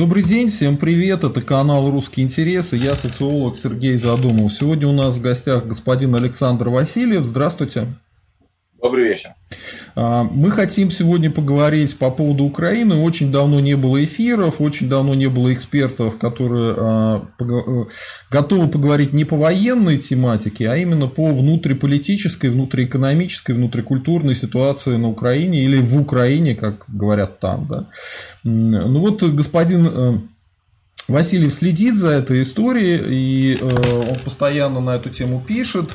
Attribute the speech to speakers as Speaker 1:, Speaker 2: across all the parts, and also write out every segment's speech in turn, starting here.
Speaker 1: Добрый день, всем привет, это канал «Русские интересы», я социолог Сергей Задумов. Сегодня у нас в гостях господин Александр Васильев, здравствуйте.
Speaker 2: Добрый вечер.
Speaker 1: А, мы хотим сегодня поговорить по поводу Украины. Очень давно не было эфиров, очень давно не было экспертов, которые а, э, готовы поговорить не по военной тематике, а именно по внутриполитической, внутриэкономической, внутрикультурной ситуации на Украине или в Украине, как говорят там. Да? Ну вот господин э, Васильев следит за этой историей, и э, он постоянно на эту тему пишет.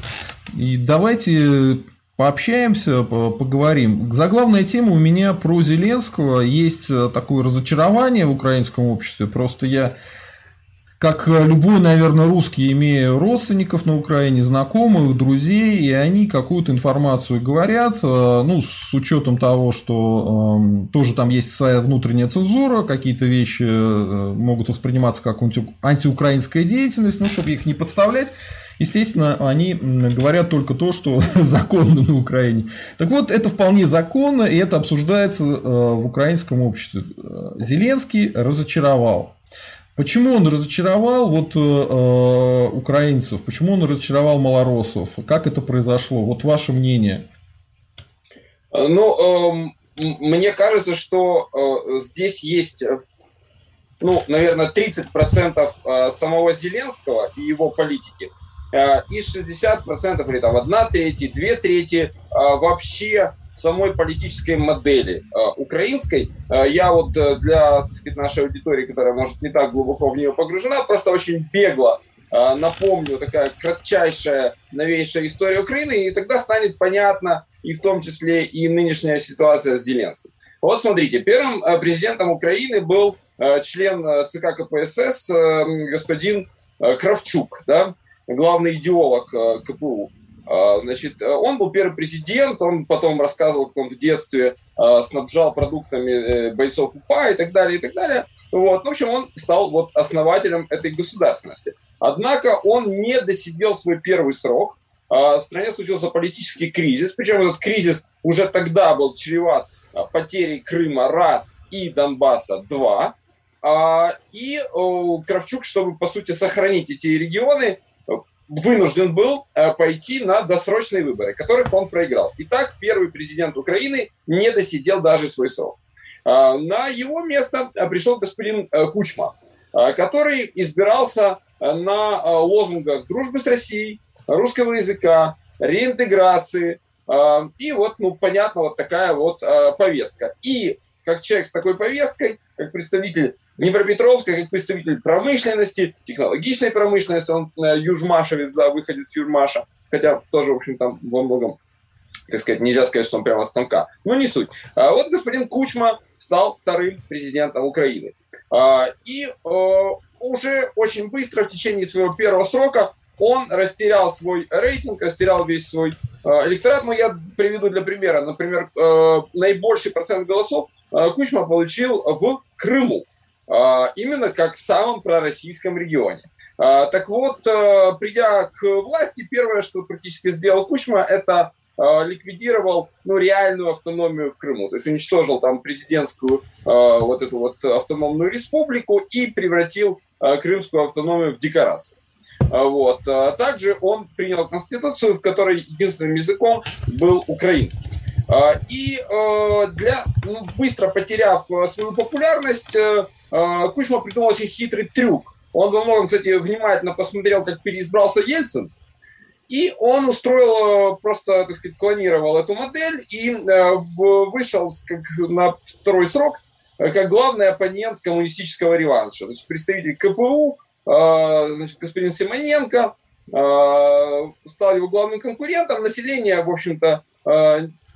Speaker 1: И давайте Пообщаемся, поговорим. Заглавная тема у меня про Зеленского. Есть э, такое разочарование в украинском обществе. Просто я, как любой, наверное, русский, имею родственников на Украине, знакомых, друзей, и они какую-то информацию говорят, э, ну, с учетом того, что э, тоже там есть своя внутренняя цензура, какие-то вещи э, могут восприниматься как антиукраинская деятельность, ну, чтобы их не подставлять. Естественно, они говорят только то, что законно на Украине. Так вот, это вполне законно, и это обсуждается э, в украинском обществе. Зеленский разочаровал. Почему он разочаровал вот, э, украинцев? Почему он разочаровал малоросов? Как это произошло? Вот ваше мнение.
Speaker 2: Ну, э, мне кажется, что э, здесь есть, ну, наверное, 30% э, самого Зеленского и его политики – Э, и 60% или там одна треть, две трети э, вообще самой политической модели э, украинской. Я вот для так сказать, нашей аудитории, которая, может, не так глубоко в нее погружена, просто очень бегло напомню, такая кратчайшая, новейшая история Украины, и тогда станет понятно, и в том числе и нынешняя ситуация с Зеленским. Вот смотрите, первым президентом Украины был член ЦК КПСС господин Кравчук, да, главный идеолог э, КПУ. А, значит, э, он был первый президент, он потом рассказывал, как он в детстве э, снабжал продуктами бойцов УПА и так далее, и так далее. Вот. В общем, он стал вот основателем этой государственности. Однако он не досидел свой первый срок. А, в стране случился политический кризис, причем этот кризис уже тогда был чреват потерей Крыма раз и Донбасса два. А, и Кравчук, чтобы, по сути, сохранить эти регионы, вынужден был э, пойти на досрочные выборы, которых он проиграл. Итак, первый президент Украины не досидел даже свой срок. А, на его место э, пришел господин э, Кучма, который избирался на лозунгах дружбы с Россией, русского языка, реинтеграции. И вот, ну, понятно, вот такая вот повестка. И как человек с такой повесткой, как представитель Днепропетровска, как представитель промышленности, технологичной промышленности, он э, южмашевец, да, выходит с Южмаша, хотя тоже, в общем, там во многом, так сказать, нельзя сказать, что он прямо от станка, но не суть. А вот господин Кучма стал вторым президентом Украины. А, и э, уже очень быстро, в течение своего первого срока, он растерял свой рейтинг, растерял весь свой э, электорат. Но я приведу для примера. Например, наибольший процент голосов Кучма получил в Крыму. А, именно как в самом пророссийском регионе. А, так вот, а, придя к власти, первое, что практически сделал Кучма, это ликвидировал ну, реальную автономию в Крыму. То есть уничтожил там президентскую вот эту вот автономную республику и превратил крымскую автономию в декорацию. Вот. Также он принял конституцию, в которой единственным языком был украинский. И для, ну, быстро потеряв свою популярность, э, Кучма придумал очень хитрый трюк. Он во многом, кстати, внимательно посмотрел, как переизбрался Ельцин, и он устроил, э, просто, так сказать, клонировал эту модель и э, вышел как на второй срок э, как главный оппонент коммунистического реванша. Значит, представитель КПУ, значит, господин Симоненко, стал его главным конкурентом. Население, в общем-то,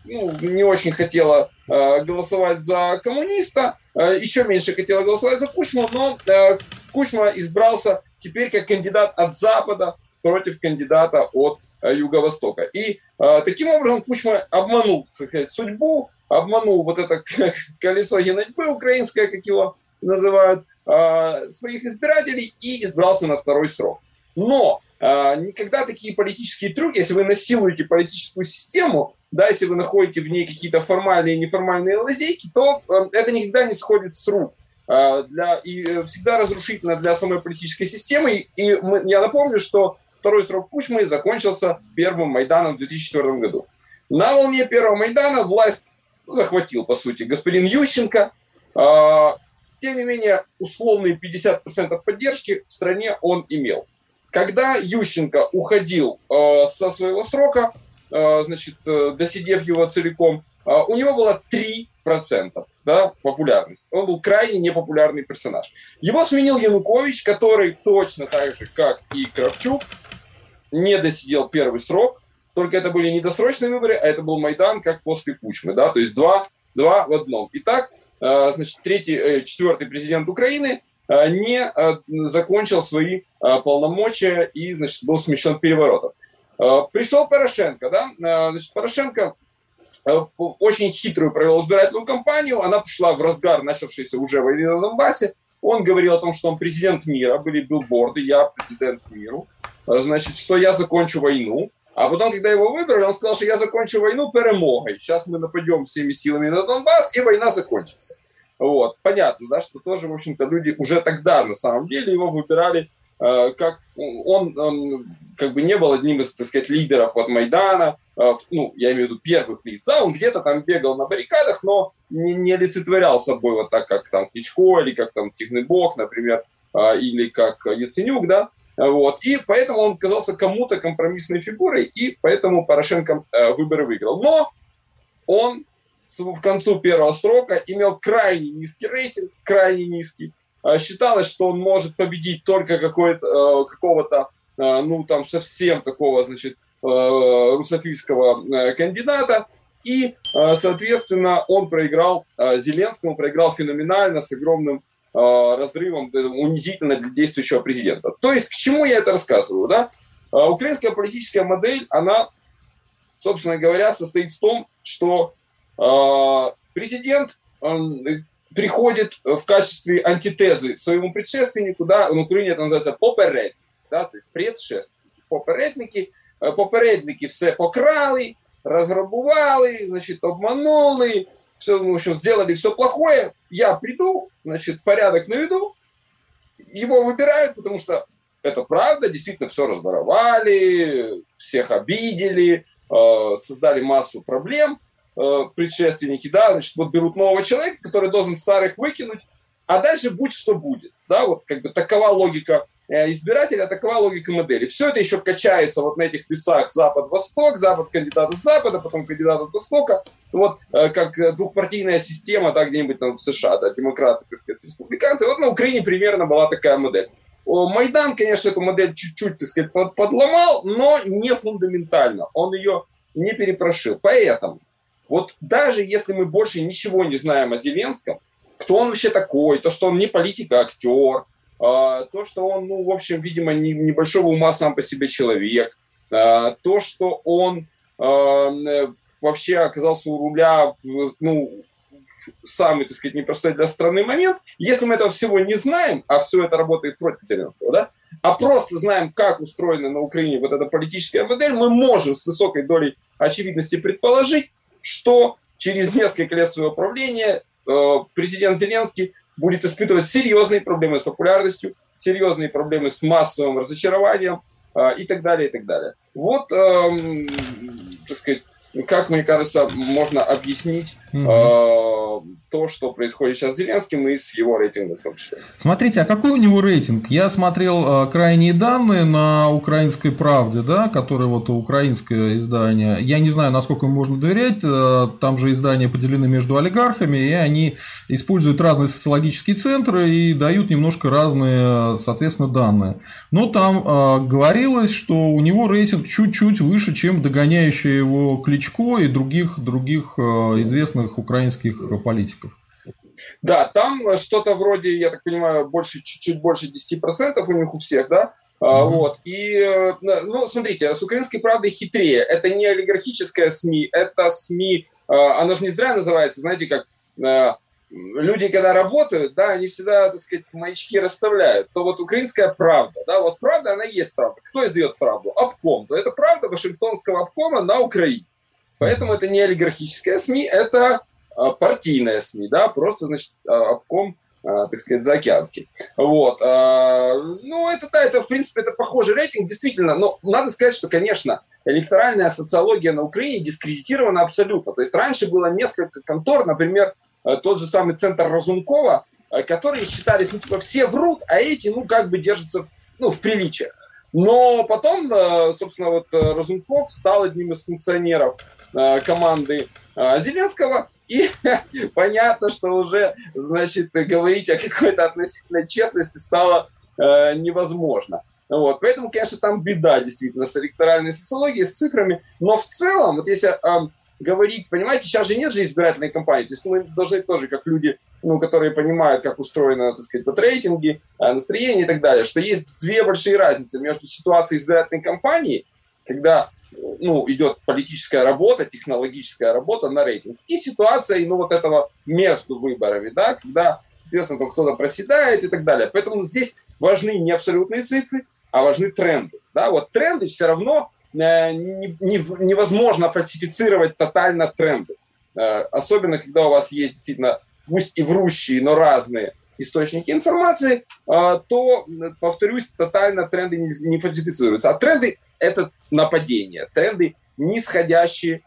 Speaker 2: ну, не очень хотело голосовать за коммуниста, Э, еще меньше хотела голосовать за Кучму, но э, Кучма избрался теперь как кандидат от Запада против кандидата от э, Юго-Востока. И таким образом Кучма обманул сказать, судьбу, обманул вот это колесо генотьбы украинское, как его называют, своих избирателей и избрался на второй срок. Но никогда такие политические трюки, если вы насилуете политическую систему, да, если вы находите в ней какие-то формальные и неформальные лазейки, то э, это никогда не сходит с рук. для, и всегда разрушительно для самой политической системы. И мы, я напомню, что второй срок Кучмы закончился первым Майданом в 2004 году. На волне первого Майдана власть захватил, по сути, господин Ющенко. Тем не менее, условные 50% поддержки в стране он имел. Когда Ющенко уходил э, со своего срока, э, значит, э, досидев его целиком, э, у него было 3% да, популярность. Он был крайне непопулярный персонаж. Его сменил Янукович, который точно так же, как и Кравчук, не досидел первый срок, только это были не досрочные выборы, а это был Майдан, как после Кучмы, да, то есть два, два в одном. Итак, Э, значит, третий, э, четвертый президент Украины не закончил свои полномочия и значит, был смещен переворотом. Пришел Порошенко, да, значит, Порошенко очень хитрую провел избирательную кампанию, она пошла в разгар начавшейся уже войны на Донбассе, он говорил о том, что он президент мира, были билборды, я президент миру, значит, что я закончу войну, а потом, когда его выбрали, он сказал, что я закончу войну перемогой. Сейчас мы нападем всеми силами на Донбасс, и война закончится. Вот. Понятно, да, что тоже, в общем-то, люди уже тогда, на самом деле, его выбирали э, как... Он, он как бы не был одним из, так сказать, лидеров от Майдана, э, ну, я имею в виду первых лиц, да, он где-то там бегал на баррикадах, но не, не олицетворял собой вот так, как там Кличко или как там Бог, например, а, или как Яценюк, да, вот, и поэтому он казался кому-то компромиссной фигурой, и поэтому Порошенко э, выборы выиграл. Но он в концу первого срока имел крайне низкий рейтинг, крайне низкий. А, считалось, что он может победить только э, какого-то, э, ну, там, совсем такого, значит, русофильского кандидата, и, соответственно, он проиграл Зеленскому, проиграл феноменально, с огромным Э, разрывом унизительно для действующего президента. То есть, к чему я это рассказываю? Да? Э, украинская политическая модель, она, собственно говоря, состоит в том, что э, президент приходит в качестве антитезы своему предшественнику, да, на Украине это называется попередник, да, то есть предшественники. Попередники, попередники все покрали, разграбували, значит, обманули, все, в общем, сделали все плохое, я приду, значит, порядок наведу, его выбирают, потому что это правда, действительно все разворовали, всех обидели, э, создали массу проблем, э, предшественники, да, значит, вот берут нового человека, который должен старых выкинуть, а дальше будь что будет, да, вот как бы такова логика Э, избирателя, такова логика модели. Все это еще качается вот на этих весах Запад-Восток, Запад кандидат от Запада, потом кандидат от Востока. Вот э, как двухпартийная система, да, где-нибудь там в США, да, демократы, так сказать, республиканцы. Вот на Украине примерно была такая модель. Майдан, конечно, эту модель чуть-чуть, так сказать, подломал, но не фундаментально. Он ее не перепрошил. Поэтому, вот даже если мы больше ничего не знаем о Зеленском, кто он вообще такой, то, что он не политик, а актер, а, то, что он, ну, в общем, видимо, не, небольшого ума сам по себе человек, а, то, что он а, вообще оказался у руля ну, самый, так сказать, непростой для страны момент, если мы этого всего не знаем, а все это работает против Зеленского, да, а просто знаем, как устроена на Украине вот эта политическая модель, мы можем с высокой долей очевидности предположить, что через несколько лет своего правления президент Зеленский будет испытывать серьезные проблемы с популярностью, серьезные проблемы с массовым разочарованием э, и так далее, и так далее. Вот, э, так сказать, как мне кажется, можно объяснить угу. э, то, что происходит сейчас с Зеленским и с его рейтингом в том числе.
Speaker 1: Смотрите, а какой у него рейтинг? Я смотрел э, крайние данные на украинской правде, да, которое вот украинское издание. Я не знаю, насколько им можно доверять. Э, там же издания поделены между олигархами, и они используют разные социологические центры и дают немножко разные, соответственно, данные. Но там э, говорилось, что у него рейтинг чуть-чуть выше, чем догоняющий его Кличко и других, других э, известных украинских политиков.
Speaker 2: Да, там что-то вроде, я так понимаю, больше, чуть-чуть больше 10% у них у всех, да? Mm-hmm. Вот. И, э, ну, смотрите, с украинской правдой хитрее. Это не олигархическая СМИ, это СМИ, э, оно же не зря называется, знаете, как люди, когда работают, да, они всегда, так сказать, маячки расставляют. То вот украинская правда, да, вот правда, она есть правда. Кто издает правду? Обком. То это правда Вашингтонского обкома на Украине. Поэтому это не олигархическая СМИ, это а, партийная СМИ, да, просто, значит, а, обком так сказать, заокеанский. Вот. Ну, это, да, это, в принципе, это похожий рейтинг, действительно. Но надо сказать, что, конечно, электоральная социология на Украине дискредитирована абсолютно. То есть раньше было несколько контор, например, тот же самый центр Разумкова, которые считались, ну, типа, все врут, а эти, ну, как бы держатся, ну, в приличиях. Но потом, собственно, вот Разумков стал одним из функционеров команды Зеленского, и понятно, что уже, значит, говорить о какой-то относительной честности стало невозможно. Вот. Поэтому, конечно, там беда действительно с электоральной социологией, с цифрами. Но в целом, вот если говорить, понимаете, сейчас же нет же избирательной кампании. То есть мы должны тоже, как люди, ну, которые понимают, как устроены, так сказать, вот рейтинги, а, настроение и так далее, что есть две большие разницы между ситуацией избирательной кампании, когда ну, идет политическая работа, технологическая работа на рейтинг, и ситуация, ну, вот этого между выборами, да, когда, соответственно, там кто-то проседает и так далее. Поэтому здесь важны не абсолютные цифры, а важны тренды. Да? Вот тренды все равно Э, невозможно фальсифицировать тотально тренды. Э, особенно, когда у вас есть действительно, пусть и врущие, но разные источники информации, э, то, повторюсь, тотально тренды не фальсифицируются. А тренды – это нападение, тренды нисходящие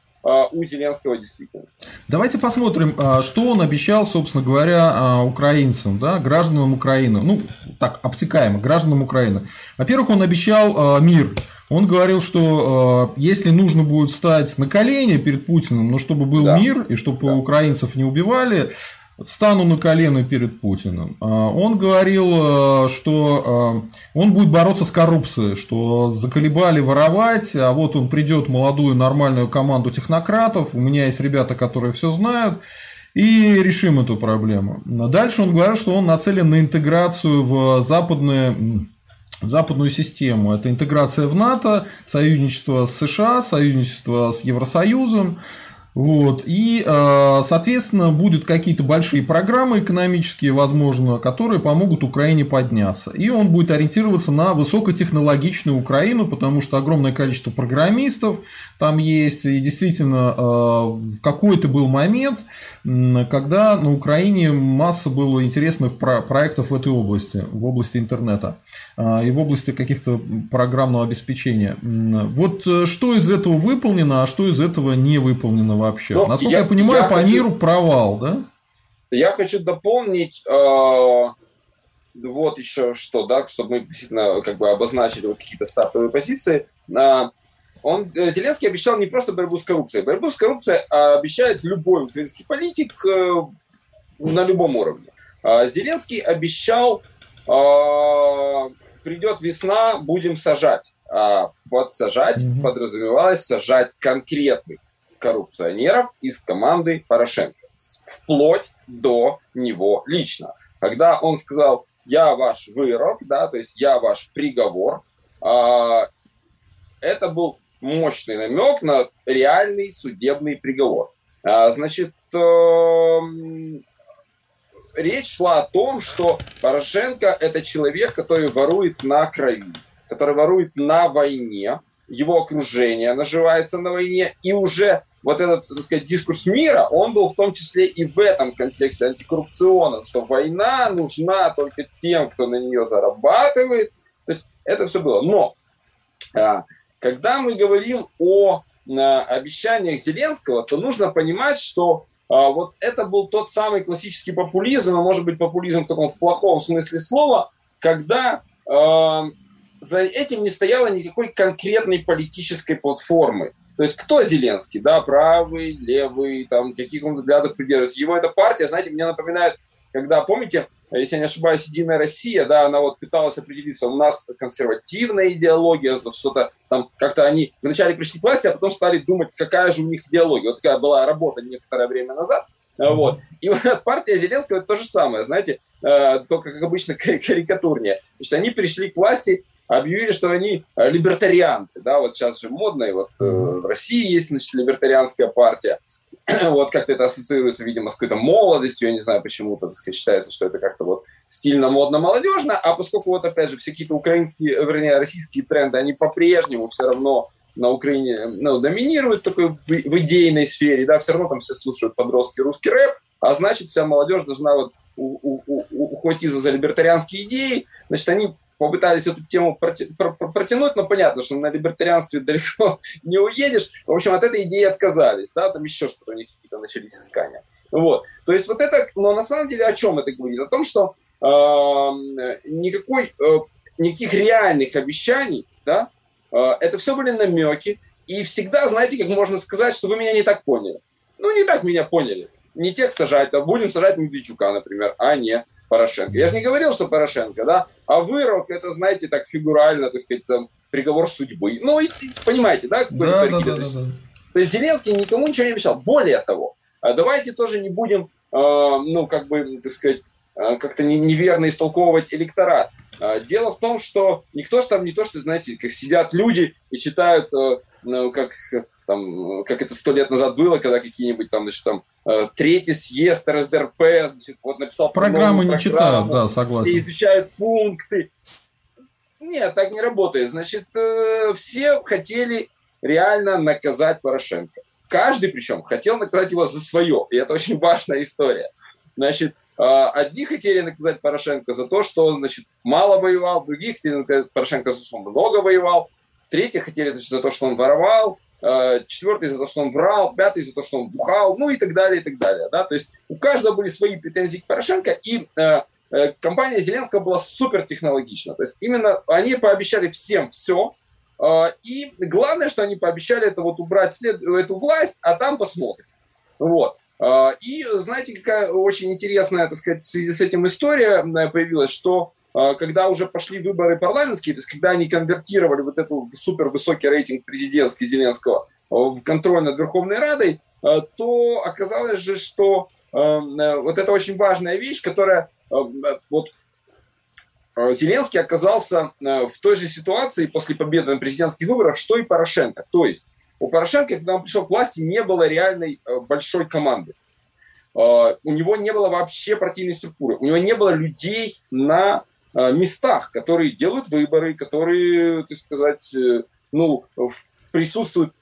Speaker 2: у Зеленского действительно.
Speaker 1: Давайте посмотрим, что он обещал, собственно говоря, украинцам, да, гражданам Украины. Ну, так, обтекаемо, гражданам Украины. Во-первых, он обещал мир – он говорил, что э, если нужно будет встать на колени перед Путиным, но чтобы был да. мир и чтобы да. украинцев не убивали, стану на колено перед Путиным. Э, он говорил, э, что э, он будет бороться с коррупцией, что заколебали воровать, а вот он придет молодую нормальную команду технократов, у меня есть ребята, которые все знают, и решим эту проблему. Дальше он говорил, что он нацелен на интеграцию в западные западную систему. Это интеграция в НАТО, союзничество с США, союзничество с Евросоюзом. Вот. И, э, соответственно, будут какие-то большие программы экономические, возможно, которые помогут Украине подняться. И он будет ориентироваться на высокотехнологичную Украину, потому что огромное количество программистов там есть. И действительно, э, в какой-то был момент, когда на Украине масса было интересных проектов в этой области, в области интернета э, и в области каких-то программного обеспечения. Вот что из этого выполнено, а что из этого не выполнено вообще. Ну, Насколько я, я понимаю, я по хочу, миру провал, да?
Speaker 2: Я хочу дополнить э, вот еще что, да, чтобы мы действительно как бы обозначили вот какие-то стартовые позиции. Э, он, э, Зеленский обещал не просто борьбу с коррупцией. Борьбу с коррупцией а обещает любой украинский политик э, на любом уровне. Э, Зеленский обещал, э, придет весна, будем сажать. А под сажать mm-hmm. подразумевалось сажать конкретных коррупционеров из команды Порошенко, вплоть до него лично. Когда он сказал, я ваш вырок, да, то есть я ваш приговор, а, это был мощный намек на реальный судебный приговор. А, значит, эм, речь шла о том, что Порошенко – это человек, который ворует на крови, который ворует на войне, его окружение наживается на войне, и уже вот этот, так сказать, дискурс мира, он был в том числе и в этом контексте антикоррупционным, что война нужна только тем, кто на нее зарабатывает. То есть это все было. Но а, когда мы говорим о а, обещаниях Зеленского, то нужно понимать, что а, вот это был тот самый классический популизм, а может быть популизм в таком плохом смысле слова, когда за этим не стояло никакой конкретной политической платформы. То есть кто Зеленский, да, правый, левый, там, каких он взглядов придерживается. Его эта партия, знаете, мне напоминает, когда, помните, если я не ошибаюсь, Единая Россия, да, она вот пыталась определиться, у нас консервативная идеология, вот что-то там, как-то они вначале пришли к власти, а потом стали думать, какая же у них идеология. Вот такая была работа некоторое время назад. Вот. И вот партия Зеленского это то же самое, знаете, э, только, как обычно, карикатурнее. Значит, они пришли к власти объявили, что они э, либертарианцы, да, вот сейчас же модно, и вот э, в России есть, значит, либертарианская партия, вот как-то это ассоциируется, видимо, с какой-то молодостью, я не знаю, почему-то, так сказать, считается, что это как-то вот стильно, модно, молодежно, а поскольку вот, опять же, все какие-то украинские, э, вернее, российские тренды, они по-прежнему все равно на Украине ну, доминируют такой в, в идейной сфере, да, все равно там все слушают подростки русский рэп, а значит, вся молодежь должна вот ухватиться за либертарианские идеи, значит, они попытались эту тему протянуть, но понятно, что на либертарианстве далеко не уедешь. В общем, от этой идеи отказались, да, там еще что-то у них какие-то начались искания. Вот. То есть вот это, но на самом деле о чем это говорит? О том, что э, никакой, э, никаких реальных обещаний, да, э, это все были намеки, и всегда, знаете, как можно сказать, что вы меня не так поняли. Ну, не так меня поняли. Не тех сажать, а будем сажать Медведчука, например, а не Порошенко. Я же не говорил, что Порошенко, да, а вырок, это, знаете, так фигурально, так сказать, там, приговор судьбы. Ну, и, понимаете, да? Да, да, да, да, да. То есть Зеленский никому ничего не обещал. Более того, а давайте тоже не будем, э, ну, как бы, так сказать, э, как-то неверно истолковывать электорат. Э, дело в том, что никто же там не то, что, знаете, как сидят люди и читают, ну, как, там, как это сто лет назад было, когда какие-нибудь там, значит, там, третий съезд РСДРП, значит, вот написал
Speaker 1: программу не читают, да, согласен.
Speaker 2: Все изучают пункты. Нет, так не работает. Значит, все хотели реально наказать Порошенко. Каждый причем хотел наказать его за свое. И это очень важная история. Значит, а, одни хотели наказать Порошенко за то, что он, значит, мало воевал, другие хотели наказать Порошенко за то, что он много воевал, третьи хотели, значит, за то, что он воровал, четвертый за то, что он врал, пятый за то, что он бухал, ну и так далее, и так далее. Да? То есть у каждого были свои претензии к Порошенко, и э, э, компания Зеленского была супер технологична. То есть именно они пообещали всем все, а, и главное, что они пообещали, это вот убрать след, эту власть, а там посмотрим. Вот. А, и знаете, какая очень интересная, так сказать, в связи с этим история э, появилась, что когда уже пошли выборы парламентские, то есть когда они конвертировали вот эту супер высокий рейтинг президентский Зеленского в контроль над Верховной Радой, то оказалось же, что э, вот это очень важная вещь, которая вот Зеленский оказался в той же ситуации после победы на президентских выборах, что и Порошенко. То есть у Порошенко, когда он пришел к власти, не было реальной большой команды. У него не было вообще партийной структуры. У него не было людей на местах, которые делают выборы, которые, так сказать, ну, присутствуют,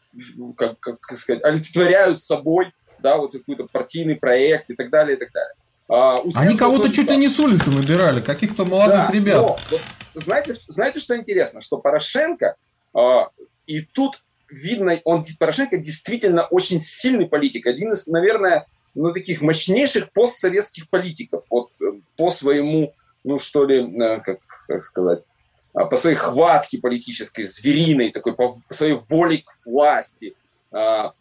Speaker 2: как, как сказать, олицетворяют собой да, вот какой-то партийный проект и так далее, и так далее.
Speaker 1: А, Они кого-то чуть ли не с улицы набирали, каких-то молодых да, ребят. Но,
Speaker 2: вот, знаете, знаете, что интересно? Что Порошенко, а, и тут видно, он Порошенко действительно очень сильный политик, один из, наверное, ну, таких мощнейших постсоветских политиков вот, э, по своему, ну что ли, как, как сказать, а, по своей хватке политической, звериной, такой, по своей воле к власти, а,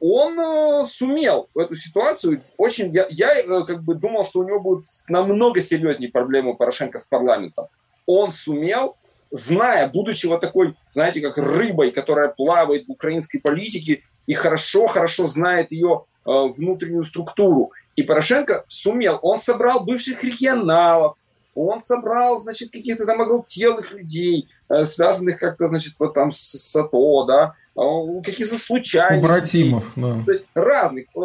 Speaker 2: он э, сумел эту ситуацию очень... Я, я э, как бы думал, что у него будут намного серьезнее проблемы Порошенко с парламентом. Он сумел, зная, будучи вот такой, знаете, как рыбой, которая плавает в украинской политике и хорошо-хорошо знает ее э, внутреннюю структуру. И Порошенко сумел, он собрал бывших регионалов, он собрал, значит, каких-то там оголтелых людей, э, связанных как-то, значит, вот там с, с АТО, да, а, каких-то случайных.
Speaker 1: Братимов,
Speaker 2: да. То есть разных, э,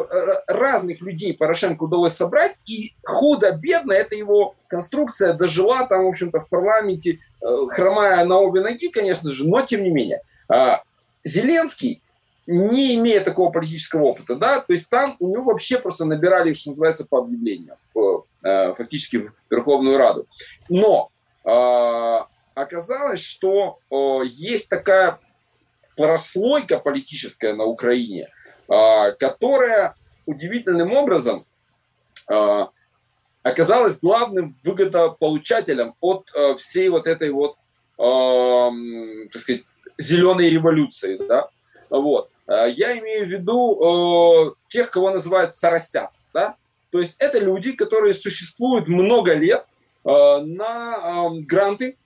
Speaker 2: разных людей Порошенко удалось собрать, и худо-бедно эта его конструкция дожила там, в общем-то, в парламенте, э, хромая на обе ноги, конечно же, но тем не менее. А, Зеленский, не имея такого политического опыта, да, то есть там у него вообще просто набирали, что называется, по объявлениям, в, э, фактически в Верховную Раду. Но а, оказалось, что есть такая прослойка политическая на Украине, которая удивительным образом оказалась главным выгодополучателем от всей вот этой вот, так сказать, зеленой революции, да, вот. Я имею в виду тех, кого называют соросят, да, то есть это люди, которые существуют много лет на гранты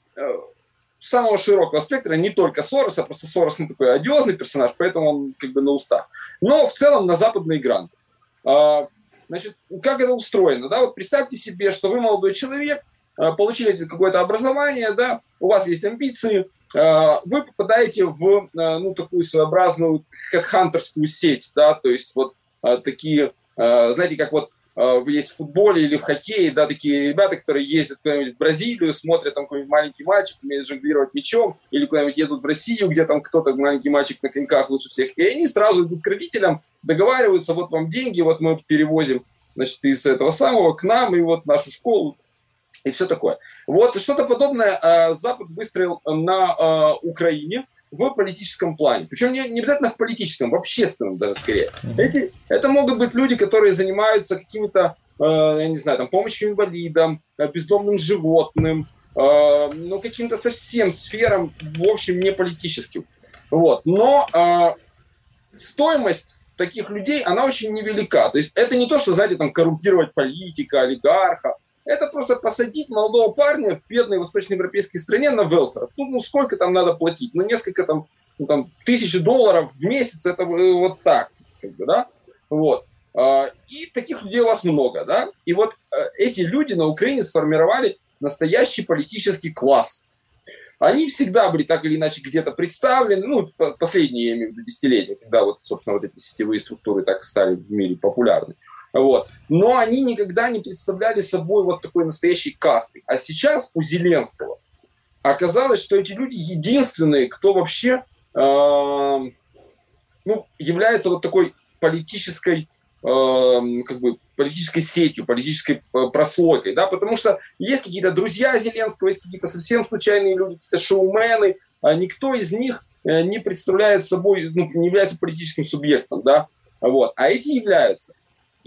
Speaker 2: самого широкого спектра, не только Сороса, просто Сорос ну, такой одиозный персонаж, поэтому он как бы на устах. Но в целом на западные гранты. А, значит, как это устроено? Да? Вот представьте себе, что вы молодой человек, а, получили какое-то образование, да, у вас есть амбиции, вы попадаете в ну, такую своеобразную хедхантерскую сеть, да, то есть вот такие, знаете, как вот Э, есть в футболе или в хоккее, да, такие ребята, которые ездят куда-нибудь в Бразилию, смотрят там какой-нибудь маленький мальчик, умеет жонглировать мячом, или куда-нибудь едут в Россию, где там кто-то, маленький мальчик на коньках лучше всех, и они сразу идут к родителям, договариваются, вот вам деньги, вот мы перевозим значит, из этого самого к нам и вот нашу школу и все такое. Вот что-то подобное э, Запад выстроил на э, Украине в политическом плане. Причем не, не обязательно в политическом, в общественном даже скорее. Эти, это могут быть люди, которые занимаются какими-то, э, я не знаю, там, помощью инвалидам, э, бездомным животным, э, ну, каким-то совсем сферам, в общем, не политическим. Вот. Но э, стоимость таких людей, она очень невелика. То есть это не то, что, знаете, там, коррумпировать политика, олигарха. Это просто посадить молодого парня в бедной восточноевропейской стране на велфер. Ну, ну, сколько там надо платить? Ну, несколько там, ну, там тысячи долларов в месяц, это э, вот так, как бы, да? Вот. А, и таких людей у вас много, да? И вот э, эти люди на Украине сформировали настоящий политический класс. Они всегда были так или иначе где-то представлены, ну, последние, в виду, десятилетия, когда вот, собственно, вот эти сетевые структуры так стали в мире популярны. Вот. Но они никогда не представляли собой вот такой настоящей касты. А сейчас у Зеленского оказалось, что эти люди единственные, кто вообще э, ну, является вот такой политической э, как бы политической сетью, политической э, прослойкой, да, потому что есть какие-то друзья Зеленского, есть какие-то совсем случайные люди, какие-то шоумены, а никто из них э, не представляет собой, ну, не является политическим субъектом, да, вот, а эти являются.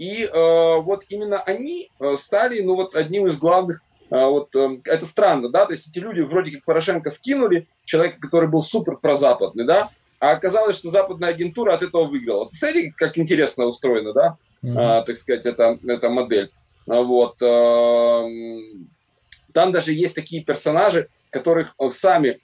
Speaker 2: И э, вот именно они э, стали, ну вот одним из главных, э, вот э, это странно, да, то есть эти люди вроде как Порошенко скинули, человека, который был супер прозападный, да, а оказалось, что западная агентура от этого выиграла. Представляете, как интересно устроена, да, mm-hmm. а, так сказать, эта, эта модель. А вот. А, там даже есть такие персонажи, которых сами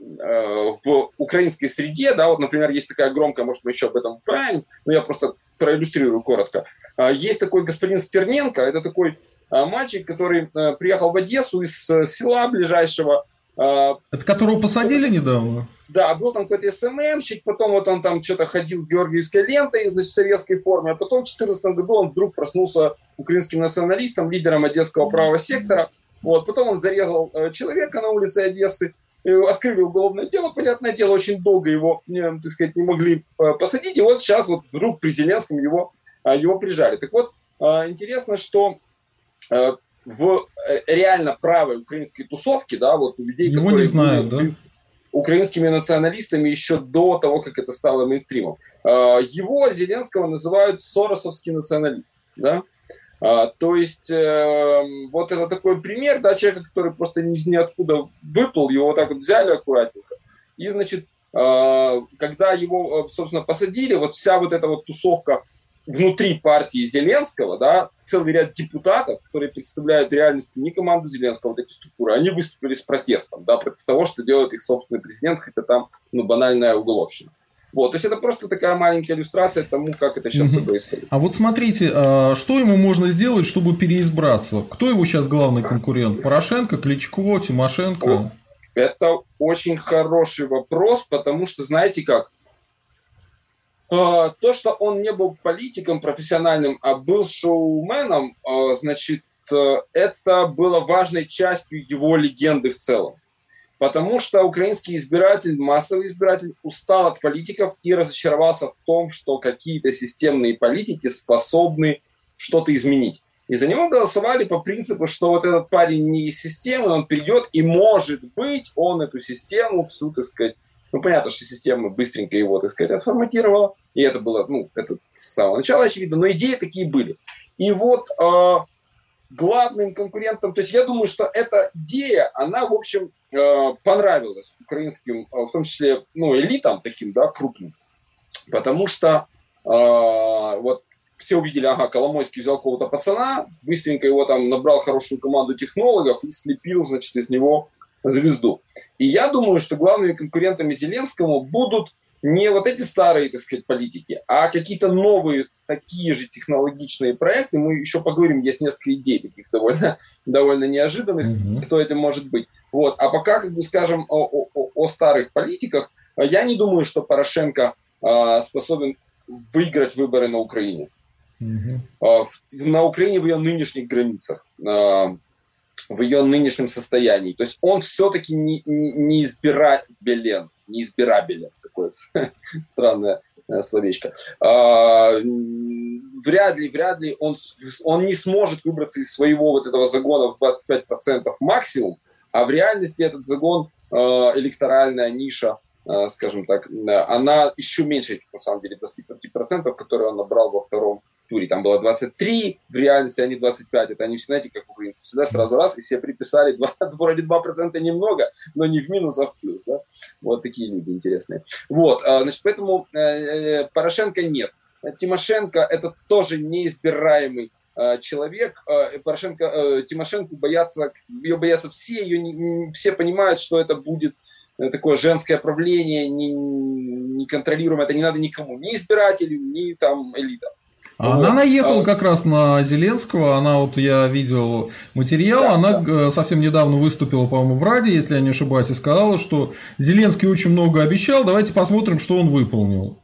Speaker 2: в украинской среде, да, вот, например, есть такая громкая, может, мы еще об этом упомянем, но я просто проиллюстрирую коротко. А, есть такой господин Стерненко, это такой а, мальчик, который э, приехал в Одессу из э, села ближайшего.
Speaker 1: А, это которого посадили недавно?
Speaker 2: Да, был там какой-то СММщик, потом вот он там что-то ходил с георгиевской лентой, значит, в советской форме, а потом в 2014 году он вдруг проснулся украинским националистом, лидером одесского правого сектора. Вот, потом он зарезал э, человека на улице Одессы, открыли уголовное дело, понятное дело, очень долго его, так сказать, не могли посадить, и вот сейчас вот вдруг при Зеленском его а, его прижали. Так вот, интересно, что в э, реально правой украинской тусовке, да, вот у людей,
Speaker 1: Его которые не знают, да?
Speaker 2: украинскими националистами еще до того, как это стало мейнстримом. Его, Зеленского, называют соросовский националист, да, то есть, э, вот это такой пример, да, человека, который просто из ниоткуда выпал, его вот так вот взяли аккуратненько, и, значит, когда его, собственно, посадили, вот вся вот эта вот тусовка внутри партии Зеленского, да, целый ряд депутатов, которые представляют реальности не команду Зеленского, вот эти структуры, они выступили с протестом, да, против того, что делает их собственный президент, хотя там, ну, банальная уголовщина. Вот, то есть это просто такая маленькая иллюстрация тому, как это сейчас все происходит.
Speaker 1: А вот смотрите, а, что ему можно сделать, чтобы переизбраться? Кто его сейчас главный конкурент? Порошенко, Кличко, Тимошенко?
Speaker 2: Это очень хороший вопрос, потому что, знаете как, а, то, что он не был политиком профессиональным, а был шоуменом, а, значит, э, это было важной частью его легенды в целом. Потому что украинский избиратель, массовый избиратель, устал от политиков и разочаровался в том, что какие-то системные политики способны что-то изменить. И за него голосовали по принципу, что вот этот парень не из системы, он придет, и может быть он эту систему всю, так сказать, ну, понятно, что система быстренько его, так сказать, отформатировала, и это было, ну, это с самого начала очевидно, но идеи такие были. И вот э, главным конкурентом, то есть я думаю, что эта идея, она, в общем, э, понравилась украинским, э, в том числе, ну, элитам таким, да, крупным, потому что э, вот все увидели, ага, Коломойский взял какого-то пацана, быстренько его там набрал хорошую команду технологов и слепил, значит, из него звезду. И я думаю, что главными конкурентами Зеленскому будут не вот эти старые, так сказать, политики, а какие-то новые, такие же технологичные проекты. Мы еще поговорим, есть несколько идей таких довольно, довольно неожиданных, mm-hmm. кто это может быть. Вот. А пока, как бы скажем, о, о, о старых политиках, я не думаю, что Порошенко а, способен выиграть выборы на Украине. Mm-hmm. А, в, на Украине в ее нынешних границах. А, в ее нынешнем состоянии. То есть он все-таки не, не, не избирабелен, не избирабелен, такое странное э, словечко. А, вряд ли, вряд ли он, он не сможет выбраться из своего вот этого загона в 25% максимум, а в реальности этот загон, э, электоральная ниша, э, скажем так, она еще меньше, на самом деле, 25%, которые он набрал во втором туре. Там было 23, в реальности они 25. Это они, знаете, как украинцы, всегда сразу раз и себе приписали 2, вроде 2% немного, но не в минус, а в плюс. Да? Вот такие люди интересные. Вот, значит, поэтому э, э, Порошенко нет. Тимошенко это тоже неизбираемый э, человек. Порошенко, Тимошенко боятся, ее боятся все, ее не, все понимают, что это будет такое женское правление, неконтролируемое, не это не надо никому, ни избирателю, ни там элитам.
Speaker 1: А вот. Она наехала а как раз на Зеленского, она вот, я видел материал, да, она да. Э, совсем недавно выступила, по-моему, в Раде, если я не ошибаюсь, и сказала, что Зеленский очень много обещал, давайте посмотрим, что он выполнил.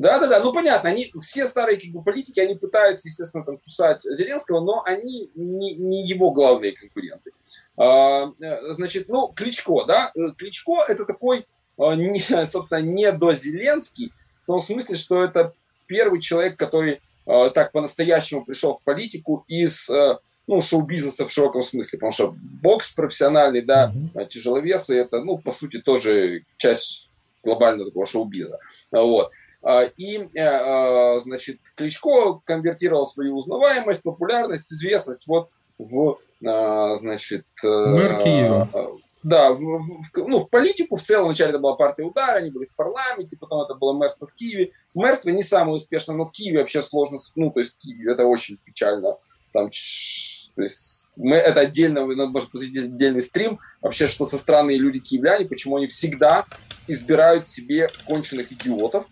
Speaker 2: Да, да, да, ну понятно, они все старые как бы, политики, они пытаются, естественно, там, кусать Зеленского, но они не, не его главные конкуренты. А, э, значит, ну, Кличко, да, э, Кличко это такой, не, собственно, не до Зеленский, в том смысле, что это первый человек, который э, так по-настоящему пришел в политику из э, ну, шоу-бизнеса в широком смысле, потому что бокс профессиональный, да, mm-hmm. тяжеловесы, это, ну, по сути, тоже часть глобального такого шоу-биза. Вот. А, и, э, значит, Кличко конвертировал свою узнаваемость, популярность, известность вот в, значит...
Speaker 1: Мэр Киева.
Speaker 2: Да, в, в, ну, в политику в целом вначале это была партия удара, они были в парламенте, потом это было мэрство в Киеве. Мэрство не самое успешное, но в Киеве вообще сложно, ну, то есть это очень печально. Там, то есть мы, это отдельно, надо, может быть, отдельный стрим, вообще, что со странные люди киевляне, почему они всегда избирают себе конченых идиотов,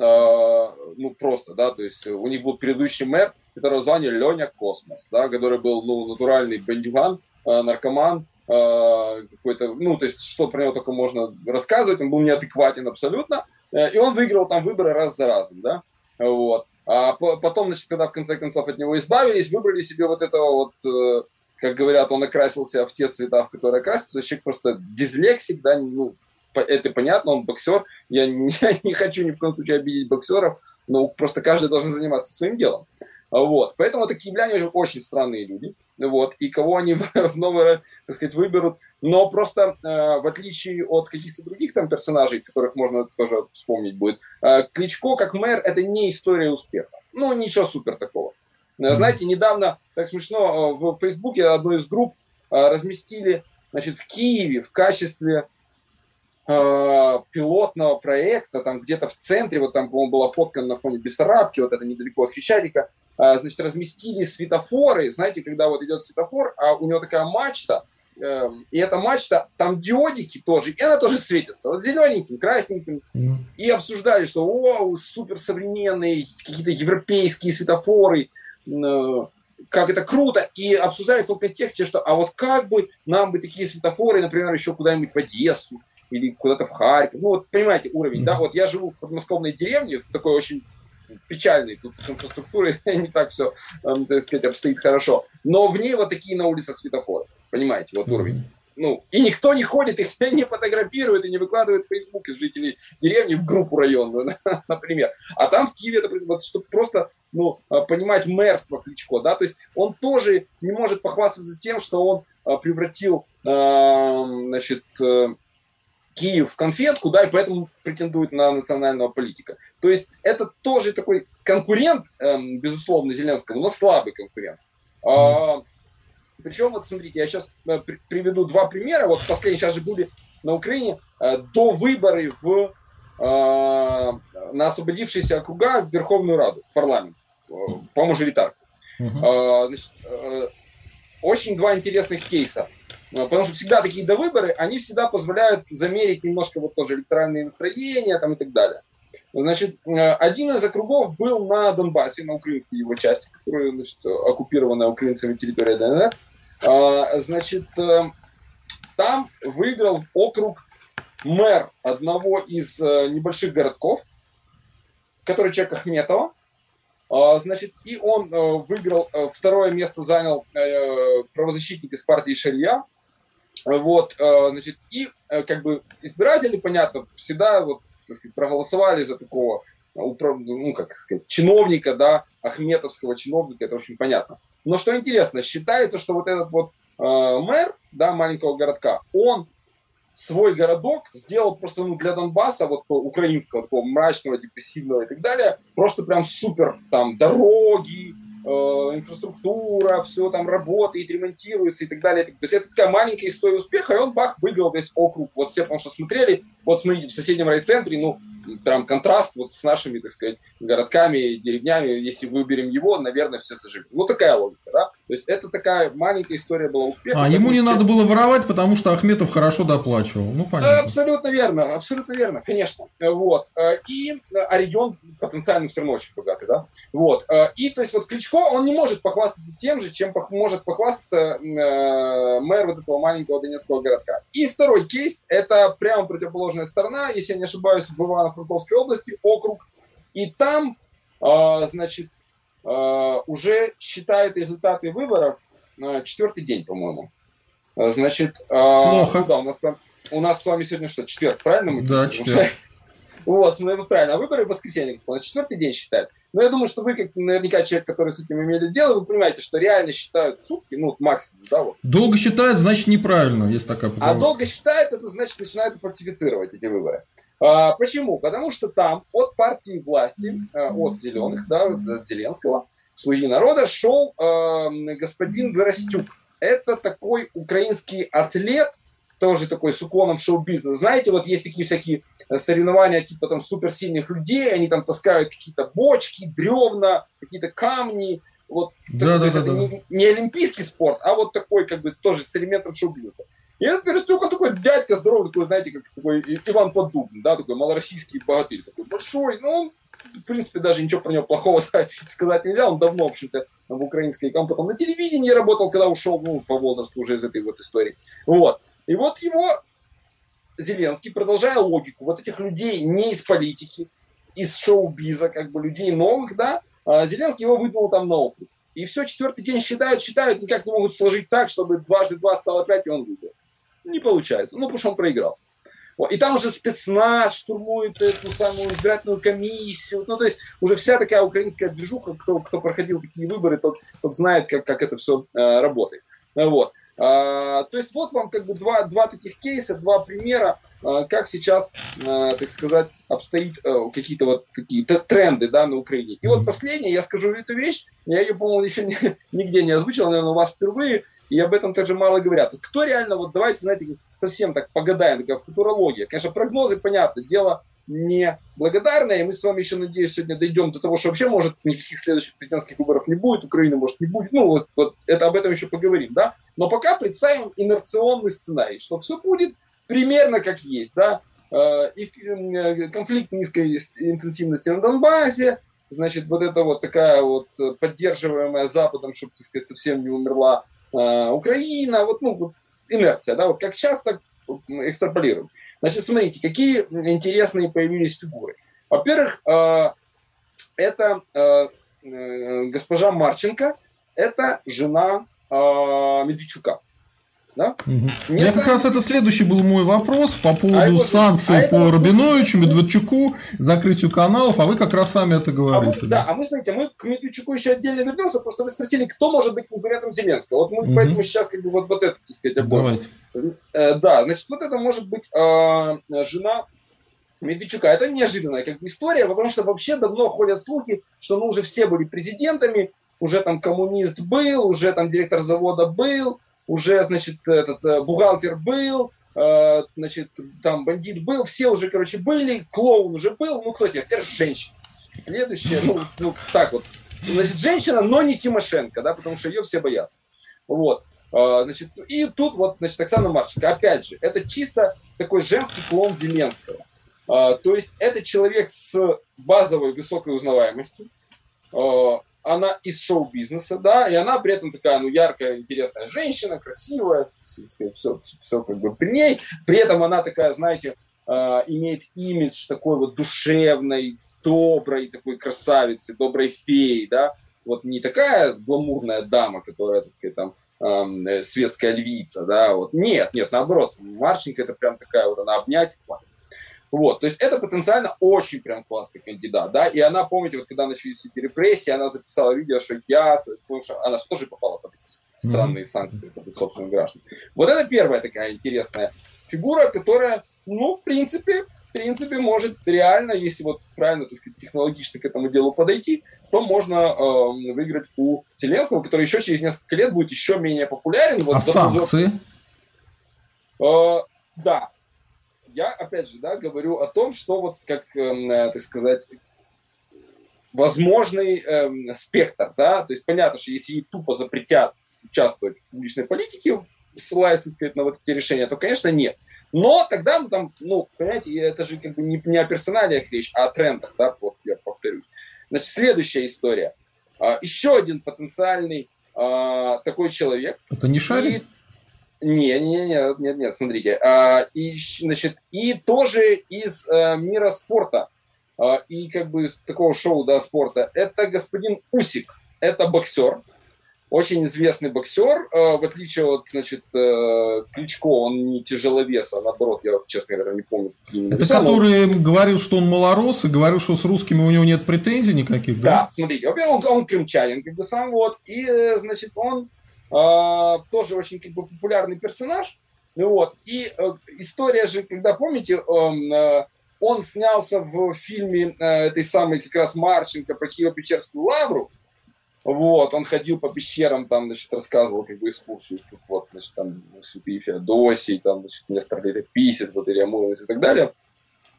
Speaker 2: ну, просто, да, то есть у них был предыдущий мэр, которого звали Леня Космос, да, который был, ну, натуральный бандюган, э, наркоман, Э, какой-то, ну, то есть, что про него только можно рассказывать, он был неадекватен абсолютно, э, и он выиграл там выборы раз за разом, да, вот. А потом, значит, когда в конце концов от него избавились, выбрали себе вот этого вот, э, как говорят, он окрасился в те цвета, в которые окрасился, человек просто дизлексик, да, ну, это понятно, он боксер, я не, я не хочу ни в коем случае обидеть боксеров, но просто каждый должен заниматься своим делом. Вот. Поэтому это киевляне же очень странные люди. Вот. И кого они в новый, так сказать, выберут. Но просто э, в отличие от каких-то других там персонажей, которых можно тоже вспомнить будет, э, Кличко как мэр это не история успеха. Ну, ничего супер такого. Э, знаете, недавно, так смешно, э, в Фейсбуке одной из групп э, разместили значит, в Киеве в качестве э, пилотного проекта, там где-то в центре, вот там, по-моему, была фотка на фоне Бессарабки, вот это недалеко от Хищатика, а, значит, разместили светофоры, знаете, когда вот идет светофор, а у него такая мачта, эм, и эта мачта, там диодики тоже, и она тоже светится, вот зелененьким, красненьким, mm. и обсуждали, что, о, суперсовременные, какие-то европейские светофоры, э, как это круто, и обсуждали в том контексте, что, а вот как бы нам бы такие светофоры, например, еще куда-нибудь в Одессу, или куда-то в Харьков, ну вот понимаете уровень, да, вот я живу в подмосковной деревне, в такой очень печальный. Тут с инфраструктурой не так все, эм, так сказать, обстоит хорошо. Но в ней вот такие на улицах светофоры. Понимаете, вот уровень. Ну, и никто не ходит, их не фотографирует и не выкладывает в Facebook из жителей деревни в группу районную, например. А там в Киеве это происходит, чтобы просто ну, э, понимать мэрство Кличко, да, то есть он тоже не может похвастаться тем, что он э, превратил, эм, значит, э, Киев в конфетку, да, и поэтому претендует на национального политика. То есть это тоже такой конкурент, эм, безусловно, Зеленского, но слабый конкурент. А, причем, вот смотрите, я сейчас э, при, приведу два примера. Вот последние сейчас же были на Украине э, до выборы в, э, на освободившиеся округа в Верховную Раду, в парламент, э, по мажоритарку. Э, значит, э, очень два интересных кейса. Э, потому что всегда такие довыборы, они всегда позволяют замерить немножко вот тоже электоральные настроения там и так далее. Значит, э, один из округов был на Донбассе, на украинской его части, которая значит, оккупированная украинцами территория ДНР. А, значит, э, там выиграл округ мэр одного из небольших городков, который человек Ахметова. А, значит, и он выиграл, второе место занял правозащитник из партии Шарья, вот, э, значит, и э, как бы избиратели, понятно, всегда вот, так сказать, проголосовали за такого ну, как сказать, чиновника, да, ахметовского чиновника, это очень понятно. Но что интересно, считается, что вот этот вот э, мэр, да, маленького городка, он свой городок сделал просто ну, для Донбасса, вот украинского, такого мрачного, депрессивного и так далее, просто прям супер, там, дороги, э, инфраструктура, все там работает, ремонтируется и так далее. То есть это такая маленькая история успеха, и он, бах, выиграл весь округ. Вот все, потому что смотрели, вот смотрите, в соседнем райцентре, ну, прям контраст вот с нашими, так сказать, городками, деревнями. Если выберем его, наверное, все заживет. Ну, такая логика, да? То есть это такая маленькая история была успеха.
Speaker 1: А ему не надо было воровать, потому что Ахметов хорошо доплачивал. Ну, понятно.
Speaker 2: Абсолютно верно, абсолютно верно, конечно. Вот. И, а регион потенциально все равно очень богатый, да? Вот. И, то есть, вот Кличко, он не может похвастаться тем же, чем может похвастаться э, мэр вот этого маленького донецкого городка. И второй кейс, это прямо противоположная сторона, если я не ошибаюсь, в Ивано-Франковской области, округ. И там, значит, Э, уже считают результаты выборов э, четвертый день, по-моему. Э, значит,
Speaker 1: Плохо.
Speaker 2: Ну, да, у, нас, у нас с вами сегодня что, четверг, правильно? Мы
Speaker 1: да, четверг.
Speaker 2: Вот, ну, правильно. А выборы в воскресенье, на четвертый день считают. Но я думаю, что вы, как наверняка человек, который с этим имели дело, вы понимаете, что реально считают сутки, ну, максимум, да, вот.
Speaker 1: Долго считают, значит, неправильно, есть такая
Speaker 2: поговорка. А долго считают, это значит, начинают фальсифицировать эти выборы. А, почему? Потому что там от партии власти, э, от зеленых, да, от Зеленского, слуги народа, шел э, господин Веростюк. Это такой украинский атлет, тоже такой с уклоном в шоу-бизнес. Знаете, вот есть такие всякие соревнования типа там суперсильных людей, они там таскают какие-то бочки, бревна, какие-то камни. Вот, да, так, да, да, да. Не, не олимпийский спорт, а вот такой как бы тоже с элементом шоу-бизнеса. И этот Перестюк, он такой дядька здоровый, такой, знаете, как такой Иван Поддубный, да, такой малороссийский богатырь, такой большой, ну, он, в принципе, даже ничего про него плохого сказать нельзя, он давно, в общем-то, в украинской, потом на телевидении работал, когда ушел, ну, по возрасту уже из этой вот истории, вот. И вот его Зеленский, продолжая логику вот этих людей не из политики, из шоу-биза, как бы людей новых, да, а Зеленский его выдвинул там на округ. И все, четвертый день считают, считают, никак не могут сложить так, чтобы дважды два стало пять, и он выиграл не получается. Ну, потому что он проиграл. И там уже спецназ штурмует эту самую избирательную комиссию. Ну, то есть уже вся такая украинская движуха, кто, кто проходил такие выборы, тот, тот знает, как, как это все э, работает. Вот. А, то есть вот вам как бы два, два таких кейса, два примера, а, как сейчас, а, так сказать, обстоит а, какие-то вот такие тренды да, на Украине. И вот последнее, я скажу эту вещь, я ее, по-моему, еще нигде не озвучил, наверное, у вас впервые, и об этом также мало говорят. Кто реально, вот давайте, знаете, совсем так погадаем, такая футурология. Конечно, прогнозы, понятно, дело не благодарное, и мы с вами еще, надеюсь, сегодня дойдем до того, что вообще, может, никаких следующих президентских выборов не будет, Украины, может, не будет, ну, вот, вот это об этом еще поговорим, да, но пока представим инерционный сценарий, что все будет примерно как есть, да, э, и э, конфликт низкой интенсивности на Донбассе, значит, вот это вот такая вот поддерживаемая Западом, чтобы, так сказать, совсем не умерла Э, Украина, вот, ну, вот инерция, да, вот как часто экстраполируем. Значит, смотрите, какие интересные появились фигуры. Во-первых, э, это э, госпожа Марченко, это жена Медведчука.
Speaker 1: Да? Угу. Я сам... как раз это следующий был мой вопрос по поводу а санкций а по это... Рабиновичу, Медведчуку, закрытию каналов, а вы как раз сами это говорите.
Speaker 2: А мы, да. да, а мы, смотрите, мы к Медведчуку еще отдельно вернемся, просто вы спросили, кто может быть конкурентом Зеленского. Вот мы угу. поэтому сейчас как бы вот, вот это, так сказать, обоим. Давайте. Э, да, значит, вот это может быть э, жена Медведчука. Это неожиданная как бы история, потому что вообще давно ходят слухи, что ну уже все были президентами, уже там коммунист был, уже там директор завода был, уже, значит, этот э, бухгалтер был, э, значит, там бандит был, все уже, короче, были, клоун уже был, ну кто теперь? Теперь женщина. Следующее, ну, ну так вот. Значит, женщина, но не Тимошенко, да, потому что ее все боятся. Вот. Э, значит, и тут вот, значит, Оксана Марченко, опять же, это чисто такой женский клон Зеленского. То есть это человек с базовой высокой узнаваемостью, она из шоу-бизнеса, да, и она при этом такая, ну, яркая, интересная женщина, красивая, все, все как бы при ней. При этом она такая, знаете, э, имеет имидж такой вот душевной, доброй такой красавицы, доброй феи, да, вот не такая гламурная дама, которая, так сказать, там, э, светская львица, да, вот, нет, нет, наоборот, Марченко это прям такая вот, она обнять, Вот, то есть это потенциально очень прям классный кандидат, да, и она, помните, вот когда начались эти репрессии, она записала видео, что я, потому что она же тоже попала под странные санкции, под собственных граждан. Вот это первая такая интересная фигура, которая, ну, в принципе, в принципе, может реально, если вот правильно, так сказать, технологично к этому делу подойти, то можно э, выиграть у Зеленского, который еще через несколько лет будет еще менее популярен.
Speaker 1: Вот, а санкции?
Speaker 2: Э, да, я, опять же, да, говорю о том, что вот, как, э, так сказать, возможный э, спектр, да, то есть понятно, что если ей тупо запретят участвовать в публичной политике, ссылаясь, так сказать, на вот эти решения, то, конечно, нет. Но тогда, ну, там, ну, понимаете, это же как бы не, не о персоналиях речь, а о трендах, да, вот я повторюсь. Значит, следующая история. А, еще один потенциальный а, такой человек.
Speaker 1: Это не Шарин?
Speaker 2: Не, не, не, нет, нет, смотрите. А, и, значит, и тоже из а, мира спорта а, и как бы такого шоу, да, спорта. Это господин Усик. Это боксер. Очень известный боксер, э, в отличие от, значит, э, Кличко, он не тяжеловес, а наоборот, я, честно говоря, не помню.
Speaker 1: Это написал, который но... говорил, что он малорос, и говорил, что с русскими у него нет претензий никаких, да?
Speaker 2: Да, смотрите, он, он крымчанин, как бы сам, вот, и, э, значит, он тоже очень, как бы, популярный персонаж, вот, и э, история же, когда, помните, он, э, он снялся в фильме э, этой самой, как раз, Марченко про Киево-Печерскую лавру, вот, он ходил по пещерам, там, значит, рассказывал как бы экскурсию, вот, значит, там, святые Феодосий, там, значит, Нестор Летописец, вот, Илья Муромец и так далее.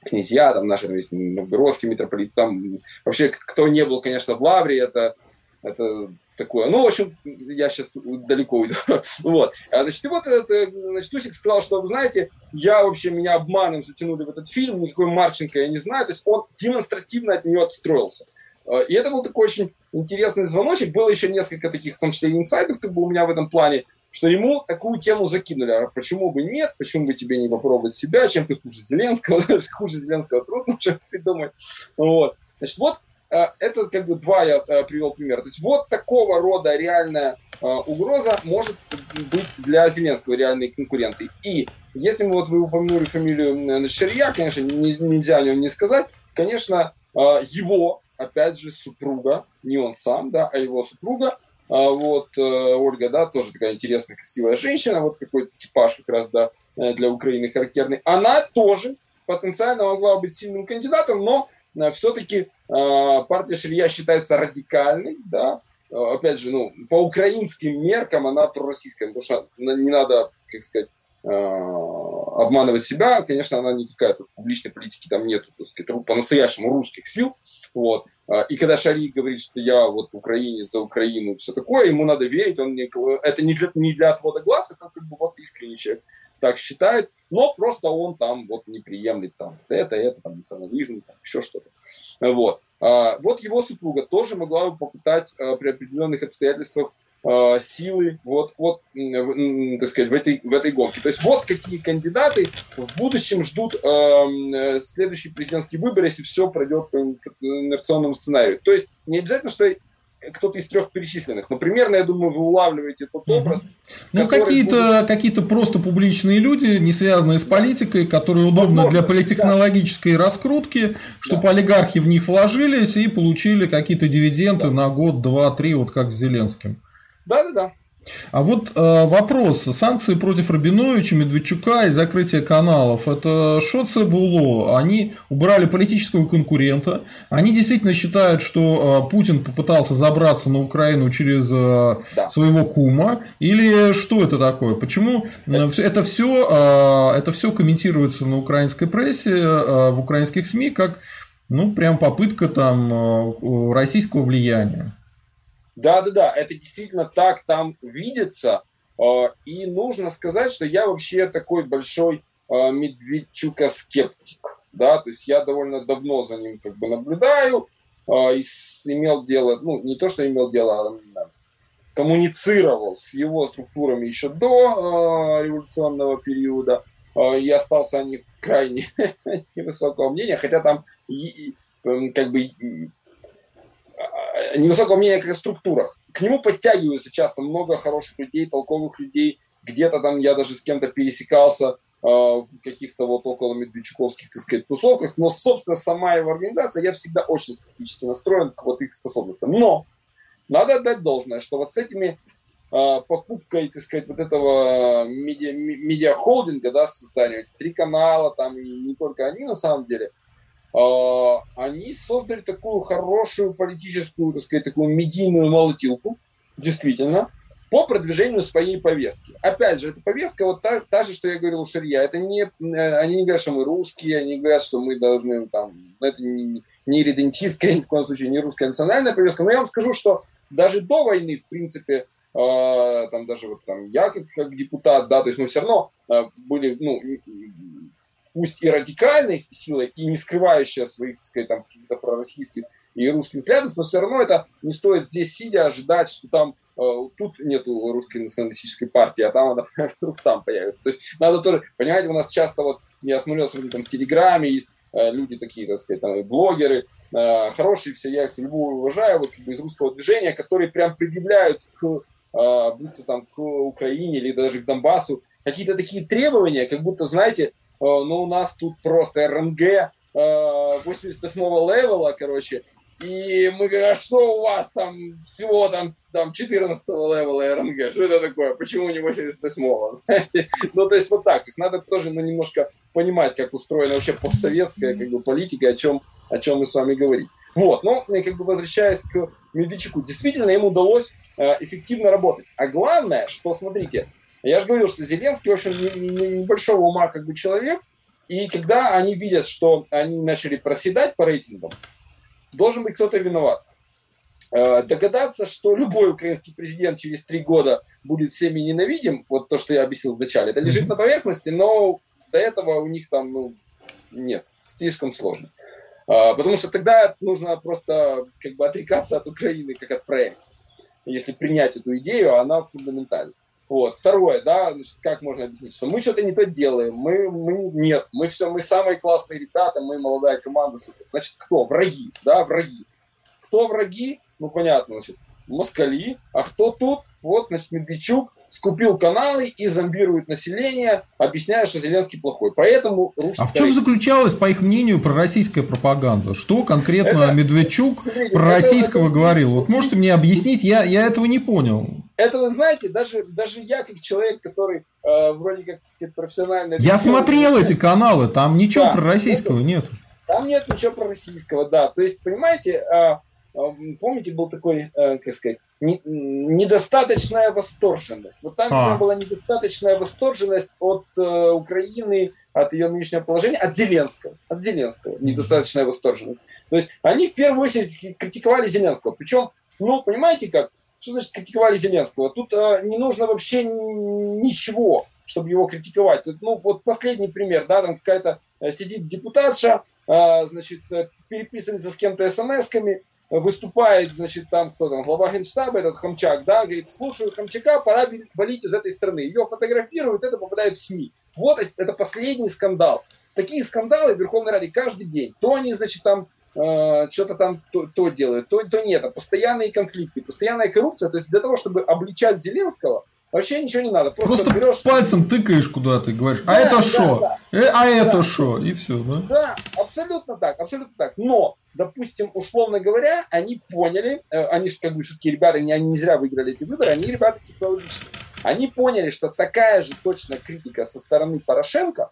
Speaker 2: Князья, там, наши Новгородский митрополит, там, вообще, кто не был, конечно, в Лавре, это, это такое. Ну, в общем, я сейчас далеко уйду. вот. А, значит, и вот этот, значит, Тусик сказал, что, вы знаете, я вообще, меня обманом затянули в этот фильм, никакой Марченко я не знаю. То есть он демонстративно от нее отстроился. А, и это был такой очень интересный звоночек. Было еще несколько таких, в том числе, инсайдов как бы у меня в этом плане, что ему такую тему закинули. А почему бы нет? Почему бы тебе не попробовать себя? Чем ты хуже Зеленского? хуже Зеленского трудно уже придумать. Вот. Значит, вот это как бы два я а, привел пример. То есть вот такого рода реальная угроза может быть для Зеленского реальной конкуренты. И если мы вот вы упомянули фамилию Ширья, конечно, нельзя о нем не сказать. Конечно, его опять же, супруга, не он сам, да, а его супруга, вот э, Ольга, да, тоже такая интересная, красивая женщина, вот такой типаж как раз, да, э, для Украины характерный. Она тоже потенциально могла быть сильным кандидатом, но э, все-таки э, партия Ширья считается радикальной, да, э, опять же, ну, по украинским меркам она пророссийская, потому что не надо, как сказать, э, обманывать себя. Конечно, она не текает в публичной политике, там нету, так сказать, по-настоящему русских сил. Вот. А, и когда Шарик говорит, что я вот украинец за Украину, все такое, ему надо верить, он не, это не для, не для отвода глаз, это как бы вот искренний человек так считает, но просто он там вот не приемлет там это, это, там национализм, там еще что-то. Вот. А, вот его супруга тоже могла бы попытать а, при определенных обстоятельствах Э, силы вот, вот так сказать, в этой, в этой гонке. То есть вот какие кандидаты в будущем ждут э, следующий президентский выбор, если все пройдет по инерционному сценарию. То есть не обязательно, что кто-то из трех перечисленных. Но примерно, я думаю, вы улавливаете тот образ.
Speaker 1: Ну, какие-то будет... какие просто публичные люди, не связанные с политикой, которые удобны для политехнологической да. раскрутки, чтобы да. олигархи в них вложились и получили какие-то дивиденды да. на год, два, три, вот как с Зеленским.
Speaker 2: Да-да-да.
Speaker 1: А вот э, вопрос. Санкции против Рабиновича, Медведчука и закрытие каналов. Это что Було. Они убрали политического конкурента. Они действительно считают, что э, Путин попытался забраться на Украину через э, да. своего кума. Или что это такое? Почему э, это все, э, это все комментируется на украинской прессе, э, в украинских СМИ, как ну, прям попытка там э, российского влияния?
Speaker 2: Да, да, да, это действительно так там видится. А, и нужно сказать, что я вообще такой большой а, Медведчука-скептик. Да, то есть я довольно давно за ним как бы наблюдаю а, и имел дело, ну, не то, что имел дело, а коммуницировал с его структурами еще до революционного периода. Я остался о них крайне невысокого мнения, хотя там как бы невысокого мнения о структурах. К нему подтягиваются часто много хороших людей, толковых людей. Где-то там я даже с кем-то пересекался в каких-то вот около медведчуковских, так сказать, тусовках, но, собственно, сама его организация, я всегда очень скептически настроен к вот их способностям. Но надо отдать должное, что вот с этими э, покупкой, так сказать, вот этого медиа, медиахолдинга, да, создания, эти три канала, там, и не только они на самом деле, э, они создали такую хорошую политическую, так сказать, такую медийную молотилку, действительно, по продвижению своей повестки. Опять же, эта повестка вот та, та же, что я говорил у Ширья. Это не, э, они не говорят, что мы русские, они говорят, что мы должны там, это не, не редентистская, ни в коем случае не русская национальная повестка. Но я вам скажу, что даже до войны, в принципе, э, там даже вот там я как, как депутат, да, то есть мы все равно э, были, ну, пусть и радикальной силой, и не скрывающая своих, так сказать, там каких-то пророссийских и русских взглядов, но все равно это не стоит здесь сидя ожидать, что там Э, тут нету русской националистической партии, а там она вдруг там появится. То есть надо тоже, понимаете, у нас часто вот, я смотрел, там в Телеграме есть э, люди такие, так сказать, там, блогеры, э, хорошие все, я их люблю, уважаю, вот из русского движения, которые прям предъявляют к, будто там к Украине или даже к Донбассу какие-то такие требования, как будто, знаете, ну у нас тут просто РНГ 88-го level а, короче, и мы говорим, а что у вас там всего там, там 14 level а РНГ? Что это такое? Почему не 88-го? ну, то есть вот так. То есть надо тоже ну, немножко понимать, как устроена вообще постсоветская как бы, политика, о чем, о чем мы с вами говорим. Вот, но как бы возвращаясь к Медведчуку, действительно им удалось э, эффективно работать. А главное, что, смотрите, я же говорил, что Зеленский, в общем, небольшого ума как бы человек, и когда они видят, что они начали проседать по рейтингам, должен быть кто-то виноват. Э, догадаться, что любой украинский президент через три года будет всеми ненавидим, вот то, что я объяснил вначале, это лежит на поверхности, но до этого у них там ну, нет, слишком сложно. Э, потому что тогда нужно просто как бы отрекаться от Украины как от проекта. Если принять эту идею, она фундаментальна. Вот. Второе, да, значит, как можно объяснить, что мы что-то не то делаем, мы, мы нет, мы все, мы самые классные ребята, мы молодая команда, супер. Значит, кто? Враги, да, враги. Кто враги? Ну, понятно, значит, москали, а кто тут? Вот, значит, Медведчук, скупил каналы и зомбирует население, объясняя, что Зеленский плохой. Поэтому
Speaker 1: рушится... А в чем заключалась, по их мнению, пророссийская пропаганда? Что конкретно это, Медведчук смотрите, пророссийского это, говорил? Вот можете мне объяснить? Я, я этого не понял.
Speaker 2: Это вы знаете, даже, даже я, как человек, который э, вроде как, так сказать, профессионально...
Speaker 1: Я смотрел эти каналы, там ничего да, пророссийского это, нет.
Speaker 2: Там нет ничего пророссийского, да. То есть, понимаете, э, помните, был такой, э, как сказать, недостаточная восторженность. Вот там а. была недостаточная восторженность от э, Украины, от ее нынешнего положения, от Зеленского. От Зеленского недостаточная восторженность. То есть они в первую очередь критиковали Зеленского. Причем, ну, понимаете как? Что значит критиковали Зеленского? Тут э, не нужно вообще ничего, чтобы его критиковать. Тут, ну, вот последний пример, да, там какая-то э, сидит депутатша, э, значит, э, переписывается с кем-то смс-ками, выступает, значит, там кто там, глава генштаба, этот Хамчак, да, говорит, слушаю Хамчака, пора валить из этой страны. Ее фотографируют, это попадает в СМИ. Вот это последний скандал. Такие скандалы в Верховной Раде каждый день. То они, значит, там э, что-то там то, то делают, то, то нет. Постоянные конфликты, постоянная коррупция. То есть для того, чтобы обличать Зеленского, Вообще ничего не надо.
Speaker 1: Просто, Просто берешь... пальцем тыкаешь куда-то и говоришь, а это что? Да, да. Э, а это что? И все, да?
Speaker 2: Да, абсолютно так, абсолютно так. Но, допустим, условно говоря, они поняли, э, они же как бы все-таки ребята, они не зря выиграли эти выборы, они ребята технологичные. Они поняли, что такая же точно критика со стороны Порошенко,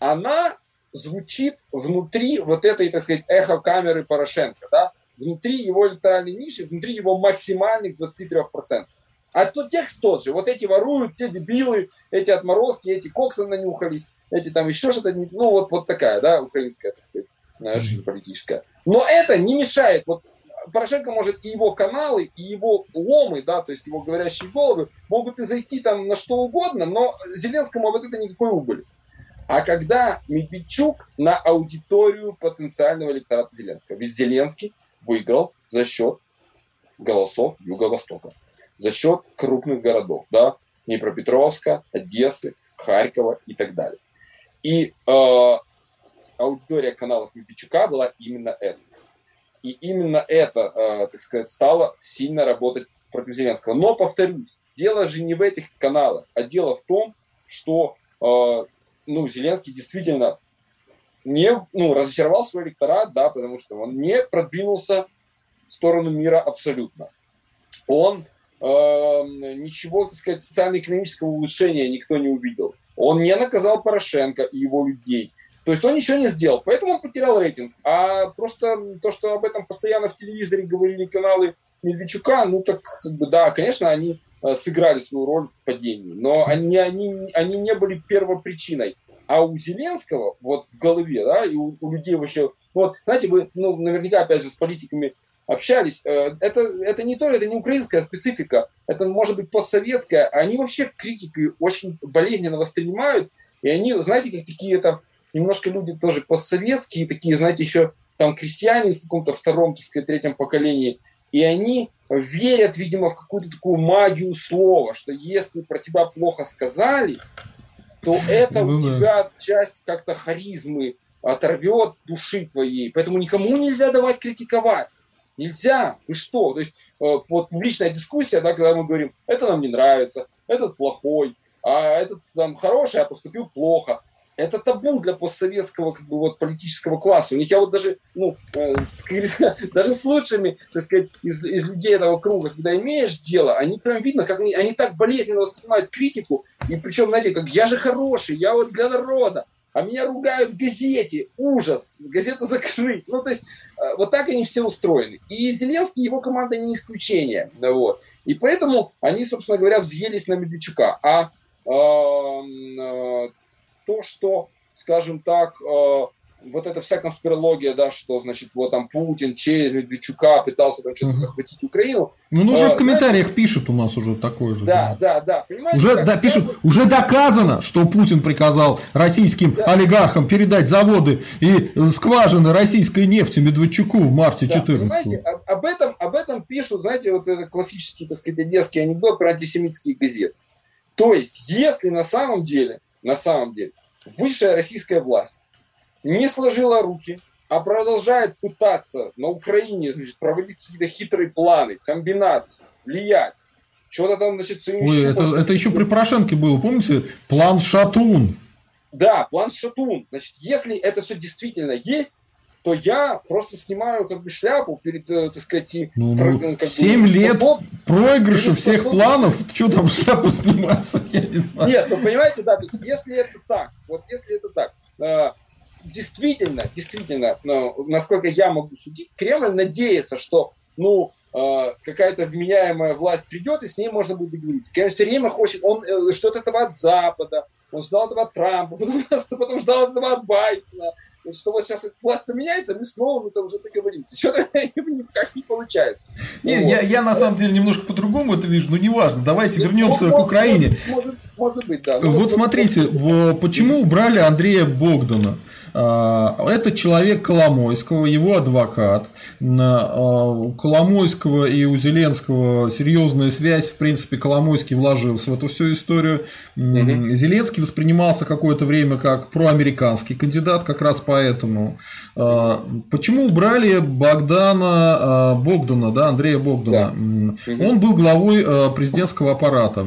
Speaker 2: она звучит внутри вот этой, так сказать, эхо-камеры Порошенко, да? внутри его электоральной ниши, внутри его максимальных 23%. А то текст тот же. Вот эти воруют, те дебилы, эти отморозки, эти коксы нанюхались, эти там еще что-то. Ну, вот, вот такая, да, украинская, так сказать, э, жизнь политическая. Но это не мешает. Вот Порошенко может и его каналы, и его ломы, да, то есть его говорящие головы, могут и зайти там на что угодно, но Зеленскому вот это никакой убыли. А когда Медведчук на аудиторию потенциального электората Зеленского, ведь Зеленский выиграл за счет голосов Юго-Востока за счет крупных городов, да, Днепропетровска, Одессы, Харькова и так далее. И э, аудитория каналов Медведчука была именно это. И именно это, э, так сказать, стало сильно работать против Зеленского. Но, повторюсь, дело же не в этих каналах, а дело в том, что э, ну, Зеленский действительно не, ну, разочаровал свой электорат, да, потому что он не продвинулся в сторону мира абсолютно. Он ничего, так сказать, социально-экономического улучшения никто не увидел. Он не наказал Порошенко и его людей. То есть он ничего не сделал, поэтому он потерял рейтинг. А просто то, что об этом постоянно в телевизоре говорили каналы Медведчука, ну так, как бы, да, конечно, они э, сыграли свою роль в падении, но они, они, они не были первопричиной. А у Зеленского вот в голове, да, и у, у людей вообще, вот, знаете, вы, ну, наверняка, опять же, с политиками общались, э, это, это не то, это не украинская специфика, это может быть постсоветская, они вообще критики очень болезненно воспринимают, и они, знаете, как какие-то немножко люди тоже постсоветские, такие, знаете, еще там крестьяне в каком-то втором, так сказать, третьем поколении, и они верят, видимо, в какую-то такую магию слова, что если про тебя плохо сказали, то это ну, у тебя часть как-то харизмы оторвет души твоей. Поэтому никому нельзя давать критиковать. Нельзя. Вы что? То есть э, вот публичная дискуссия, да, когда мы говорим, это нам не нравится, этот плохой, а этот там хороший, а поступил плохо это табу для постсоветского как бы, вот, политического класса. У них я вот даже, ну, э, с, даже с лучшими, так сказать, из, из людей этого круга, когда имеешь дело, они прям видно, как они, они так болезненно воспринимают критику, и причем, знаете, как я же хороший, я вот для народа, а меня ругают в газете, ужас, газету закрыть. Ну, то есть, э, вот так они все устроены. И Зеленский, его команда не исключение. Вот. И поэтому они, собственно говоря, взъелись на Медведчука. А э, то, что, скажем так, э, вот эта вся конспирология, да, что, значит, вот там Путин через Медведчука пытался там что-то захватить Украину.
Speaker 1: Ну, ну уже а, в комментариях знаете, пишут у нас уже такое же.
Speaker 2: Да, да, да,
Speaker 1: понимаете? Уже, да, пишут, уже доказано, что Путин приказал российским да. олигархам передать заводы и скважины российской нефти Медведчуку в марте да, 14
Speaker 2: понимаете, об этом, об этом пишут, знаете, вот это классический, так сказать, одесский анекдот про антисемитские газеты. То есть, если на самом деле на самом деле, высшая российская власть не сложила руки, а продолжает пытаться на Украине значит, проводить какие-то хитрые планы, комбинации, влиять. Что-то там, значит,
Speaker 1: Ой, это, это еще при Порошенке было, помните? План Шатун.
Speaker 2: Да, план Шатун. Значит, если это все действительно есть, то я просто снимаю как бы шляпу перед, э, так сказать,
Speaker 1: ну, про, ну, как 7 бы, лет способ, проигрыша всех способ... планов, что там шляпу сниматься, я не знаю.
Speaker 2: Нет, ну понимаете, да, то есть если это так, вот если это так, э, действительно, действительно, ну, насколько я могу судить, Кремль надеется, что, ну, э, какая-то вменяемая власть придет, и с ней можно будет договориться. Кремль все время хочет, он э, что-то этого от Запада, он ждал этого от Трампа, потом, потом ждал этого от Байдена, что вот сейчас власть поменяется, мы снова мы там уже договоримся. Что-то никак не получается.
Speaker 1: Нет, вот. я, я на самом деле немножко по-другому это вижу, но неважно. Давайте вернемся ну, к Украине.
Speaker 2: Может, может быть, да.
Speaker 1: Ну, вот смотрите, почему убрали Андрея Богдана? А, это человек Коломойского, его адвокат. А, у Коломойского и у Зеленского серьезная связь. В принципе, Коломойский вложился в эту всю историю. Угу. Зеленский воспринимался какое-то время как проамериканский кандидат, как раз поэтому. А, почему убрали Богдана Богдана, да, Андрея Богдана? Да. Он был главой президентского аппарата.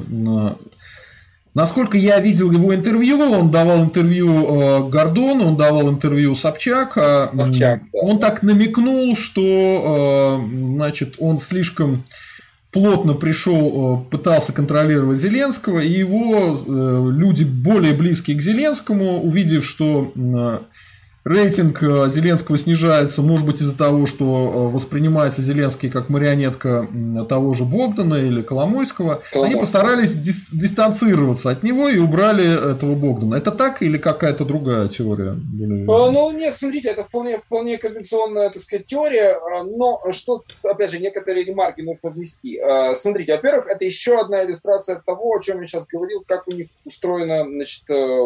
Speaker 1: Насколько я видел его интервью, он давал интервью э, Гордону, он давал интервью Собчак. Э, Собчак да. Он так намекнул, что э, значит, он слишком плотно пришел, пытался контролировать Зеленского, и его люди более близкие к Зеленскому, увидев, что рейтинг э, Зеленского снижается, может быть, из-за того, что э, воспринимается Зеленский как марионетка того же Богдана или Коломойского, Коломойского. они постарались дис- дистанцироваться от него и убрали этого Богдана. Это так или какая-то другая теория?
Speaker 2: А, ну, нет, смотрите, это вполне, вполне конвенционная, так сказать, теория, но что, опять же, некоторые ремарки нужно внести. Смотрите, во-первых, это еще одна иллюстрация того, о чем я сейчас говорил, как у них устроена, значит, э,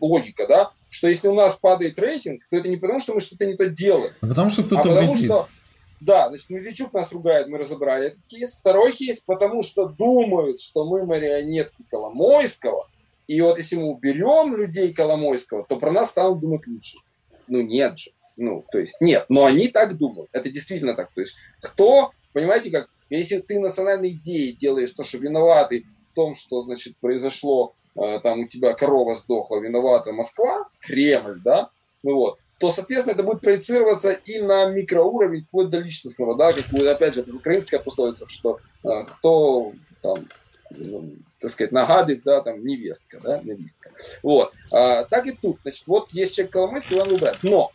Speaker 2: логика, да? Что если у нас падает рейтинг, то это не потому, что мы что-то не то делаем.
Speaker 1: А потому что кто-то а потому, что
Speaker 2: да, значит, Медведчук нас ругает, мы разобрали этот кейс. Второй кейс, потому что думают, что мы марионетки Коломойского, и вот если мы уберем людей Коломойского, то про нас станут думать лучше. Ну нет же. Ну, то есть нет, но они так думают. Это действительно так. То есть кто, понимаете, как, если ты национальной идеей делаешь то, что виноваты в том, что, значит, произошло там у тебя корова сдохла, виновата Москва, Кремль, да, ну вот, то, соответственно, это будет проецироваться и на микроуровень, вплоть до личностного, да, как будет, опять же, украинская пословица, что э, кто там, ну, так сказать, нагадив, да, там, невестка, да, невестка. Вот. А, так и тут, значит, вот есть человек Коломойский, он выбирает. Но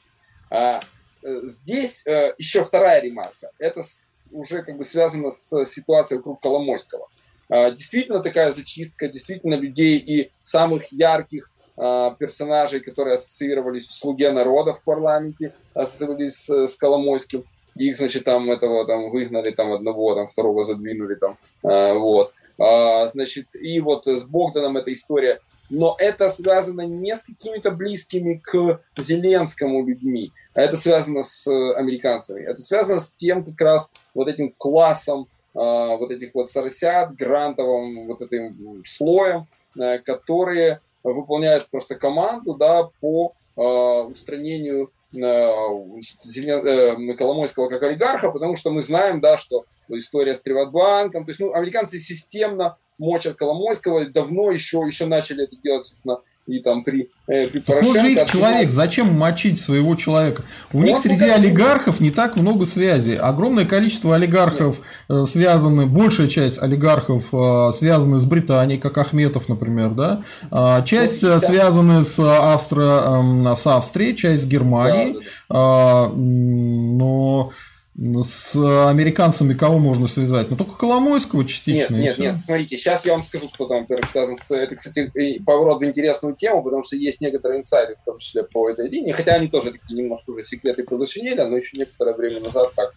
Speaker 2: а, э, здесь а, еще вторая ремарка. Это с, уже как бы связано с ситуацией вокруг Коломойского. А, действительно такая зачистка, действительно людей и самых ярких а, персонажей, которые ассоциировались в «Слуге народа» в парламенте, ассоциировались с, Коломойским. Их, значит, там этого там выгнали, там одного, там второго задвинули, там, а, вот. Значит, и вот с Богданом эта история. Но это связано не с какими-то близкими к Зеленскому людьми, а это связано с американцами. Это связано с тем как раз вот этим классом вот этих вот соросят, грантовым вот этим слоем, э, которые выполняют просто команду да, по а, устранению э, Коломойского как олигарха, потому что мы знаем, да, что история с Приватбанком, то есть ну, американцы системно мочат Коломойского, давно еще, еще начали это делать, собственно, и там при, э, при
Speaker 1: Порошенко. Же их человек, зачем мочить своего человека? У них среди олигархов не так много связей. Огромное количество олигархов Нет. Э, связаны, большая часть олигархов э, связаны с Британией, как Ахметов, например, да? А, часть ну, связаны с, Австро, эм, с Австрией, часть с Германией. Да, да, да. А, но с американцами кого можно связать? Ну, только Коломойского частично.
Speaker 2: Нет, нет, нет, смотрите, сейчас я вам скажу, кто там, во связан с... Это, кстати, поворот в интересную тему, потому что есть некоторые инсайды, в том числе по этой линии, хотя они тоже такие немножко уже секреты продушинели, но еще некоторое время назад так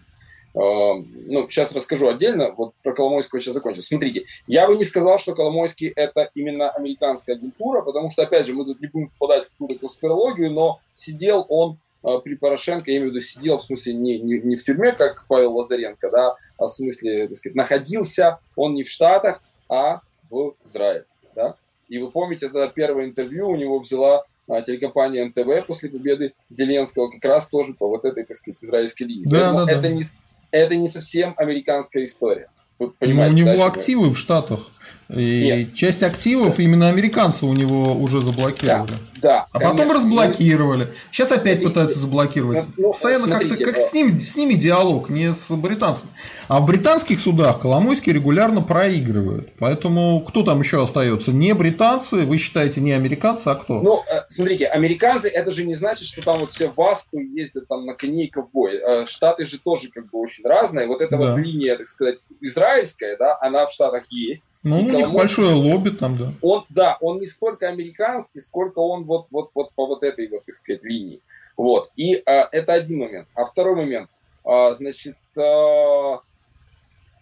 Speaker 2: э, ну, сейчас расскажу отдельно, вот про Коломойского сейчас закончу. Смотрите, я бы не сказал, что Коломойский это именно американская агентура, потому что, опять же, мы тут не будем впадать в какую-то конспирологию, но сидел он при Порошенко, я имею в виду, сидел, в смысле, не, не, не в тюрьме, как Павел Лазаренко, да, а в смысле, так сказать, находился он не в Штатах, а в Израиле, да. И вы помните, это первое интервью у него взяла а, телекомпания НТВ после победы Зеленского, как раз тоже по вот этой, так сказать, израильской линии. Да, да, это, да. Не, это не совсем американская история.
Speaker 1: Вы Но у него да, активы в Штатах. И Нет. часть активов именно американцы у него уже заблокировали. Да. Да, а конечно. потом разблокировали. Сейчас опять смотрите, пытаются заблокировать. Ну, Постоянно как-то как с, ним, с ними диалог, не с британцами. А в британских судах Коломойский регулярно проигрывают. Поэтому кто там еще остается? Не британцы, вы считаете, не американцы, а кто?
Speaker 2: Ну, э, смотрите, американцы это же не значит, что там вот все в Асту ездят там на коне и ковбой. Э, Штаты же тоже как бы очень разные. Вот эта да. вот линия, так сказать, израильская, да, она в Штатах есть.
Speaker 1: Ну, у них большое лобби там, да.
Speaker 2: Он, да, он не столько американский, сколько он вот, вот, вот по вот этой вот, так сказать, линии. Вот. И а, это один момент. А второй момент, а, значит, а,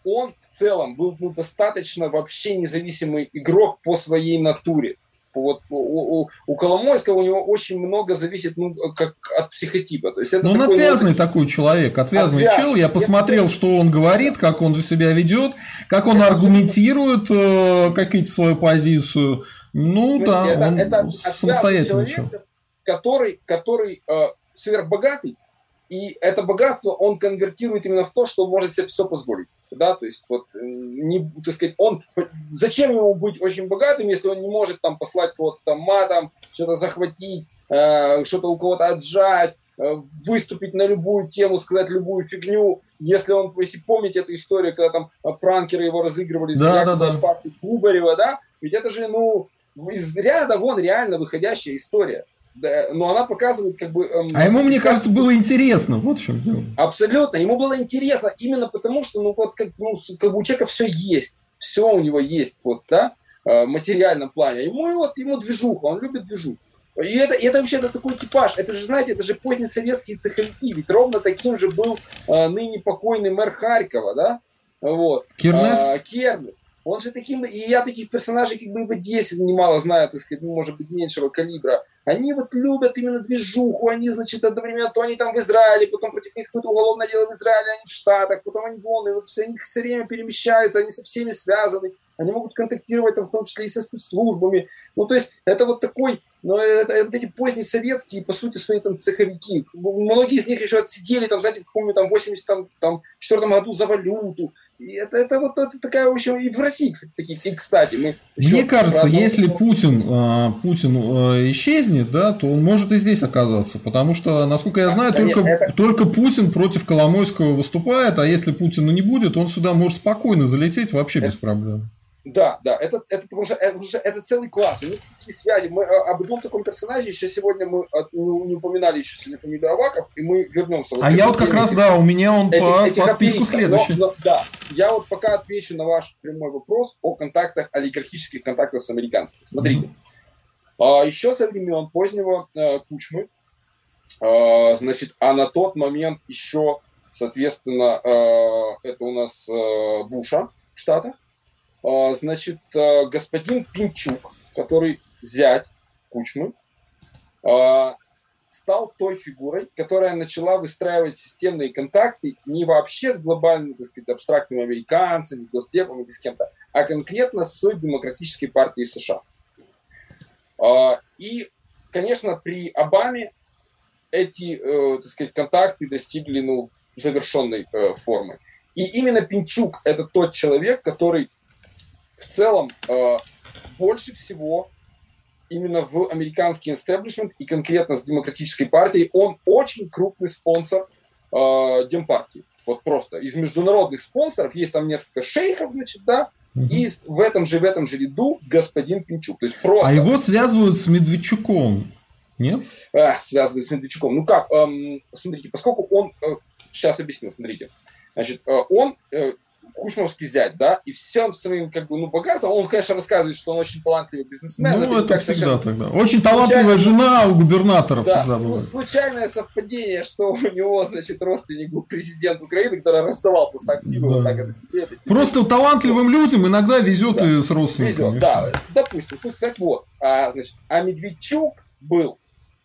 Speaker 2: он в целом был ну, достаточно вообще независимый игрок по своей натуре. Вот у, у, у Коломойского у него очень много зависит ну, как от психотипа. То есть это
Speaker 1: ну, он отвязный вот... такой человек, отвязный, отвязный чел. Я посмотрел, это... что он говорит, как он себя ведет, как он аргументирует э, какие-то свою позицию. Ну Смотрите, да, это, он это самостоятельный человек,
Speaker 2: который, который э, сверхбогатый, и это богатство он конвертирует именно в то, что он может себе все позволить. Да? То есть, вот, э, не, так сказать, он, зачем ему быть очень богатым, если он не может там послать кого-то там матом, что-то захватить, э, что-то у кого-то отжать, э, выступить на любую тему, сказать любую фигню. Если он, если помните эту историю, когда там пранкеры его разыгрывали
Speaker 1: да, да, да.
Speaker 2: Кубарева, да, ведь это же, ну, из ряда вон реально выходящая история. Да, но она показывает как бы...
Speaker 1: Эм, а ему, мне кажется, было интересно, вот в чем дело.
Speaker 2: Абсолютно, ему было интересно именно потому, что ну, вот, как, ну, как бы у человека все есть, все у него есть, вот, да, э, в материальном плане. Ему вот, ему движуха, он любит движуху. И это, это вообще это такой типаж. Это же, знаете, это же позднесоветские цеховики. Ведь ровно таким же был э, ныне покойный мэр Харькова, да? Вот.
Speaker 1: Кирнес?
Speaker 2: А, Кернес. Он же таким, и я таких персонажей как бы в Одессе немало знаю, так сказать, ну, может быть, меньшего калибра. Они вот любят именно движуху, они, значит, одновременно, то они там в Израиле, потом против них какое-то уголовное дело в Израиле, они в Штатах, потом они вон, и вот все, они все время перемещаются, они со всеми связаны, они могут контактировать там, в том числе и со спецслужбами. Ну, то есть, это вот такой, ну, это, это вот эти поздние советские, по сути, свои там цеховики. Многие из них еще отсидели, там, знаете, в каком-нибудь там 84 году за валюту, И это, это вот это такая, в общем, и в России, кстати, такие. И, кстати, мы
Speaker 1: Мне кажется, если Путин, а, Путин а, исчезнет, да, то он может и здесь оказаться. Потому что, насколько я знаю, только, это... только Путин против Коломойского выступает, а если Путина не будет, он сюда может спокойно залететь вообще это... без проблем.
Speaker 2: Да, да, это, это, потому что, это, это целый класс, у них такие связи. Мы а, об одном таком персонаже еще сегодня мы не, не упоминали еще сегодня фамилию Аваков, и мы вернемся.
Speaker 1: Вот а я вот как раз, да, у меня он этих, по, этих по списку следующий.
Speaker 2: Но, но, да, я вот пока отвечу на ваш прямой вопрос о контактах, олигархических контактах с американцами. Смотрите, mm-hmm. а, еще со времен позднего а, Кучмы, а, значит, а на тот момент еще, соответственно, а, это у нас а, Буша в Штатах, значит, а, господин Пинчук, который зять Кучмы, а, стал той фигурой, которая начала выстраивать системные контакты не вообще с глобальными, так сказать, абстрактными американцами, госдепом или с кем-то, а конкретно с Демократической партией США. И, конечно, при Обаме эти, э, так сказать, контакты достигли ну, завершенной э, формы. И именно Пинчук – это тот человек, который в целом э, больше всего именно в американский истеблишмент и конкретно с демократической партией, он очень крупный спонсор э, Демпартии. Вот просто из международных спонсоров есть там несколько шейхов, значит, да, угу. и в этом же в этом же ряду господин Пинчук. То есть просто...
Speaker 1: А его связывают с Медведчуком, нет?
Speaker 2: А, связывают с Медведчуком. Ну как, эм, смотрите, поскольку он, э, сейчас объясню, смотрите, значит, э, он э, кушмовский зять, да, и всем своим, как бы, ну, богатством, он, конечно, рассказывает, что он очень талантливый бизнесмен.
Speaker 1: Ну, это, это всегда тогда. Очень талантливая жена у губернатора
Speaker 2: да,
Speaker 1: всегда была.
Speaker 2: случайное совпадение, что у него, значит, родственник был президент Украины, который раздавал просто активы, да. вот так это тебе, это
Speaker 1: тебе. Просто талантливым людям иногда везет да. и с родственниками.
Speaker 2: Везет, да, допустим. Тут, так вот, а, значит, а Медведчук был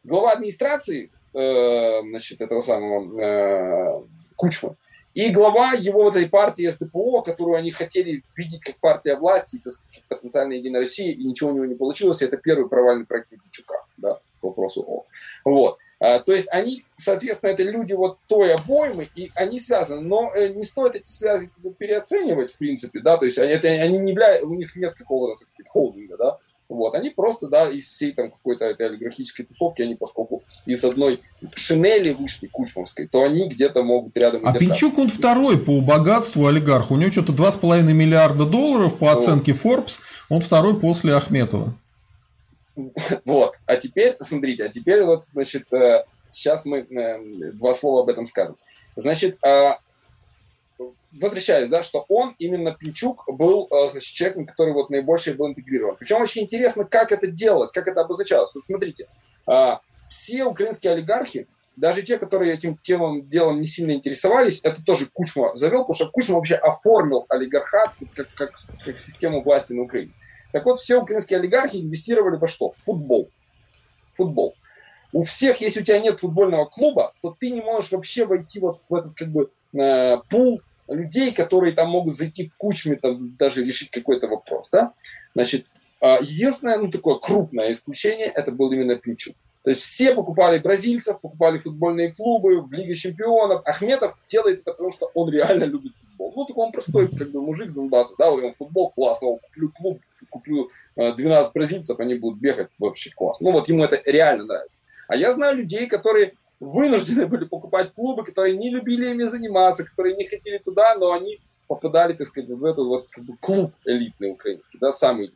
Speaker 2: глава администрации, э, значит, этого самого э, Кучма. И глава его вот этой партии СДПО, которую они хотели видеть как партия власти, это потенциально Единая Россия, и ничего у него не получилось, это первый провальный проект Медведчука, да, по вопросу О. Вот. А, то есть они, соответственно, это люди вот той обоймы, и они связаны. Но э, не стоит эти связи переоценивать, в принципе, да, то есть они, это, они не являются, у них нет какого-то, так сказать, холдинга, да, вот, они просто, да, из всей там какой-то этой олигархической тусовки, они поскольку из одной шинели вышли кучмовской, то они где-то могут рядом...
Speaker 1: А Пинчук, он второй по богатству олигарх. У него что-то 2,5 миллиарда долларов по оценке Forbes. Он второй после Ахметова.
Speaker 2: Вот. А теперь, смотрите, а теперь вот, значит, сейчас э, мы э, два слова об этом скажем. Значит, а, возвращаюсь, да, что он, именно Пинчук, был, э, значит, человеком, который вот наибольше был интегрирован. Причем очень интересно, как это делалось, как это обозначалось. Вот смотрите, а, все украинские олигархи, даже те, которые этим темам делом не сильно интересовались, это тоже Кучма завел, потому что Кучма вообще оформил олигархат как, как, как систему власти на Украине. Так вот, все украинские олигархи инвестировали во что? В футбол. Футбол. У всех, если у тебя нет футбольного клуба, то ты не можешь вообще войти вот в этот как бы э, пул людей, которые там могут зайти кучами, там даже решить какой-то вопрос, да. Значит, а, единственное, ну, такое крупное исключение, это был именно Пинчук. То есть все покупали бразильцев, покупали футбольные клубы, в чемпионов. Ахметов делает это потому, что он реально любит футбол. Ну, такой он простой как бы мужик с Донбасса, да, он футбол классно, куплю клуб, куплю 12 а, бразильцев, они будут бегать вообще классно. Ну, вот ему это реально нравится. А я знаю людей, которые вынуждены были покупать клубы, которые не любили ими заниматься, которые не хотели туда, но они попадали, так сказать, в этот вот как бы, клуб элитный украинский, да, самый.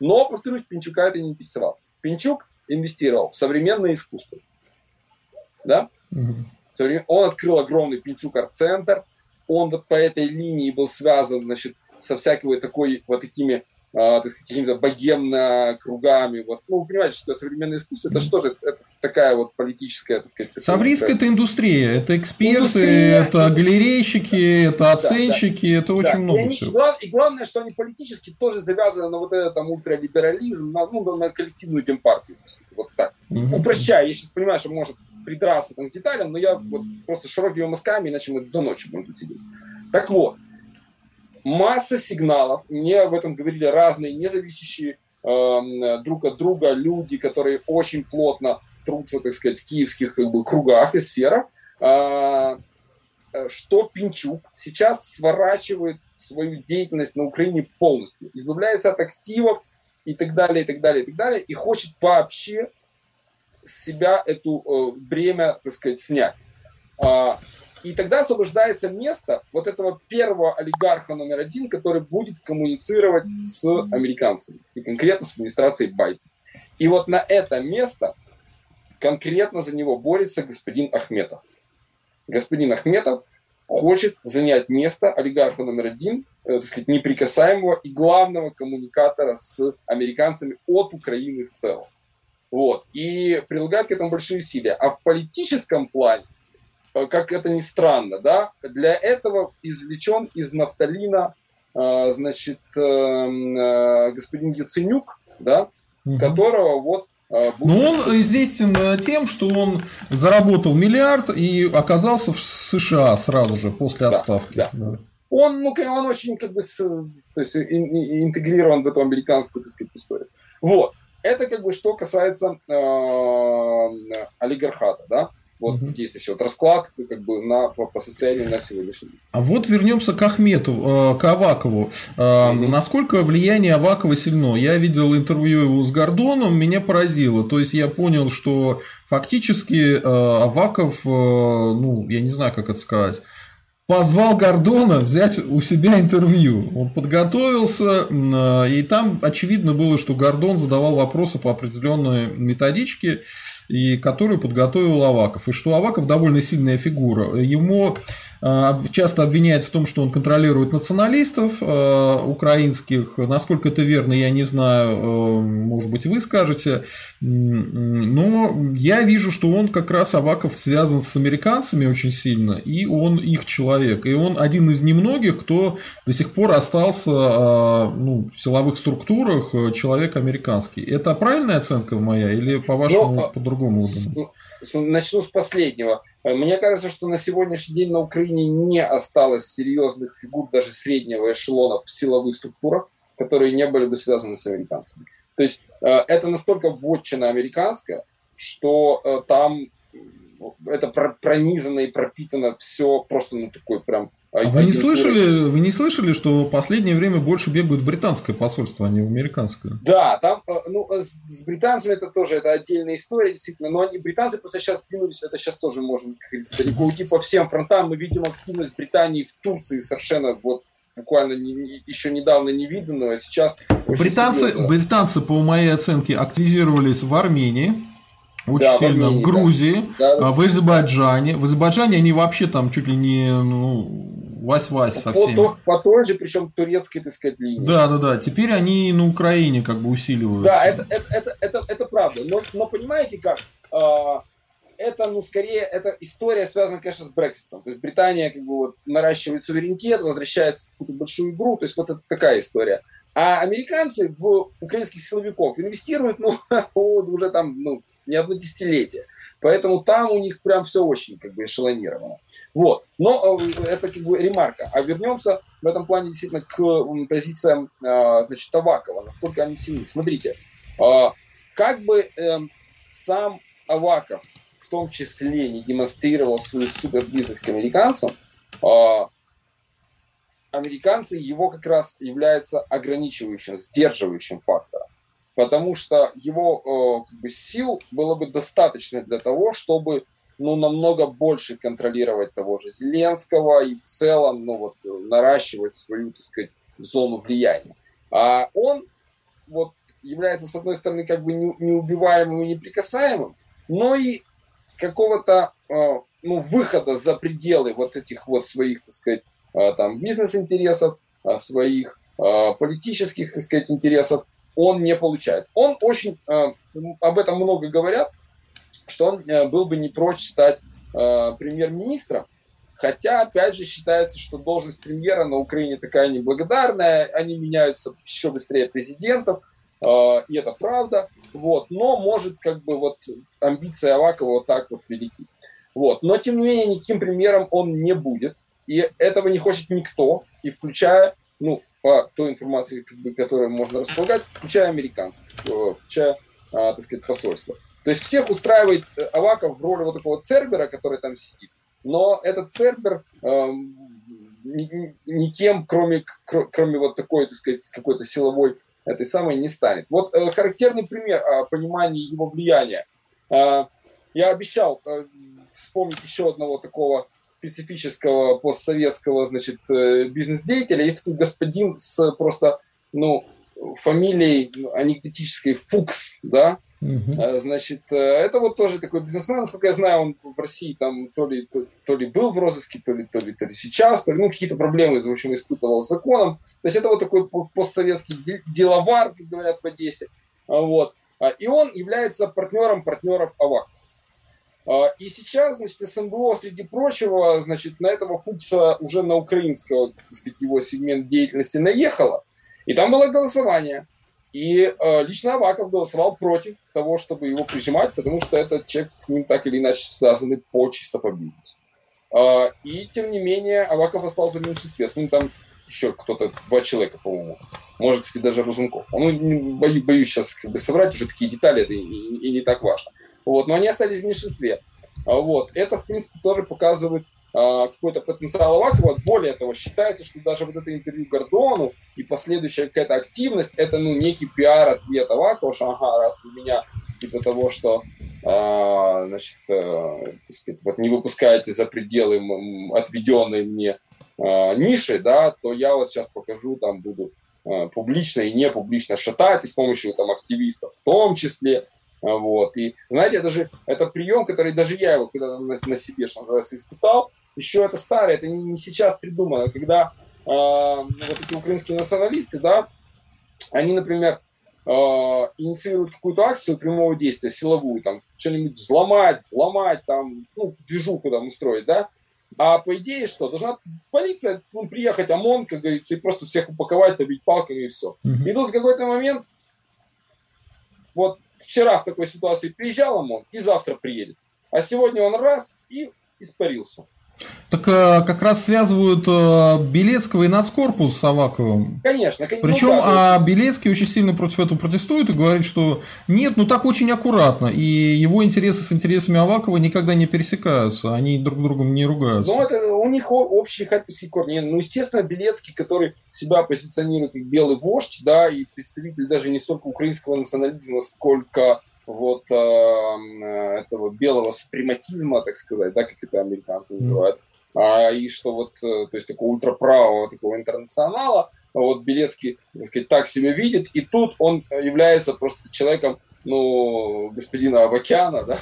Speaker 2: Но, повторюсь, Пинчука это не интересовало. Пинчук инвестировал в современное искусство. Да? Mm-hmm. Он открыл огромный Пинчук арт-центр, он вот по этой линии был связан, значит, со всякой вот такой, вот такими так сказать, какими-то богемно-кругами. Вот. Ну, вы понимаете, что современное искусство это что же? Это такая вот политическая, так сказать...
Speaker 1: Савриск это индустрия, это эксперты, индустрия, это галерейщики, это оценщики, да, да, это очень да. много и они, всего.
Speaker 2: И, глав, и главное, что они политически тоже завязаны на вот этот там ультралиберализм, на, ну, на коллективную демпартию. Вот так. Угу. Упрощая, я сейчас понимаю, что может придраться там к деталям, но я вот просто широкими мазками, иначе мы до ночи будем сидеть. Так вот, масса сигналов. Мне об этом говорили разные независящие э, друг от друга люди, которые очень плотно трутся, так сказать, в киевских как бы, кругах и сферах, э, что Пинчук сейчас сворачивает свою деятельность на Украине полностью, избавляется от активов и так далее, и так далее, и так далее, и хочет вообще себя эту э, бремя, так сказать, снять. И тогда освобождается место вот этого первого олигарха номер один, который будет коммуницировать с американцами, и конкретно с администрацией Байдена. И вот на это место конкретно за него борется господин Ахметов. Господин Ахметов хочет занять место олигарха номер один, э, так сказать, неприкасаемого и главного коммуникатора с американцами от Украины в целом. Вот. И прилагает к этому большие усилия. А в политическом плане, как это ни странно, да, для этого извлечен из нафталина э, значит, господин Яценюк, да, угу. которого вот
Speaker 1: Будет... Но он известен тем, что он заработал миллиард и оказался в США сразу же после отставки. Да,
Speaker 2: да. Да. Он, ну, он очень как бы то есть, интегрирован в эту американскую так сказать, историю. Вот. Это как бы что касается э, олигархата, да вот угу. действующий вот расклад как бы на, по, по состоянию на сегодняшний день.
Speaker 1: А вот вернемся к Ахмету, э, к Авакову. Угу. Насколько влияние Авакова сильно? Я видел интервью его с Гордоном, меня поразило. То есть я понял, что фактически э, Аваков, ну, я не знаю, как это сказать, позвал Гордона взять у себя интервью. Он подготовился, и там очевидно было, что Гордон задавал вопросы по определенной методичке, и которую подготовил Аваков. И что Аваков довольно сильная фигура. Ему а, часто обвиняют в том, что он контролирует националистов а, украинских. Насколько это верно, я не знаю, а, может быть, вы скажете. Но я вижу, что он как раз Аваков связан с американцами очень сильно, и он их человек. И он один из немногих, кто до сих пор остался ну, в силовых структурах человек американский. Это правильная оценка моя или по-вашему ну, по-другому?
Speaker 2: Начну с последнего. Мне кажется, что на сегодняшний день на Украине не осталось серьезных фигур даже среднего эшелона в силовых структурах, которые не были бы связаны с американцами. То есть э, это настолько вотчина американская, что э, там это пронизано и пропитано все просто ну такой прям
Speaker 1: а вы не слышали, вы не слышали, что в последнее время больше бегают британское посольство, а не американское?
Speaker 2: Да, там, э, ну, э, с британцами это тоже это отдельная история, действительно. Но они, британцы просто сейчас двинулись, это сейчас тоже можем, как говорится, далеко уйти по всем фронтам. Мы видим активность Британии в Турции совершенно вот буквально не, не, еще недавно не виданную, а сейчас...
Speaker 1: Британцы, британцы, по моей оценке, активизировались в Армении, очень да, сильно в, Армении, в Грузии, да. Да, в Азербайджане. В Азербайджане они вообще там чуть ли не ну, вась-вась со всеми.
Speaker 2: По, по той же, причем турецкой, так сказать, линии.
Speaker 1: Да, да, да. Теперь они на Украине как бы усиливают.
Speaker 2: Да, это, это, это, это, это правда. Но, но понимаете как? А, это, ну, скорее, это история связана, конечно, с Брекситом. То есть Британия как бы вот наращивает суверенитет, возвращается в какую-то большую игру. То есть вот это такая история. А американцы в украинских силовиков инвестируют, ну, уже там, ну, не одно десятилетие. Поэтому там у них прям все очень как бы эшелонировано. Вот. Но э, это как бы ремарка. А вернемся в этом плане действительно к позициям э, значит, Табакова. Насколько они сильны. Смотрите, э, как бы эм, сам Аваков в том числе не демонстрировал свою суперблизость к американцам, американцы его как раз являются ограничивающим, сдерживающим фактором потому что его э, как бы, сил было бы достаточно для того, чтобы ну, намного больше контролировать того же Зеленского и в целом ну, вот, наращивать свою, так сказать, зону влияния. А он вот, является, с одной стороны, как бы неубиваемым и неприкасаемым, но и какого-то э, ну, выхода за пределы вот этих вот своих, так сказать, э, там, бизнес-интересов, э, своих э, политических, так сказать, интересов, он не получает. Он очень, э, об этом много говорят, что он э, был бы не прочь стать э, премьер-министром, хотя, опять же, считается, что должность премьера на Украине такая неблагодарная, они меняются еще быстрее президентов, и это правда, вот, но может как бы вот амбиции Авакова вот так вот велики. Вот. Но, тем не менее, никаким премьером он не будет, и этого не хочет никто, и включая ну, по той информации, которую можно располагать, включая американцев, э, включая, а, так сказать, посольство. То есть всех устраивает э, Аваков в роли вот такого цербера, который там сидит. Но этот цербер э, никем, кроме, кроме вот такой, так сказать, какой-то силовой этой самой не станет. Вот э, характерный пример э, понимания его влияния. Э, я обещал э, вспомнить еще одного такого специфического постсоветского, значит, э, бизнес-деятеля. Есть такой господин с просто, ну, фамилией анекдотической Фукс, да, Угу. Значит, э, это вот тоже такой бизнесмен, насколько я знаю, он в России там то ли, то, то ли был в розыске, то ли, то ли, то ли сейчас, то ли, ну, какие-то проблемы, в общем, испытывал с законом. То есть это вот такой постсоветский деловар, как говорят в Одессе. Вот. И он является партнером партнеров АВАК. И сейчас, значит, СМБО, среди прочего, значит, на этого Фукса уже на украинского, так сказать, его сегмент деятельности наехало. И там было голосование. И э, лично Аваков голосовал против того, чтобы его прижимать, потому что этот человек с ним так или иначе связаны по чисто по бизнесу. Э, и тем не менее Аваков остался в меньшинстве. С ним там еще кто-то, два человека, по-моему. Может, кстати, даже Рузунков. Ну, боюсь, боюсь сейчас как бы соврать, уже такие детали, это и, и, и не так важно. Вот, но они остались в меньшинстве. Вот. Это, в принципе, тоже показывает а, какой-то потенциал Авакова. Более того, считается, что даже вот это интервью Гордону и последующая какая-то активность, это ну, некий пиар-ответ Авакова, что ага, раз вы меня типа того, что а, значит, а, сказать, вот не выпускаете за пределы отведенной мне а, ниши, да, то я вот сейчас покажу, там буду а, публично и не публично шатать, и с помощью там активистов в том числе, вот. И, знаете, это же это прием, который даже я его когда на, на себе, что называется, испытал еще это старое, это не сейчас придумано, когда э, вот эти украинские националисты, да, они, например, э, инициируют какую-то акцию прямого действия, силовую, там, что-нибудь взломать, взломать, там, ну, движуху там устроить, да, а по идее что? Должна полиция ну, приехать, ОМОН, как говорится, и просто всех упаковать, побить палками и все. Mm-hmm. И тут в какой-то момент, вот вчера в такой ситуации приезжал ОМОН, и завтра приедет. А сегодня он раз и испарился.
Speaker 1: Так э, как раз связывают э, Белецкого и Нацкорпус с Аваковым.
Speaker 2: Конечно.
Speaker 1: Причем ну, да, а Белецкий очень сильно против этого протестует и говорит, что нет, ну так очень аккуратно. И его интересы с интересами Авакова никогда не пересекаются. Они друг другом не ругаются.
Speaker 2: Ну, это у них общие харьковские корни. Ну, естественно, Белецкий, который себя позиционирует как белый вождь, да, и представитель даже не столько украинского национализма, сколько вот э, этого белого супрематизма, так сказать, да, как это американцы называют, а, и что вот, э, то есть такого ультраправого такого интернационала, вот Белецкий, так сказать, так себя видит, и тут он является просто человеком, ну, господина Авакяна, да,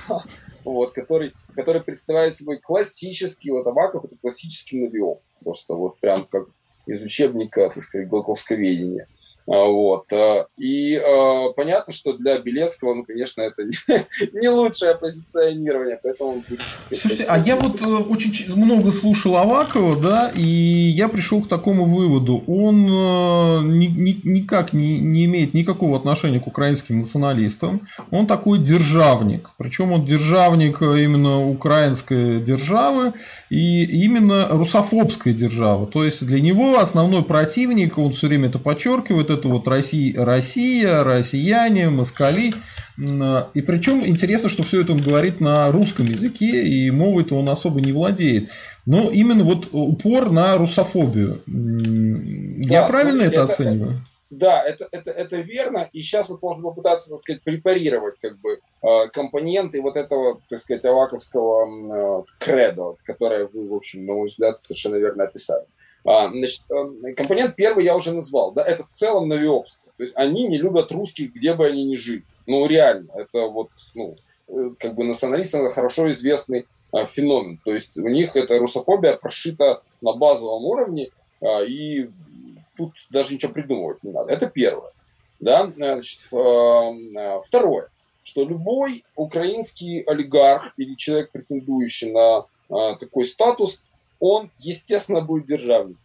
Speaker 2: вот, который, который представляет собой классический, вот Аваков это классический навиом, просто вот прям как из учебника, так сказать, глубоковсковедения. А, вот. А, и э, понятно, что для Белецкого, ну, конечно, это не лучшее позиционирование, поэтому он будет...
Speaker 1: Слушайте, а я вот э, очень много слушал Авакова, да, и я пришел к такому выводу. Он э, ни, ни, никак не, не имеет никакого отношения к украинским националистам. Он такой державник. Причем он державник именно украинской державы и именно русофобской державы. То есть для него основной противник, он все время это подчеркивает, это вот Россия, Россия, россияне, москали. И причем интересно, что все это он говорит на русском языке, и мовой-то он особо не владеет. Но именно вот упор на русофобию. Да, Я правильно это, это оцениваю?
Speaker 2: Да, это, это, это верно. И сейчас вот можно попытаться, так сказать, препарировать как бы э, компоненты вот этого, так сказать, аваковского э, кредо, которое вы, в общем, на мой взгляд, совершенно верно описали. А, значит, э, компонент первый я уже назвал, да, это в целом навиобство. То есть они не любят русских, где бы они ни жили. Ну, реально, это вот, ну, э, как бы националистам хорошо известный а, феномен. То есть у них эта русофобия прошита на базовом уровне, а, и тут даже ничего придумывать не надо. Это первое. Да? Значит, второе, что любой украинский олигарх или человек, претендующий на такой статус, он, естественно, будет державник.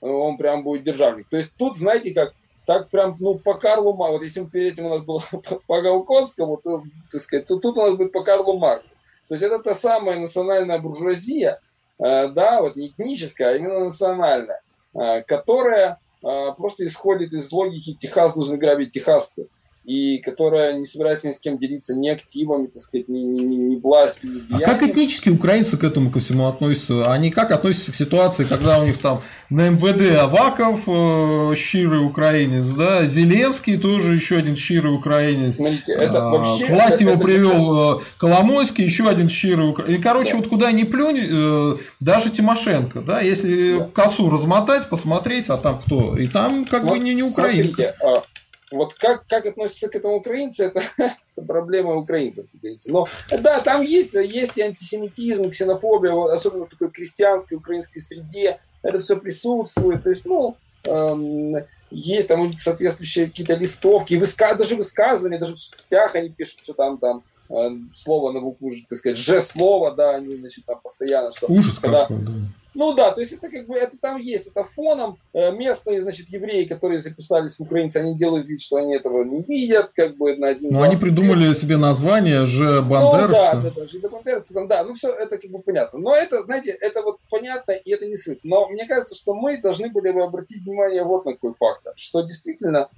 Speaker 2: Он прям будет державник. То есть тут, знаете, как так прям, ну, по Карлу Марксу, вот если перед этим у нас было по Галковскому, то, так сказать, то тут у нас будет по Карлу Марксу. То есть это та самая национальная буржуазия, э, да, вот не этническая, а именно национальная, э, которая э, просто исходит из логики «Техас должны грабить техасцы». И которая не собирается ни с кем делиться ни активами, так сказать, ни, ни, ни, властью, ни
Speaker 1: влиянием. А как этнически украинцы к этому ко всему относятся? Они как относятся к ситуации, когда у них там на МВД Аваков, э, щирый украинец, да, Зеленский тоже еще один щирый украинец. Смотрите, это а, вообще... К власти его привел это... Коломойский, еще один щирый украинец. И, короче, да. вот куда ни плюнь, э, даже Тимошенко, да, если да. косу размотать, посмотреть, а там кто? И там как вот бы не, не украинка. Смотрите, а,
Speaker 2: вот как, как относятся к этому украинцы, это, это проблема украинцев, как говорится. Но да, там есть, есть и антисемитизм, ксенофобия, особенно в такой крестьянской украинской среде. Это все присутствует. То есть, ну, эм, есть там соответствующие какие-то листовки, выска, даже высказывания, даже в соцсетях они пишут, что там, там э, слово на букву, так сказать, же-слово, да, они, значит, там постоянно, что... Ужас когда, какой, да ну да, то есть это как бы это там есть, это фоном. Э, местные, значит, евреи, которые записались в украинцы, они делают вид, что они этого не видят, как бы на один.
Speaker 1: Ну они придумали лет. себе название же бандеровцы.
Speaker 2: Ну, да, да, же бандеровцы, там, да, ну все это как бы понятно. Но это, знаете, это вот понятно и это не суть. Но мне кажется, что мы должны были бы обратить внимание вот на какой фактор, что действительно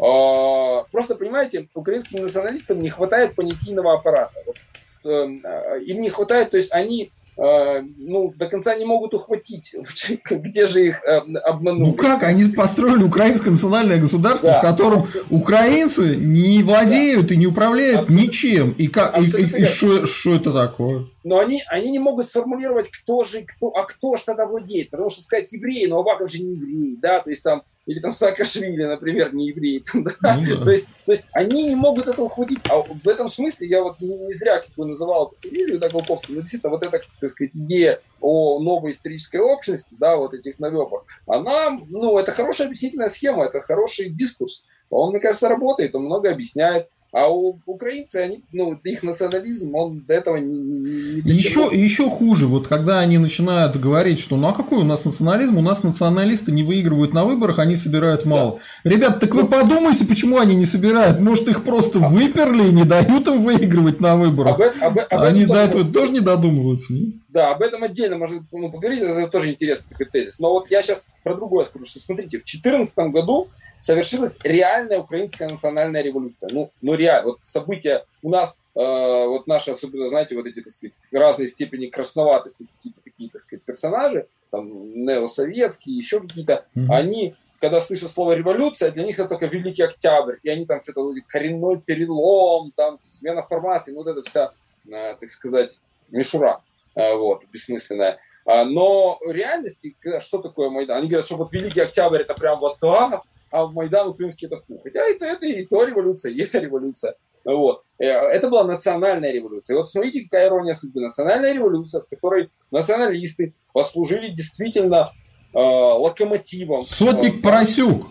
Speaker 2: э, просто понимаете, украинским националистам не хватает понятийного аппарата. Вот, эм, э, им не хватает, то есть они ну, до конца не могут ухватить, где же их э, обманули.
Speaker 1: Ну как? Они построили украинское национальное государство, да. в котором украинцы не владеют да. и не управляют Абсолютно. ничем. И, как, и, и, что это такое?
Speaker 2: Но они, они не могут сформулировать, кто же, кто, а кто же тогда владеет. Потому что сказать евреи, но Аваков же не еврей, да, то есть там или там Саакашвили, например, не евреи. Там, да? ну, да. то, есть, то есть они не могут этого ухватить. А в этом смысле я вот не, не зря как бы называл эту фамилию да, Голковскую, но действительно вот эта, так сказать, идея о новой исторической общности, да, вот этих навепов, она, ну, это хорошая объяснительная схема, это хороший дискурс. Он, мне кажется, работает, он много объясняет. А у украинцы, они, ну, их национализм, он до этого не, не,
Speaker 1: не еще, еще хуже, вот когда они начинают говорить, что ну а какой у нас национализм, у нас националисты не выигрывают на выборах, они собирают мало. Да. Ребят, так вы ну, подумайте, почему они не собирают? Может, их просто а, выперли и не дают им выигрывать на выборах? Об, об, об они до этого тоже не додумываются, не?
Speaker 2: Да, об этом отдельно можно ну, поговорить, это тоже интересный такой тезис. Но вот я сейчас про другое скажу, что смотрите, в 2014 году совершилась реальная украинская национальная революция. Ну, ну реально, вот события у нас, э, вот наши, особенно, знаете, вот эти, так сказать, разные степени красноватости, какие-то такие, так сказать, персонажи, там, неосоветские, еще какие-то, mm-hmm. они когда слышат слово революция, для них это только Великий Октябрь, и они там что-то коренной перелом, там смена формации, ну вот это вся, э, так сказать, мишура, э, вот, бессмысленная. А, но в реальности, что такое Майдан? Они говорят, что вот Великий Октябрь это прям вот да, а в Майдан украинский это фу. Хотя это, это и то революция, и это революция. Вот. Э, это была национальная революция. И вот смотрите, какая ирония судьбы. Национальная революция, в которой националисты послужили действительно э, локомотивом.
Speaker 1: Сотник Поросюк.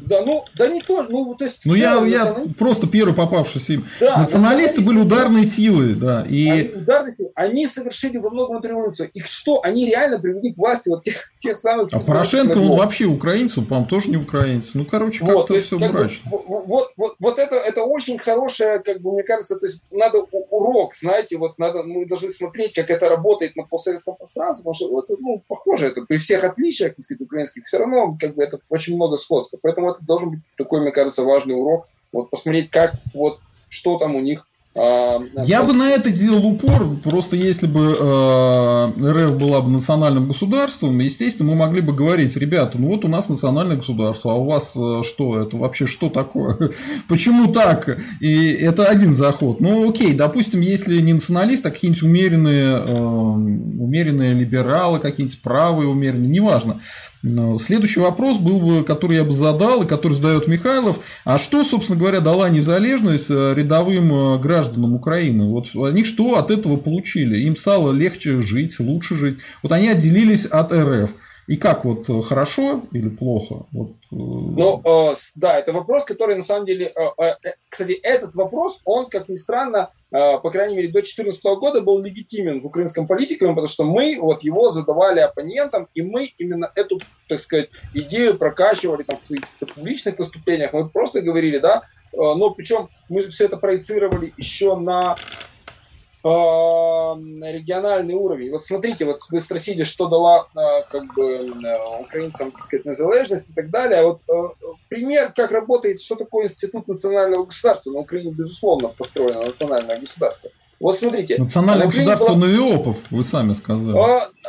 Speaker 2: Да, ну, да не то, ну, то есть...
Speaker 1: Ну, я, я просто первый попавшийся им. Да, националисты были ударные силы, да. И...
Speaker 2: Они, ударные силы, они совершили во многом революцию. Их что, они реально привели к власти вот тех, тех самых...
Speaker 1: А Порошенко, он вообще украинец, он, по-моему, тоже не украинец. Ну, короче, как-то вот, все как мрачно.
Speaker 2: Бы, вот, вот, вот это, это очень хорошее, как бы, мне кажется, то есть надо урок, знаете, вот надо, мы должны смотреть, как это работает на постсоветском пространстве, потому что это, ну, похоже, это при всех отличиях, так сказать, украинских, все равно, как бы, это очень много сходства. Поэтому это должен быть такой, мне кажется, важный урок. Вот посмотреть, как вот что там у них
Speaker 1: Я бы на это делал упор, просто если бы э, РФ была бы национальным государством, естественно, мы могли бы говорить, ребята, ну вот у нас национальное государство, а у вас э, что, это вообще что такое? Почему так? И это один заход. Ну окей, допустим, если не националист, а какие-нибудь умеренные, э, умеренные либералы, какие-нибудь правые умеренные, неважно. Следующий вопрос был бы, который я бы задал, и который задает Михайлов, а что, собственно говоря, дала незалежность рядовым гражданам гражданам Украины. Вот они что от этого получили? Им стало легче жить, лучше жить. Вот они отделились от РФ. И как вот хорошо или плохо? Вот.
Speaker 2: Э, ну, э, да, это вопрос, который на самом деле, э, э, э кстати, этот вопрос, он, как ни странно, э, по крайней мере, до 2014 года был легитимен в украинском политике, потому что мы вот его задавали оппонентам, и мы именно эту, так сказать, идею прокачивали там, в публичных выступлениях. Мы просто говорили, да, Э, но причем мы все это проецировали еще на региональный уровень. Вот смотрите, вот вы спросили, что дала как бы украинцам, так сказать, незалежность и так далее. Вот пример, как работает, что такое институт национального государства. На Украине, безусловно, построено национальное государство. Вот смотрите.
Speaker 1: Национальное государство была... Новиопов, вы сами сказали.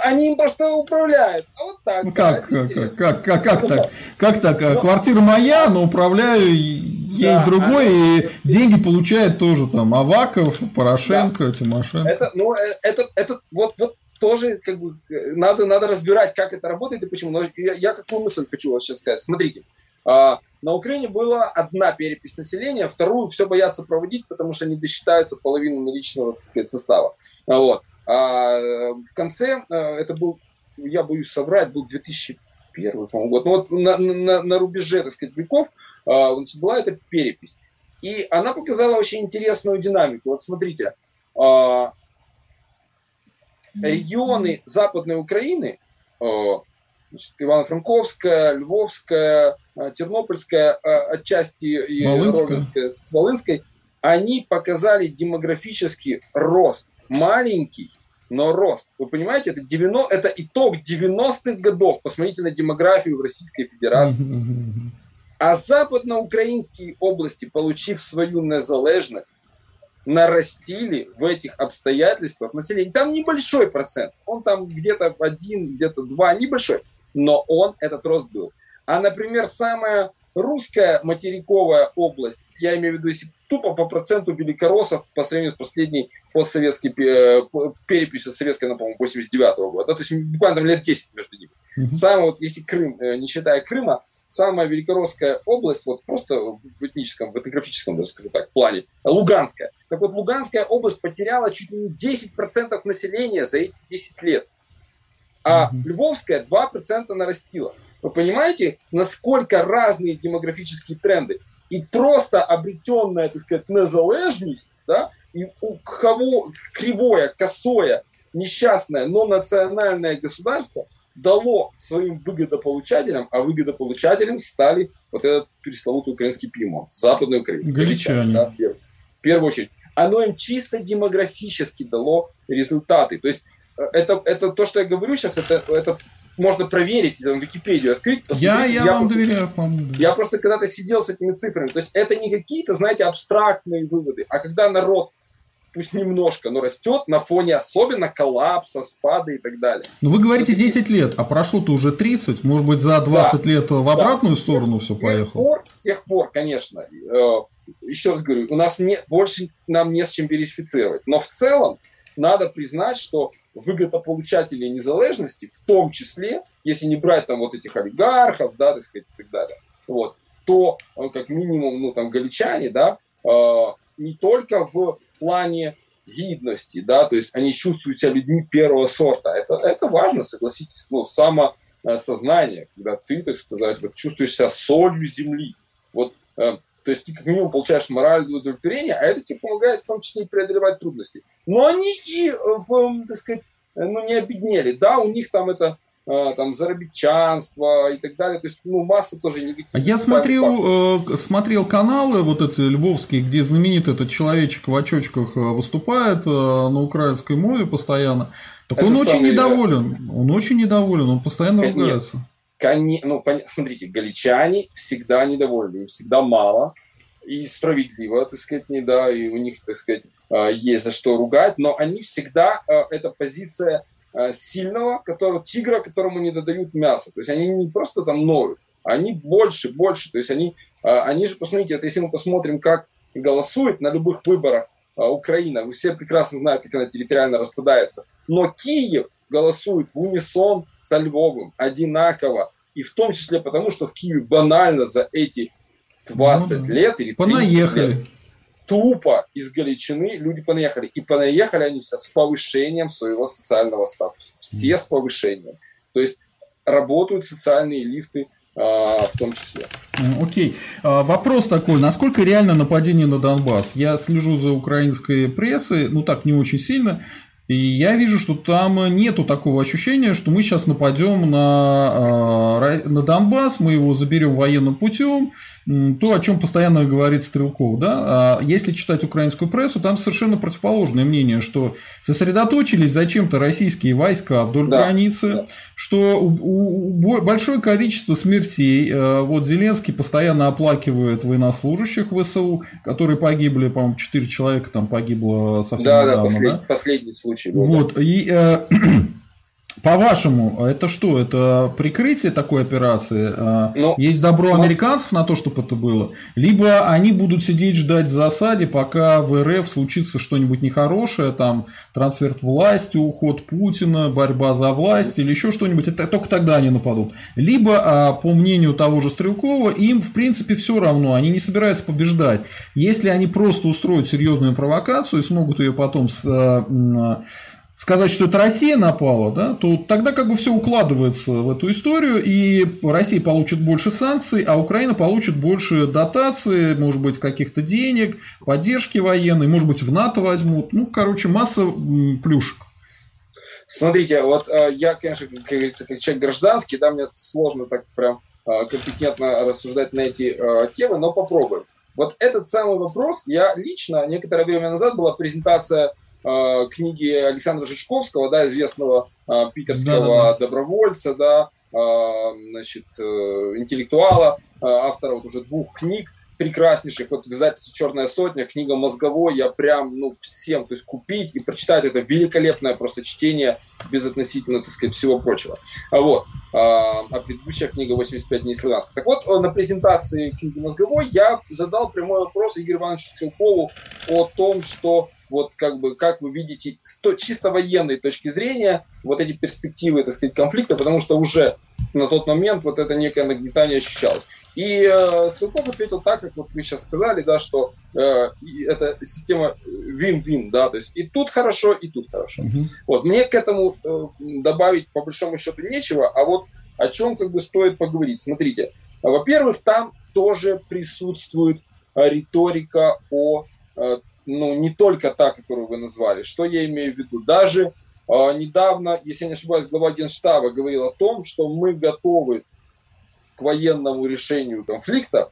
Speaker 2: Они им просто управляют. А вот так.
Speaker 1: Ну, как, да, как, как, как, как так? Как так? Но... Квартира моя, но управляю ей да, другой, а и деньги получает тоже там Аваков, Порошенко, да. Тимошенко.
Speaker 2: Это, ну, э, это, это вот, вот тоже как бы надо, надо разбирать, как это работает и почему. Но я, я какую мысль хочу вас сейчас сказать. Смотрите, а, на Украине была одна перепись населения, вторую все боятся проводить, потому что они досчитаются половину наличного так сказать, состава. Вот. А в конце, э, это был, я боюсь соврать, был 2001 по год, ну вот на, на, на рубеже, так сказать, веков а, значит, была эта перепись. И она показала очень интересную динамику. Вот смотрите, а, регионы Западной Украины, Ивано-Франковская, Львовская, э, Тернопольская, э, отчасти и Волынская. Ровенская, с Волынской, они показали демографический рост. Маленький, но рост. Вы понимаете, это, 90, это итог 90-х годов. Посмотрите на демографию в Российской Федерации. А западноукраинские области, получив свою незалежность, нарастили в этих обстоятельствах население. Там небольшой процент. Он там где-то один, где-то два, небольшой но он, этот рост был. А, например, самая русская материковая область, я имею в виду, если тупо по проценту великороссов по сравнению с последней постсоветской э, переписью советской, она, по-моему, 89 -го года, да, то есть буквально там лет 10 между ними. Mm-hmm. Самое вот, если Крым, э, не считая Крыма, самая великоросская область, вот просто в этническом, в этнографическом, даже скажу так, плане, Луганская. Так вот, Луганская область потеряла чуть ли не 10% населения за эти 10 лет а mm-hmm. Львовская 2% нарастила. Вы понимаете, насколько разные демографические тренды? И просто обретенная, так сказать, незалежность, да, и у кого кривое, косое, несчастное, но национальное государство дало своим выгодополучателям, а выгодополучателем стали вот этот пресловутый украинский пимон, западный Украина.
Speaker 1: Галичане. Да,
Speaker 2: в первую очередь. Оно им чисто демографически дало результаты. То есть это, это то, что я говорю сейчас, это, это можно проверить, там, Википедию открыть.
Speaker 1: Я, я, я вам просто, доверяю, по-моему.
Speaker 2: Я просто когда-то сидел с этими цифрами. То есть это не какие-то, знаете, абстрактные выводы, а когда народ пусть немножко, но растет на фоне особенно коллапса, спада и так далее.
Speaker 1: Ну, вы говорите 10 лет, а прошло-то уже 30, может быть, за 20 да, лет в обратную да. сторону все поехало?
Speaker 2: Пор, с тех пор, конечно, э, еще раз говорю, у нас не, больше нам не с чем верифицировать. Но в целом надо признать, что выгодополучатели незалежности, в том числе, если не брать там вот этих олигархов, да, так сказать, и так далее, вот, то э, как минимум, ну, там, галичане, да, э, не только в плане гидности, да, то есть они чувствуют себя людьми первого сорта. Это, это важно, согласитесь, ну, самосознание, когда ты, так сказать, вот чувствуешь себя солью земли. Вот э, то есть ты как минимум получаешь моральное удовлетворение, а это тебе помогает в том числе и преодолевать трудности. Но они и, в, так сказать, ну, не обеднели. Да, у них там это а, там заробитчанство и так далее. То есть, ну, масса тоже негативных.
Speaker 1: Я смотрел, э, смотрел каналы вот эти львовские, где знаменитый этот человечек в очочках э, выступает э, на украинской мове постоянно. Так Это он очень недоволен. Он очень недоволен, он постоянно Нет, ругается.
Speaker 2: Коне... Ну, пон... смотрите, галичане всегда недовольны, им всегда мало, и справедливо, так сказать, не да, и у них, так сказать, а, есть за что ругать, но они всегда, а, это позиция а, сильного, которого, тигра, которому не додают мясо. То есть они не просто там ноют, они больше, больше. То есть они, они же, посмотрите, это если мы посмотрим, как голосует на любых выборах Украина, вы все прекрасно знаете, как она территориально распадается. Но Киев голосует в унисон со Львовым одинаково. И в том числе потому, что в Киеве банально за эти 20 ну, лет или 30
Speaker 1: понаехали. лет
Speaker 2: тупо из Галичины люди понаехали. И понаехали они все с повышением своего социального статуса. Все с повышением. То есть работают социальные лифты а, в том числе.
Speaker 1: Окей. А, вопрос такой. Насколько реально нападение на Донбасс? Я слежу за украинской прессой, ну так не очень сильно. И я вижу, что там нету такого ощущения, что мы сейчас нападем на, на Донбасс, мы его заберем военным путем, то, о чем постоянно говорит Стрелков. Да? А если читать украинскую прессу, там совершенно противоположное мнение, что сосредоточились зачем-то российские войска вдоль да, границы, да. что у, у, большое количество смертей. Э, вот Зеленский постоянно оплакивает военнослужащих ВСУ, которые погибли, по-моему, 4 человека там погибло совсем да, недавно. Да,
Speaker 2: послед, да? последний случай был.
Speaker 1: Вот, и э, по-вашему, это что? Это прикрытие такой операции? А, ну, Есть добро американцев на то, чтобы это было? Либо они будут сидеть ждать в засаде, пока в РФ случится что-нибудь нехорошее, там трансфер власти, уход Путина, борьба за власть или еще что-нибудь, это только тогда они нападут. Либо, а, по мнению того же Стрелкова, им в принципе все равно, они не собираются побеждать. Если они просто устроят серьезную провокацию и смогут ее потом с а, сказать, что это Россия напала, да, то тогда как бы все укладывается в эту историю, и Россия получит больше санкций, а Украина получит больше дотаций, может быть, каких-то денег, поддержки военной, может быть, в НАТО возьмут. Ну, короче, масса плюшек.
Speaker 2: Смотрите, вот э, я, конечно, как говорится, как человек гражданский, да, мне сложно так прям э, компетентно рассуждать на эти темы, но попробуем. Вот этот самый вопрос, я лично, некоторое время назад была презентация э, книги Александра Жичковского, да, известного э, питерского да, да, да. добровольца, да, э, значит, э, интеллектуала, э, автора вот уже двух книг прекраснейших. Вот издательство «Черная сотня», книга «Мозговой», я прям, ну, всем, то есть купить и прочитать это великолепное просто чтение без относительно, так сказать, всего прочего. А вот, а, а предыдущая книга «85 дней славянска». Так вот, на презентации книги «Мозговой» я задал прямой вопрос Игорю Ивановичу Стрелкову о том, что вот как бы, как вы видите, с чисто военной точки зрения, вот эти перспективы, так сказать, конфликта, потому что уже на тот момент вот это некое нагнетание ощущалось. И э, Стрелков ответил так, как вот вы сейчас сказали, да, что э, это система вин-вин, да, то есть и тут хорошо, и тут хорошо. Угу. Вот, мне к этому э, добавить по большому счету нечего, а вот о чем как бы стоит поговорить. Смотрите, во-первых, там тоже присутствует риторика о э, ну, не только та, которую вы назвали. Что я имею в виду? Даже э, недавно, если я не ошибаюсь, глава Генштаба говорил о том, что мы готовы к военному решению конфликта,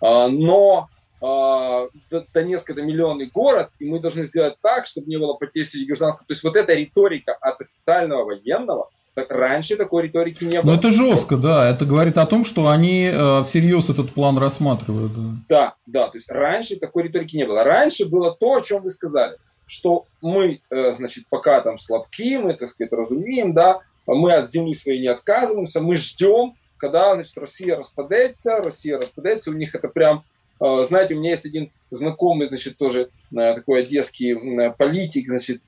Speaker 2: э, но э, Донецк это миллионный город, и мы должны сделать так, чтобы не было потерь среди гражданского. То есть вот эта риторика от официального военного – так раньше такой риторики не было.
Speaker 1: Но это жестко, да. Это говорит о том, что они э, всерьез этот план рассматривают. Да.
Speaker 2: да, да. То есть раньше такой риторики не было. Раньше было то, о чем вы сказали, что мы, э, значит, пока там слабки, мы, так сказать, разумеем, да, мы от земли своей не отказываемся, мы ждем, когда, значит, Россия распадется, Россия распадется, у них это прям э, знаете, у меня есть один знакомый, значит, тоже э, такой одесский политик, значит,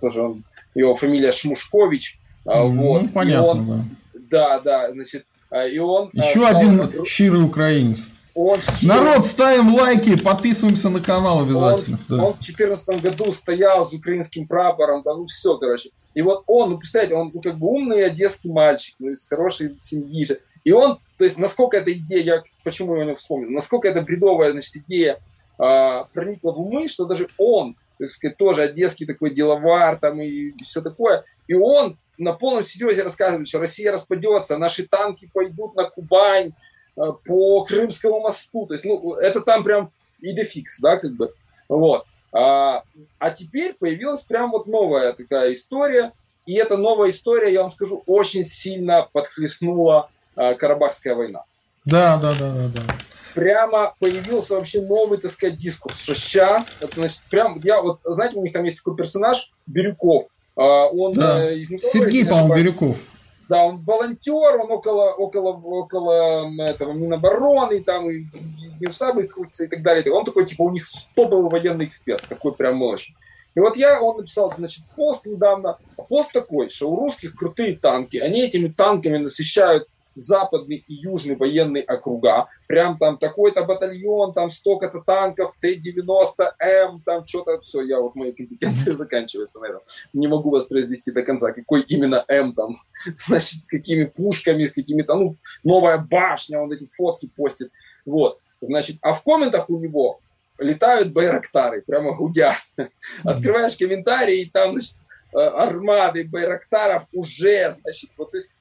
Speaker 2: тоже он, его фамилия Шмушкович,
Speaker 1: а, ну, вот. Ну, понятно, он,
Speaker 2: да. Да, да, значит, а, и он...
Speaker 1: А, Еще один на... щирый украинец. Он Народ, ставим лайки, подписываемся на канал обязательно.
Speaker 2: Он, да. он в 2014 году стоял с украинским прапором, да, ну все, короче. И вот он, ну, представляете, он ну, как бы умный одесский мальчик, ну, из хорошей семьи. И он, то есть, насколько эта идея, я почему я не вспомнил, насколько эта бредовая, значит, идея э, проникла в умы, что даже он, так сказать, тоже одесский такой деловар там и все такое, и он на полном серьезе рассказывают, что Россия распадется, наши танки пойдут на Кубань, по Крымскому мосту. То есть, ну, это там прям идефикс, да, как бы. Вот. А, а теперь появилась прям вот новая такая история. И эта новая история, я вам скажу, очень сильно подхлестнула а, Карабахская война.
Speaker 1: Да, да, да, да, да.
Speaker 2: Прямо появился вообще новый, так сказать, дискурс, что сейчас, это значит, прям, я вот, знаете, у них там есть такой персонаж, Бирюков,
Speaker 1: а, он да. Э, из Сергей, по-моему, Бирюков.
Speaker 2: Да, он волонтер, он около, около, около этого Минобороны, там и Генштаба крутится и так далее. Он такой, типа, у них топовый военный эксперт, такой прям мощный. И вот я, он написал, значит, пост недавно, пост такой, что у русских крутые танки, они этими танками насыщают западный и южный военные округа. Прям там такой-то батальон, там столько-то танков, Т-90М, там что-то, все, я вот мои компетенции заканчиваются на этом. Не могу воспроизвести до конца, какой именно М там, значит, с какими пушками, с какими-то, ну, новая башня, он эти фотки постит. Вот, значит, а в комментах у него летают байрактары, прямо гудят. Открываешь комментарии, и там, значит, э, армады байрактаров уже, значит, вот, то есть,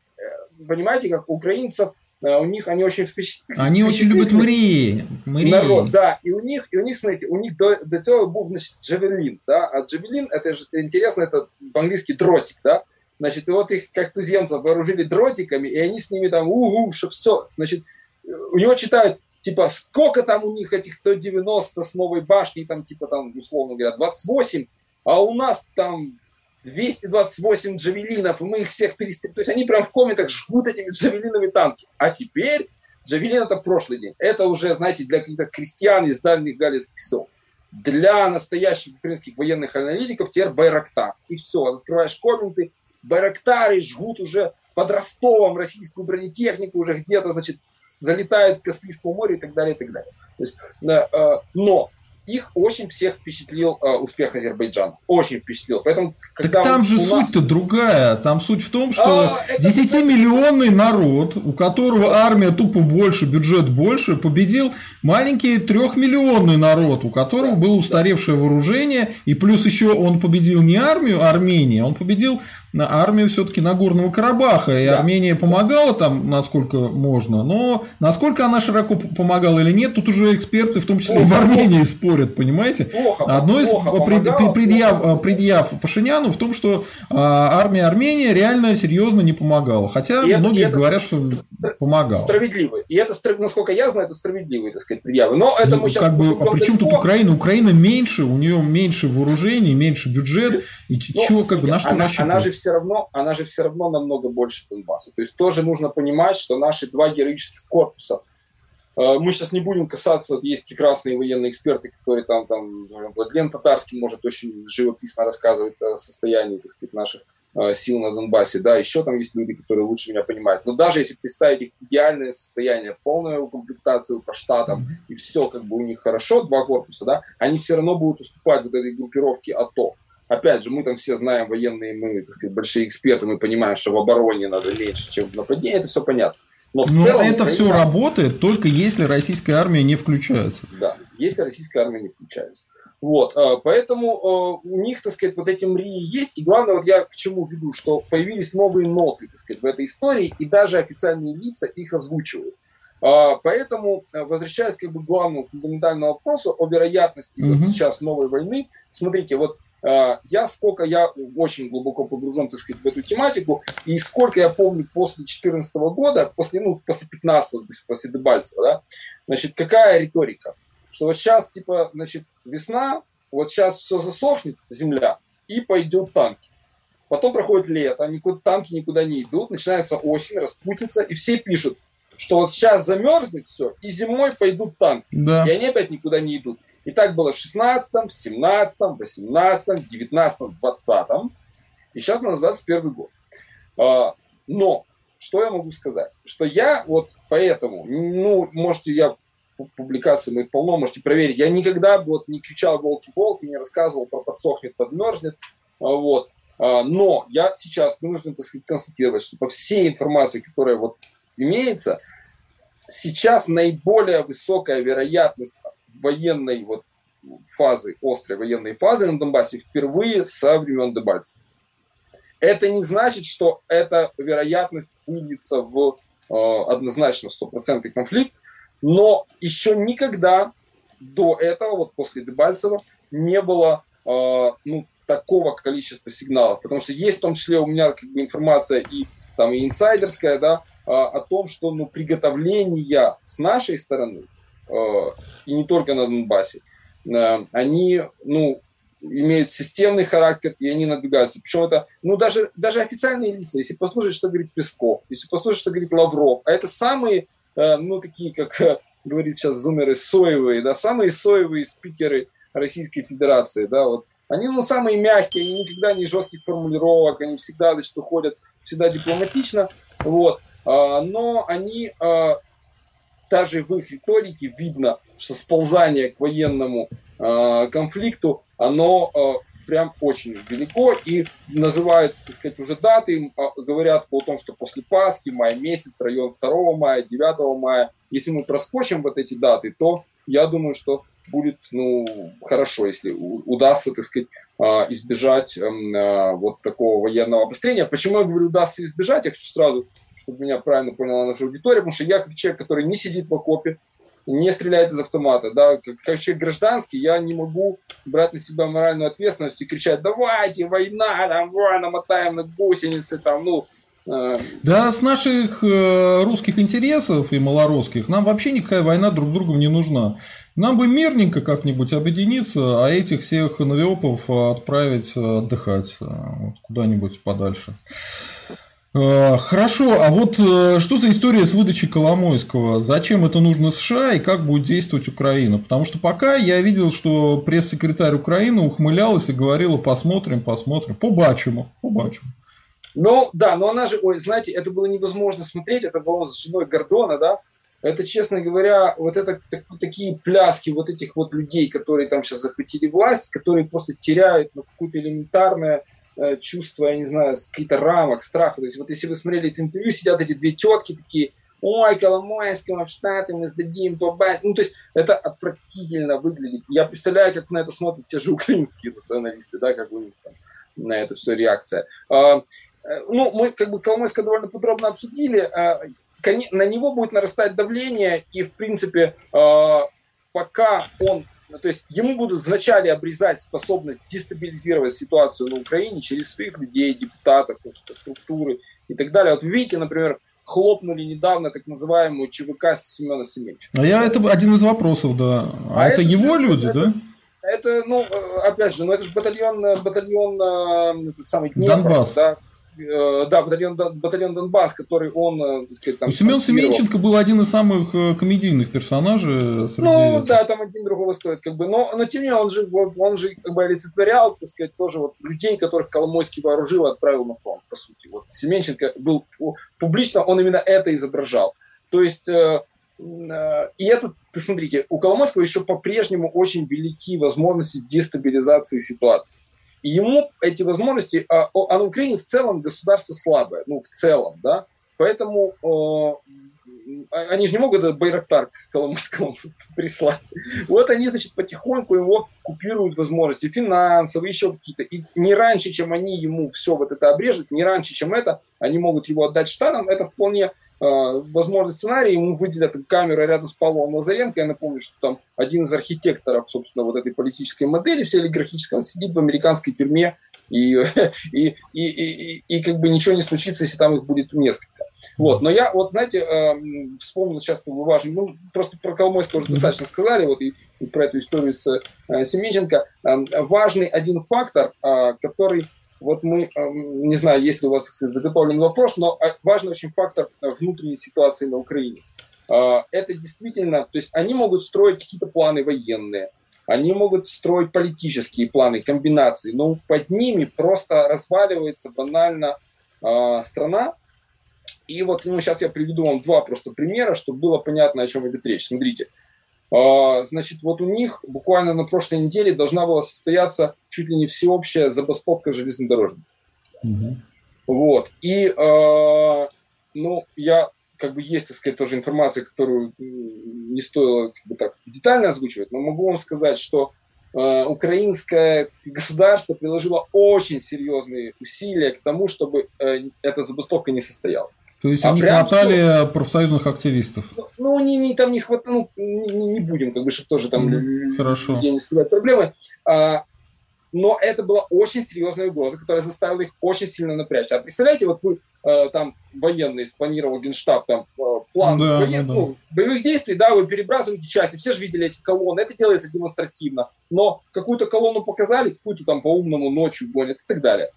Speaker 2: понимаете, как украинцев у них они очень
Speaker 1: впечатлены. Они очень любят мрии.
Speaker 2: мрии. Народ, да. И у них, и у них, смотрите, у них до, до цього был, значит, джавелин, да. А джавелин, это же интересно, это по-английски дротик, да. Значит, и вот их, как туземцев, вооружили дротиками, и они с ними там, угу, что все. Значит, у него читают, типа, сколько там у них этих 190 с новой башней, там, типа, там, условно говоря, 28, а у нас там 228 джавелинов, и мы их всех перестреляли. То есть они прям в комментах жгут этими джавелинами танки. А теперь джавелин это прошлый день. Это уже, знаете, для каких-то крестьян из дальних галицких сел. Для настоящих украинских военных аналитиков теперь Байрактар. И все, открываешь комменты, Байрактары жгут уже под Ростовом российскую бронетехнику, уже где-то, значит, залетают в Каспийское море и так далее, и так далее. То есть, э, но их очень всех впечатлил э, успех Азербайджана. Очень впечатлил. Поэтому,
Speaker 1: когда так там же суть-то другая. Там суть в том, что а, 10-миллионный народ, у которого армия тупо больше, бюджет больше, победил маленький трехмиллионный народ, у которого было устаревшее вооружение, и плюс еще он победил не армию Армении, он победил армию все-таки Нагорного Карабаха, и да. Армения помогала там, насколько можно, но насколько она широко помогала или нет, тут уже эксперты, в том числе плохо, в Армении, спорят, понимаете? Плохо, Одно из плохо пред, помогала, предъяв, плохо. предъяв Пашиняну в том, что а, армия Армении реально серьезно не помогала, хотя и многие это, говорят, что помогала.
Speaker 2: Справедливо. И это, насколько я знаю, это справедливые, так сказать, предъявы. Но это ну, мы сейчас...
Speaker 1: Как бы, а при чем тут Украина? Украина меньше, у нее меньше вооружений, меньше бюджет, и ну, чего, как бы, на что
Speaker 2: она,
Speaker 1: рассчитывать?
Speaker 2: Она же все равно, она же все равно намного больше Донбасса. То есть тоже нужно понимать, что наши два героических корпуса, э, мы сейчас не будем касаться, есть прекрасные военные эксперты, которые там, там Владлен Татарский может очень живописно рассказывать о состоянии, так сказать, наших э, сил на Донбассе, да, еще там есть люди, которые лучше меня понимают. Но даже если представить их идеальное состояние, полную комплектацию по штатам, и все как бы у них хорошо, два корпуса, да, они все равно будут уступать вот этой группировке АТО опять же, мы там все знаем военные, мы, так сказать, большие эксперты, мы понимаем, что в обороне надо меньше, чем в нападении, это все понятно.
Speaker 1: Но, в Но целом, это Украина... все работает только если российская армия не включается.
Speaker 2: Да, если российская армия не включается. Вот, а, поэтому а, у них, так сказать, вот эти мрии есть. И главное, вот я к чему веду, что появились новые ноты, так сказать, в этой истории, и даже официальные лица их озвучивают. А, поэтому, возвращаясь как бы к главному фундаментальному вопросу о вероятности угу. вот сейчас новой войны, смотрите, вот я сколько, я очень глубоко погружен, так сказать, в эту тематику, и сколько я помню после 2014 года, после, ну, после 15 после Дебальцева, да, значит, какая риторика? Что вот сейчас, типа, значит, весна, вот сейчас все засохнет, земля, и пойдут танки. Потом проходит лето, никуда, танки никуда не идут, начинается осень, распутится, и все пишут, что вот сейчас замерзнет все, и зимой пойдут танки. Да. И они опять никуда не идут. И так было в 16, 17, 18, 19, 20. И сейчас у нас 21 год. А, но, что я могу сказать? Что я вот поэтому, ну, можете, я публикации моих полно, можете проверить, я никогда вот не кричал «волки-волки», не рассказывал про «подсохнет, подмерзнет», а, вот. А, но я сейчас вынужден, так сказать, констатировать, что по всей информации, которая вот имеется, сейчас наиболее высокая вероятность военной вот фазы, острой военной фазы на Донбассе впервые со времен Дебальцева. Это не значит, что эта вероятность выльется в э, однозначно стопроцентный конфликт, но еще никогда до этого, вот после Дебальцева, не было э, ну, такого количества сигналов. Потому что есть в том числе у меня как бы, информация и, там, и инсайдерская, да, э, о том, что ну, приготовления с нашей стороны и не только на Донбассе, э, они, ну, имеют системный характер, и они надвигаются. Причем это, ну, даже, даже официальные лица, если послушать, что говорит Песков, если послушать, что говорит Лавров, а это самые, э, ну, такие, как говорит сейчас зумеры, соевые, да, самые соевые спикеры Российской Федерации, да, вот. Они, ну, самые мягкие, они никогда не жестких формулировок, они всегда, значит, уходят всегда дипломатично, вот. А, но они даже в их риторике видно, что сползание к военному э, конфликту, оно э, прям очень велико и называются, так сказать, уже даты, э, говорят о том, что после Пасхи, май месяц, район 2 мая, 9 мая. Если мы проскочим вот эти даты, то я думаю, что будет, ну, хорошо, если удастся, так сказать, а, избежать эм, а, вот такого военного обострения. Почему я говорю, удастся избежать? Я хочу сразу, чтобы меня правильно поняла наша аудитория, потому что я как человек, который не сидит в окопе, не стреляет из автомата, да, как, человек гражданский, я не могу брать на себя моральную ответственность и кричать, давайте, война, там, война, намотаем на гусеницы, там, ну,
Speaker 1: э, да, с наших э, русских интересов и малорусских нам вообще никакая война друг другом не нужна. Нам бы мирненько как-нибудь объединиться, а этих всех навиопов отправить отдыхать э, куда-нибудь подальше. Э, хорошо, а вот э, что за история с выдачей Коломойского? Зачем это нужно США и как будет действовать Украина? Потому что пока я видел, что пресс-секретарь Украины ухмылялась и говорила, посмотрим, посмотрим, побачимо, побачимо.
Speaker 2: Ну, да, но она же, ой, знаете, это было невозможно смотреть, это было с женой Гордона, да, это, честно говоря, вот это так, такие пляски вот этих вот людей, которые там сейчас захватили власть, которые просто теряют ну, какое-то элементарное Э, чувства, я не знаю, какие-то рамок, страха. То есть вот если вы смотрели это интервью, сидят эти две тетки такие, ой, Коломойский, мы в Штаты, мы сдадим, бабать. Ну, то есть это отвратительно выглядит. Я представляю, как на это смотрят те же украинские националисты, да, как у них там на это все реакция. А, э, ну, мы как бы Коломойского довольно подробно обсудили. А, на него будет нарастать давление, и, в принципе, а, пока он то есть ему будут вначале обрезать способность дестабилизировать ситуацию на Украине через своих людей, депутатов, какие-то структуры и так далее. Вот вы видите, например, хлопнули недавно так называемую ЧВК Семена Семеновича.
Speaker 1: А я это один из вопросов, да. А, а это, это его люди, это, да?
Speaker 2: Это, ну, э, опять же, ну это же батальон, э, батальон э, этот самый Днепр,
Speaker 1: Донбасс.
Speaker 2: да, да, батальон, батальон Донбасс, который он, э, так сказать, там...
Speaker 1: Семен Семенченко был один из самых э, комедийных персонажей
Speaker 2: среди... Ну, да, там один другого стоит, как бы, но, но тем не менее, он же, он же как бы олицетворял, так сказать, тоже вот людей, которых Коломойский вооружил и отправил на фронт, по сути. Вот Семенченко был публично, он именно это изображал. То есть, э, э, и это, ты смотрите, у Коломойского еще по-прежнему очень велики возможности дестабилизации ситуации. Ему эти возможности, а, а на Украине в целом государство слабое, ну, в целом, да, поэтому э, они же не могут Байрактар к Коломойскому прислать. Вот они, значит, потихоньку его купируют возможности финансовые, еще какие-то. И не раньше, чем они ему все вот это обрежут, не раньше, чем это, они могут его отдать штатам. Это вполне возможный сценарий, ему выделят камеру рядом с Павлом Лазаренко. Я напомню, что там один из архитекторов, собственно, вот этой политической модели, все олигархической, он сидит в американской тюрьме, и, и, и, и, и как бы ничего не случится, если там их будет несколько. Вот. Но я, вот, знаете, эм, вспомнил сейчас важно, ну, просто про Коломойского уже достаточно сказали, вот, и, и про эту историю с э, Семенченко. Эм, важный один фактор, э, который вот мы, не знаю, есть ли у вас сказать, вопрос, но э, важный очень фактор э, внутренней ситуации на Украине. Э, это действительно, то есть они могут строить какие-то планы военные, они могут строить политические планы, комбинации, но под ними просто разваливается банально страна. И вот ну, сейчас я приведу вам два просто примера, чтобы было понятно, о чем идет речь. Смотрите, а, значит, вот у них буквально на прошлой неделе должна была состояться чуть ли не всеобщая забастовка железнодорожников. Угу. Вот. И, э, ну, я, как бы, есть, так сказать, тоже информация, которую не стоило как бы, так детально озвучивать, но могу вам сказать, что э, украинское сказать, государство приложило очень серьезные усилия к тому, чтобы э, эта забастовка не состоялась.
Speaker 1: То есть а они хватали все... профсоюзных активистов?
Speaker 2: Ну, ну не, не, там не хватало, ну, не, не будем, как бы, чтобы тоже там mm, хорошо. людей не создавать проблемы. А, но это была очень серьезная угроза, которая заставила их очень сильно напрячься. А представляете, вот вы э, там военный спланировал генштаб там э, план да, воен... да, да. Ну, боевых действий, да, вы перебрасываете части, все же видели эти колонны, это делается демонстративно, но какую-то колонну показали, какую-то там по-умному ночью гонят и так далее.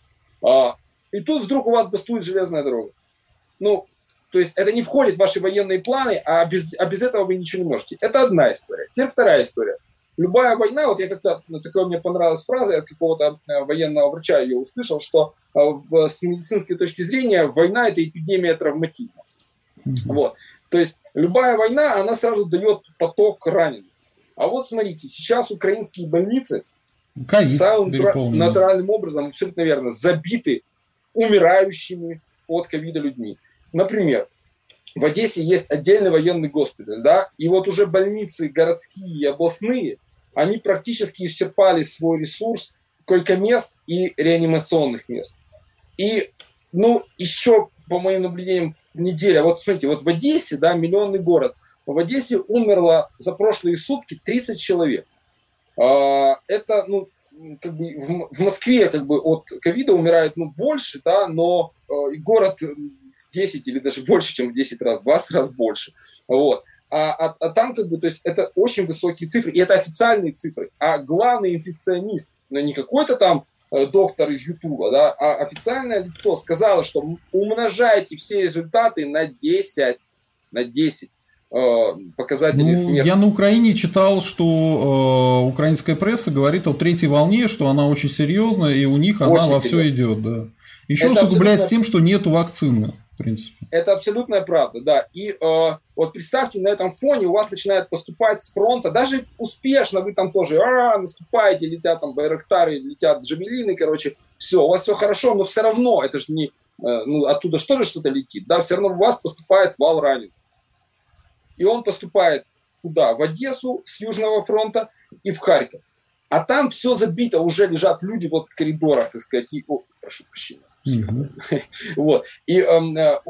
Speaker 2: А, и тут вдруг у вас бастует железная дорога ну, то есть это не входит в ваши военные планы, а без, а без этого вы ничего не можете. Это одна история. Теперь вторая история. Любая война, вот я как-то, ну, такая мне понравилась фраза, от какого-то э, военного врача ее услышал, что э, с медицинской точки зрения война – это эпидемия травматизма. Mm-hmm. Вот. То есть любая война, она сразу дает поток раненых. А вот смотрите, сейчас украинские больницы COVID самым натуральным образом, абсолютно верно, забиты умирающими от ковида людьми. Например, в Одессе есть отдельный военный госпиталь, да, и вот уже больницы городские и областные они практически исчерпали свой ресурс койко-мест и реанимационных мест. И, ну, еще, по моим наблюдениям, неделя, вот смотрите, вот в Одессе, да, миллионный город, в Одессе умерло за прошлые сутки 30 человек. А, это, ну, как бы в, Москве как бы от ковида умирает ну, больше, да, но э, город 10 или даже больше, чем в 10 раз, в 20 раз больше. Вот. А, а, а там как бы, то есть это очень высокие цифры, и это официальные цифры. А главный инфекционист, ну не какой-то там э, доктор из Ютуба, да, а официальное лицо сказало, что умножайте все результаты на 10, на 10 э, показателей
Speaker 1: ну, смерти. Я на Украине читал, что э, украинская пресса говорит о третьей волне, что она очень серьезная, и у них очень она во все идет. Да. Еще Это усугубляется абсолютно... тем, что нет вакцины принципе.
Speaker 2: Это абсолютная правда, да. И э, вот представьте, на этом фоне у вас начинает поступать с фронта, даже успешно вы там тоже а, наступаете, летят там байрактары, летят джавелины, короче, все, у вас все хорошо, но все равно это же не, э, ну, оттуда что ли что-то летит, да, все равно у вас поступает вал раненых. И он поступает куда? В Одессу с Южного фронта и в Харьков. А там все забито, уже лежат люди вот в коридорах, так сказать, и, о, прошу прощения, вот. И эм, э,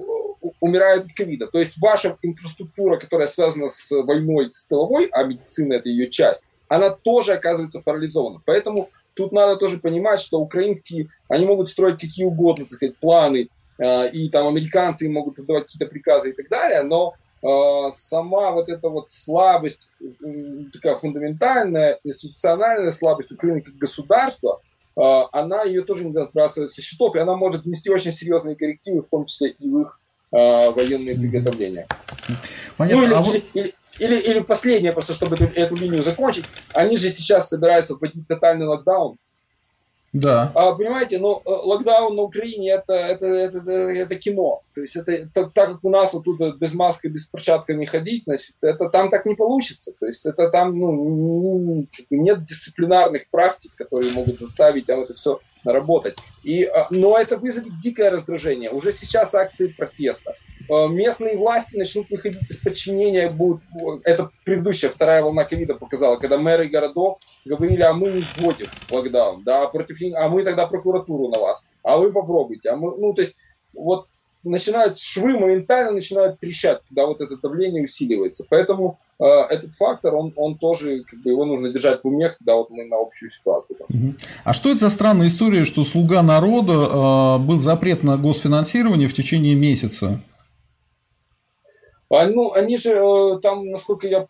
Speaker 2: умирают от ковида. То есть ваша инфраструктура, которая связана с войной, с тыловой, а медицина это ее часть, она тоже оказывается парализована. Поэтому тут надо тоже понимать, что украинские, они могут строить какие угодно, так сказать, планы, э, и там американцы им могут отдавать какие-то приказы и так далее, но э, сама вот эта вот слабость, такая фундаментальная, институциональная слабость Украины как государства – она ее тоже нельзя сбрасывать со счетов, и она может внести очень серьезные коррективы, в том числе и в их э, военные приготовления. Понятно. Ну, или, а или, или, или, или последнее, просто чтобы эту, эту линию закончить, они же сейчас собираются вводить тотальный локдаун,
Speaker 1: да.
Speaker 2: А, понимаете, ну, э, локдаун на Украине это, это, это, это, это кино. То есть это, так, так как у нас вот тут без маски, без перчатками ходить, значит, это там так не получится. То есть это там ну, нет дисциплинарных практик, которые могут заставить там это все наработать. И, а, но это вызовет дикое раздражение. Уже сейчас акции протеста. А, местные власти начнут выходить из подчинения. Будут, это предыдущая вторая волна ковида показала, когда мэры городов говорили, а мы не вводим локдаун, да, против а мы тогда прокуратуру на вас, а вы попробуйте. А мы, ну, то есть вот начинают швы моментально начинают трещать, когда вот это давление усиливается. Поэтому э, этот фактор, он, он тоже, как бы, его нужно держать в уме, когда вот мы на общую ситуацию.
Speaker 1: Угу. А что это за странная история, что «Слуга народа» э, был запрет на госфинансирование в течение месяца?
Speaker 2: А, ну, они же э, там, насколько я э,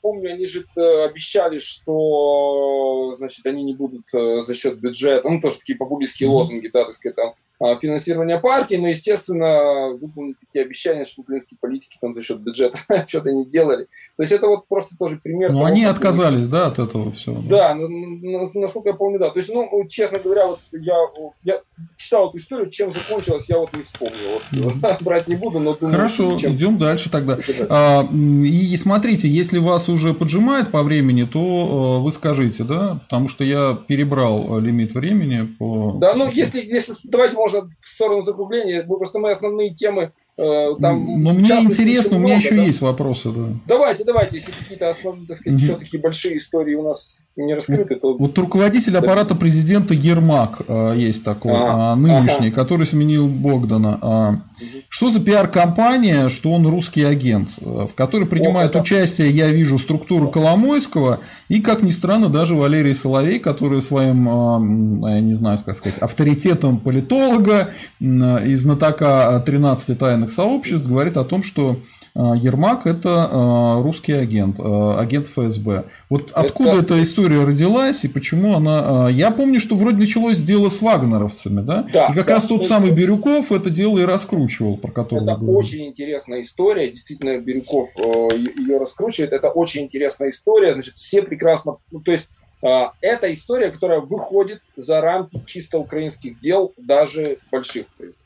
Speaker 2: помню, они же э, обещали, что, значит, они не будут за счет бюджета, ну, тоже такие популистские лозунги, да, так сказать, там, финансирования партии, но, естественно, выполнить такие обещания, что украинские политики там за счет бюджета что-то не делали. То есть это вот просто тоже пример.
Speaker 1: Ну, они отказались, да, от этого всего.
Speaker 2: Да, да насколько я помню, да. То есть, ну, честно говоря, вот я, я читал эту историю, чем закончилось, я вот не вспомнил. Вот. Брать не буду, но
Speaker 1: думаю, Хорошо, чем... идем дальше тогда. А, и смотрите, если вас уже поджимает по времени, то э, вы скажите, да, потому что я перебрал лимит времени по...
Speaker 2: Да, ну, если, если давайте, можно в сторону закругления. Просто мы основные темы
Speaker 1: Э, там, Но мне интересно, у меня еще да? есть вопросы. Да.
Speaker 2: Давайте, давайте, если какие-то основные, так сказать, угу. еще такие большие истории у нас не раскрыты,
Speaker 1: то... Вот руководитель аппарата президента Ермак э, есть такой, а, а, нынешний, ага. который сменил Богдана. А, угу. Что за пиар-компания, что он русский агент, э, в которой принимает О, участие, я вижу, структуру Коломойского и, как ни странно, даже Валерий Соловей, который своим, а, я не знаю, как сказать, авторитетом политолога и знатока 13 тайных военных сообществ говорит о том, что а, Ермак – это а, русский агент, а, агент ФСБ. Вот откуда это... эта история родилась и почему она… Я помню, что вроде началось дело с вагнеровцами, да? да и как да, раз тот это... самый Бирюков это дело и раскручивал, про которого
Speaker 2: Это очень интересная история, действительно, Бирюков э, ее раскручивает, это очень интересная история, значит, все прекрасно… Ну, то есть, это история, которая выходит за рамки чисто украинских дел, даже больших украинских дел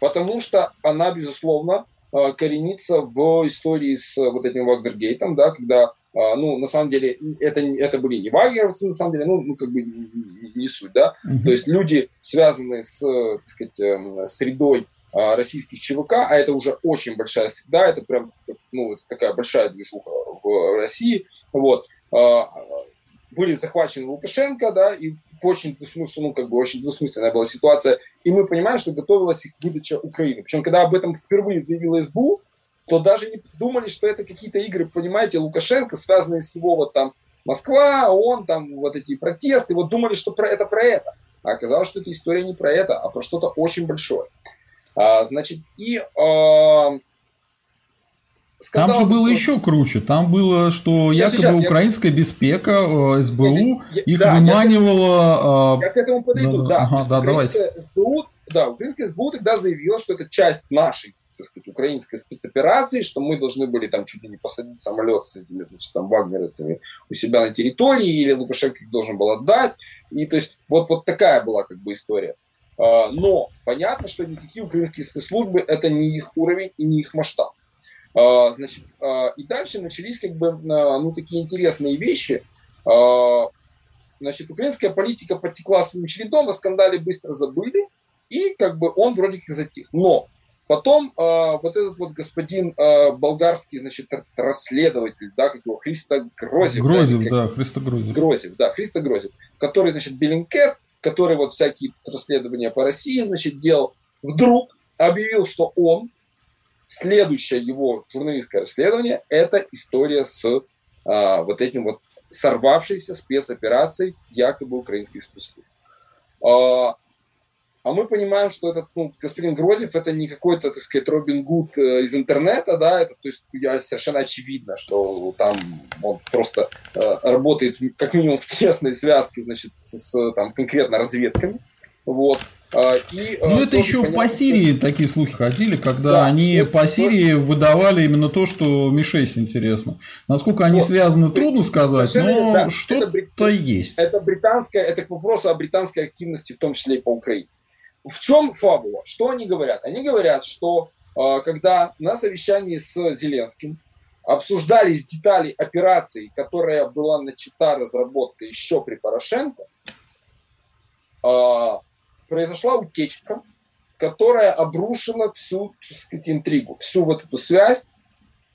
Speaker 2: потому что она, безусловно, э, коренится в истории с вот этим Вагнергейтом, да, когда, э, ну, на самом деле, это, это были не вагнеровцы, на самом деле, ну, ну как бы не, не суть, да, uh-huh. то есть люди, связанные с, так сказать, эм, средой э, российских ЧВК, а это уже очень большая среда, это прям, ну, такая большая движуха в России, вот, были захвачены Лукашенко, да, и очень ну, как бы очень двусмысленная была ситуация, и мы понимаем, что готовилась их выдача Украины. Причем, когда об этом впервые заявила СБУ, то даже не думали, что это какие-то игры, понимаете, Лукашенко, связанные с его вот там Москва, он там вот эти протесты, вот думали, что про это про это. А оказалось, что эта история не про это, а про что-то очень большое. А, значит, и а,
Speaker 1: Скандал там же было еще круче. Там было, что сейчас, якобы сейчас, украинская я... беспека, э, СБУ я, их да, выманивала...
Speaker 2: Я, я к этому подойду, да. да. Ага, да давайте. СБУ, да, украинская СБУ тогда заявила, что это часть нашей так сказать, украинской спецоперации, что мы должны были там чуть ли не посадить самолет с этими, значит, там, вагнеровцами у себя на территории, или Лукашенко их должен был отдать. И то есть вот, вот такая была как бы история. А, но понятно, что никакие украинские спецслужбы это не их уровень и не их масштаб. А, значит, а, и дальше начались как бы ну, такие интересные вещи. Значит, украинская политика потекла своим чередом, о скандале быстро забыли, и как бы он вроде как затих. Но Потом вот этот вот господин болгарский, значит, расследователь, да, как его, Христо Грозев.
Speaker 1: Грозев, да, да Христо Грозев.
Speaker 2: Грозев, да, Христо Грозев, который, значит, Bellingcat, который вот всякие расследования по России, значит, делал, вдруг объявил, что он, следующее его журналистское расследование, это история с э, вот этим вот сорвавшейся спецоперацией якобы украинских спецслужб. А мы понимаем, что этот ну, господин Грозев это не какой-то, так сказать, Робин Гуд э, из интернета, да, это то есть совершенно очевидно, что там он просто э, работает как минимум в тесной связке, значит, с, с там конкретно разведками, вот.
Speaker 1: А, и, э, ну, это еще понятно, по Сирии что... такие слухи ходили, когда да, они по Сирии выдавали именно то, что Мишесь интересно. Насколько они вот. связаны, трудно сказать, но да, что-то брит... есть.
Speaker 2: Это британская, это к вопросу о британской активности, в том числе и по Украине. В чем фабула? Что они говорят? Они говорят, что э, когда на совещании с Зеленским обсуждались детали операции, которая была начата разработка еще при Порошенко, произошла утечка, которая обрушила всю так сказать, интригу, всю вот эту связь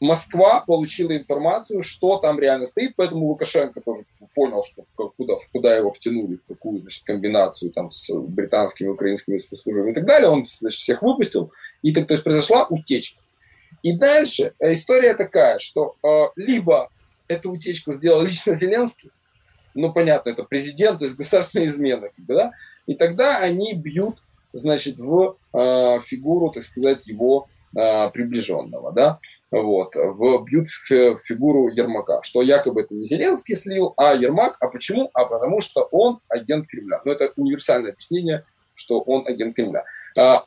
Speaker 2: Москва получила информацию, что там реально стоит, поэтому Лукашенко тоже понял, что в, куда, в куда его втянули, в какую значит, комбинацию там, с британскими, украинскими спецслужбами и так далее. Он значит, всех выпустил, и так, то есть произошла утечка. И дальше э, история такая, что э, либо эту утечку сделал лично Зеленский, ну понятно, это президент, то есть государственная измена, да, и тогда они бьют, значит, в э, фигуру, так сказать, его э, приближенного, да, вот, в, бьют в фигуру Ермака, что якобы это не Зеленский слил, а Ермак. А почему? А потому что он агент Кремля. Ну, это универсальное объяснение, что он агент Кремля. А,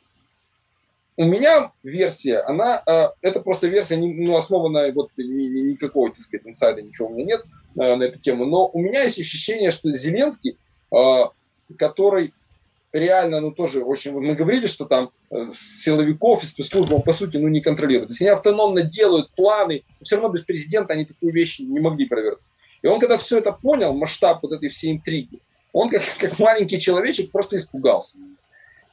Speaker 2: у меня версия, она, а, это просто версия, не, ну, основанная, вот ни, ни, никакого, так сказать, инсайда, ничего у меня нет а, на эту тему, но у меня есть ощущение, что Зеленский, а, который реально, ну, тоже очень... Мы говорили, что там э, силовиков и спецслужб он, по сути, ну, не контролирует. То есть они автономно делают планы, все равно без президента они такую вещь не могли провернуть. И он, когда все это понял, масштаб вот этой всей интриги, он, как, как маленький человечек, просто испугался.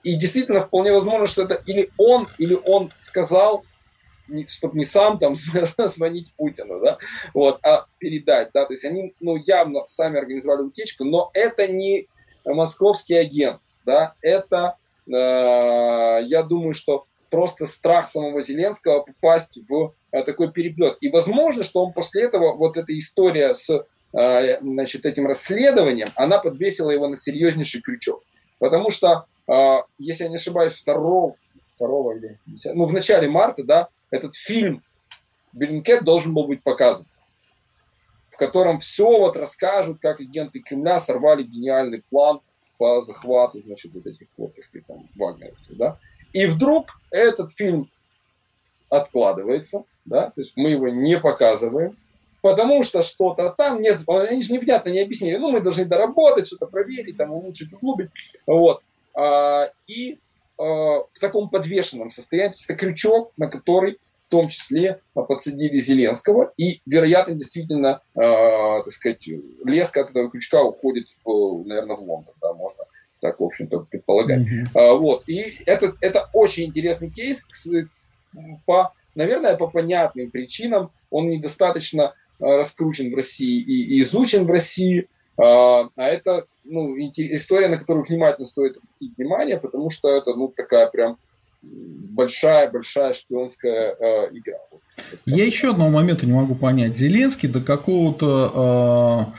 Speaker 2: И действительно, вполне возможно, что это или он, или он сказал, чтобы не сам там звонить Путину, да, вот, а передать, да, то есть они, ну, явно сами организовали утечку, но это не московский агент, да, это, э, я думаю, что просто страх самого Зеленского попасть в э, такой переплет. И возможно, что он после этого, вот эта история с э, значит, этим расследованием, она подвесила его на серьезнейший крючок. Потому что, э, если я не ошибаюсь, 2, 2 или 10, ну, в начале марта, да, этот фильм Беллинкет должен был быть показан котором все вот расскажут, как агенты Кремля сорвали гениальный план по захвату, значит, вот этих вот, сказать, там, вагнеровцев, да. И вдруг этот фильм откладывается, да, то есть мы его не показываем, потому что что-то там нет, они же невнятно не объяснили, ну, мы должны доработать, что-то проверить, там, улучшить, углубить, вот. А, и а, в таком подвешенном состоянии, то есть это крючок, на который том числе подсадили Зеленского, и, вероятно, действительно, э, так сказать, леска от этого крючка уходит, в, наверное, в Лондон, да, можно так, в общем-то, предполагать. Mm-hmm. А, вот, и это, это очень интересный кейс, по, наверное, по понятным причинам, он недостаточно раскручен в России и, и изучен в России, А, а это ну, история, на которую внимательно стоит обратить внимание, потому что это ну, такая прям большая-большая шпионская э, игра.
Speaker 1: Я еще одного момента не могу понять. Зеленский до какого-то э,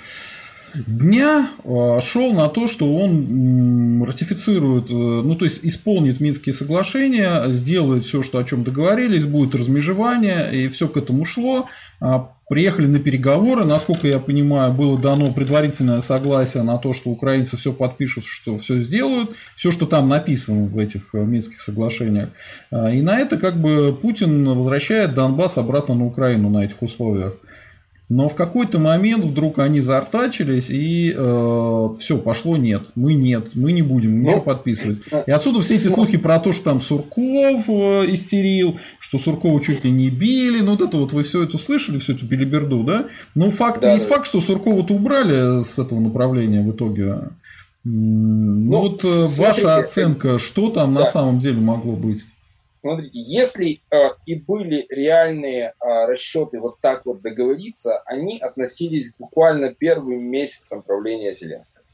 Speaker 1: дня э, шел на то, что он ратифицирует, э, ну то есть исполнит Минские соглашения, сделает все, что о чем договорились, будет размежевание, и все к этому шло. А Приехали на переговоры, насколько я понимаю, было дано предварительное согласие на то, что украинцы все подпишут, что все сделают, все, что там написано в этих э, Минских соглашениях. А, и на это как бы Путин возвращает Донбасс обратно на Украину на этих условиях. Но в какой-то момент вдруг они заортачились, и э, все, пошло нет. Мы нет, мы не будем ничего ну, подписывать. И отсюда все эти слухи про то, что там Сурков э, истерил, что Суркова чуть ли не били. Ну, вот это вот вы все это слышали, всю эту билиберду, да? Ну, факт да, есть да. факт, что Суркова-то убрали с этого направления в итоге. Ну, ну вот э, смотрите, ваша оценка, что там да. на самом деле могло быть?
Speaker 2: Смотрите, если э, и были реальные э, расчеты вот так вот договориться, они относились буквально первым месяцам правления Зеленского.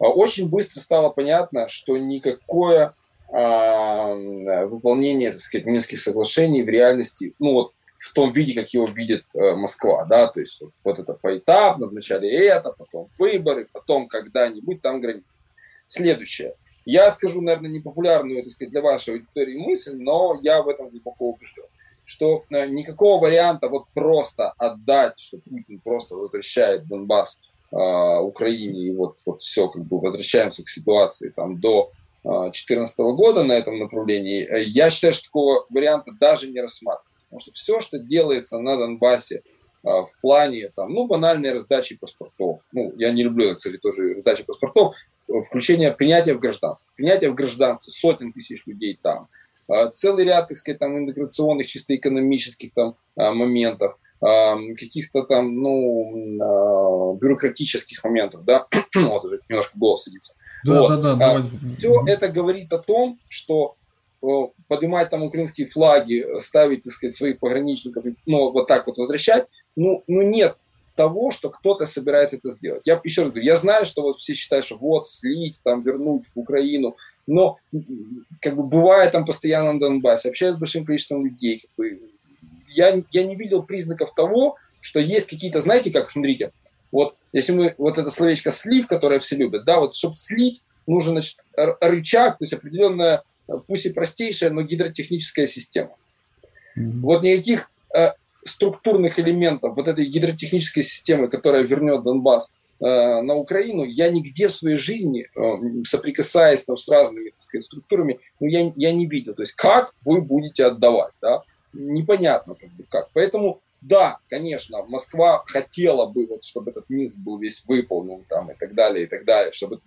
Speaker 2: Э, очень быстро стало понятно, что никакое э, выполнение, так сказать, Минских соглашений в реальности, ну вот в том виде, как его видит э, Москва, да, то есть вот, вот это поэтапно, вначале это, потом выборы, потом когда-нибудь там границы. Следующее. Я скажу, наверное, непопулярную, так сказать, для вашей аудитории мысль, но я в этом глубоко убежден, что э, никакого варианта вот просто отдать, что Путин просто возвращает Донбасс э, Украине, и вот, вот все, как бы возвращаемся к ситуации там до 2014 э, года на этом направлении, э, я считаю, что такого варианта даже не рассматривается. Потому что все, что делается на Донбассе в плане там, ну, банальной раздачи паспортов. Ну, я не люблю, кстати, тоже раздачи паспортов включение принятия в гражданство. Принятие в гражданство сотен тысяч людей там. А, целый ряд, так сказать, там, интеграционных, чисто экономических там, а, моментов, а, каких-то там, ну, бюрократических моментов, да, вот уже немножко голос садится. Да, вот. да, да, давай. Все это говорит о том, что поднимать там украинские флаги, ставить, так сказать, своих пограничников, ну, вот так вот возвращать, ну, ну нет того, что кто-то собирается это сделать. Я еще раз говорю, я знаю, что вот все считают, что вот слить, там вернуть в Украину, но как бы бывая там постоянно на Донбассе, общаюсь с большим количеством людей, как бы, я, я не видел признаков того, что есть какие-то, знаете, как, смотрите, вот если мы, вот это словечко слив, которое все любят, да, вот чтобы слить, нужен, значит, рычаг, то есть определенная, пусть и простейшая, но гидротехническая система. Mm-hmm. Вот никаких э, структурных элементов вот этой гидротехнической системы, которая вернет Донбасс э, на Украину, я нигде в своей жизни, э, соприкасаясь там, с разными так сказать, структурами, ну, я, я не видел. То есть как вы будете отдавать, да? непонятно как бы как. Поэтому да, конечно, Москва хотела бы, вот, чтобы этот Минск был весь выполнен там, и так далее, и так далее, чтобы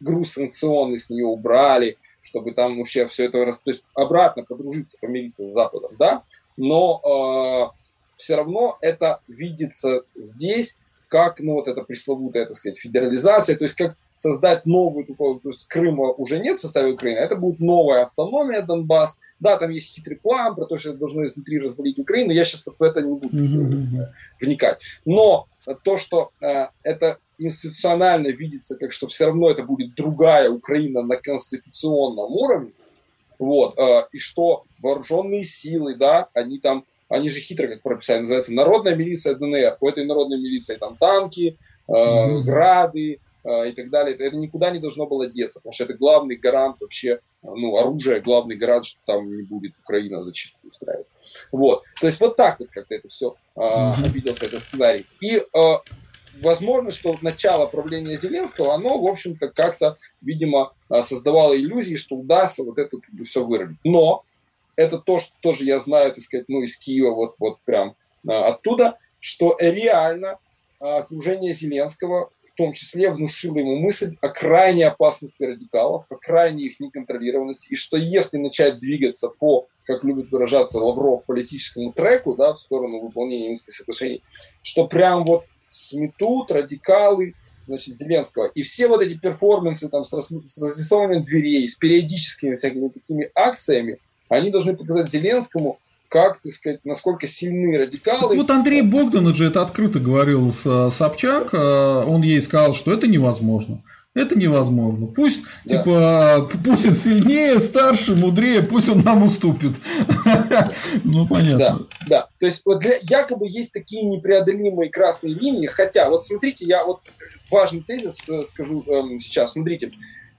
Speaker 2: груз санкционный с нее убрали, чтобы там вообще все это, то есть обратно подружиться, помириться с Западом, да, но э, все равно это видится здесь как, ну, вот эта пресловутая, так сказать, федерализация, то есть как создать новую, то есть Крыма уже нет в составе Украины, это будет новая автономия Донбасс. Да, там есть хитрый план про то, что это должно изнутри развалить Украину, я сейчас вот в это не буду mm-hmm. вникать. Но то, что э, это институционально видится, как что все равно это будет другая Украина на конституционном уровне, вот, э, и что вооруженные силы, да, они там они же хитро, как прописали, называется народная милиция ДНР. У этой народной милиции там танки, э, mm-hmm. грады э, и так далее. Это никуда не должно было деться, потому что это главный гарант вообще, ну, оружие, главный гарант, что там не будет Украина зачистку устраивать. Вот. То есть вот так вот как-то это все э, mm-hmm. обиделся, этот сценарий. И э, возможно, что начало правления Зеленского, оно, в общем-то, как-то, видимо, э, создавало иллюзии, что удастся вот это как бы, все вырубить. Но это то, что тоже я знаю, так сказать, ну, из Киева, вот, вот прям а, оттуда, что реально а, окружение Зеленского в том числе внушило ему мысль о крайней опасности радикалов, о крайней их неконтролированности, и что если начать двигаться по, как любит выражаться Лавров, политическому треку, да, в сторону выполнения Минских соглашений, что прям вот сметут радикалы, значит, Зеленского. И все вот эти перформансы там с, рас, с разрисованием дверей, с периодическими всякими такими акциями, они должны показать Зеленскому, как, так сказать, насколько сильны радикалы. Так
Speaker 1: вот Андрей Богданов же это открыто говорил с Собчак, он ей сказал, что это невозможно. Это невозможно. Пусть, да. типа, Путин сильнее, старше, мудрее, пусть он нам уступит. Ну, понятно.
Speaker 2: Да, да. То есть, вот для, якобы есть такие непреодолимые красные линии, хотя, вот смотрите, я вот важный тезис э, скажу эм, сейчас. Смотрите,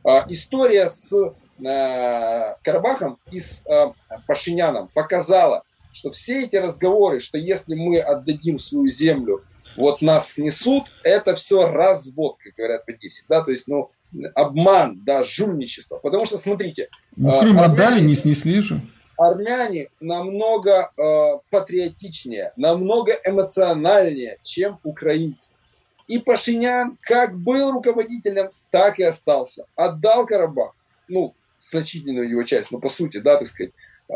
Speaker 2: э, история с э, Карабахом и с э, Пашиняном показала, что все эти разговоры, что если мы отдадим свою землю вот нас снесут, это все развод, как говорят в Одессе, да, то есть, ну, обман, да, жульничество. Потому что, смотрите...
Speaker 1: Ну, а, Крым армяне, отдали, не снесли же.
Speaker 2: Армяне намного э, патриотичнее, намного эмоциональнее, чем украинцы. И Пашинян как был руководителем, так и остался. Отдал Карабах, ну, значительную его часть, ну, по сути, да, так сказать, э,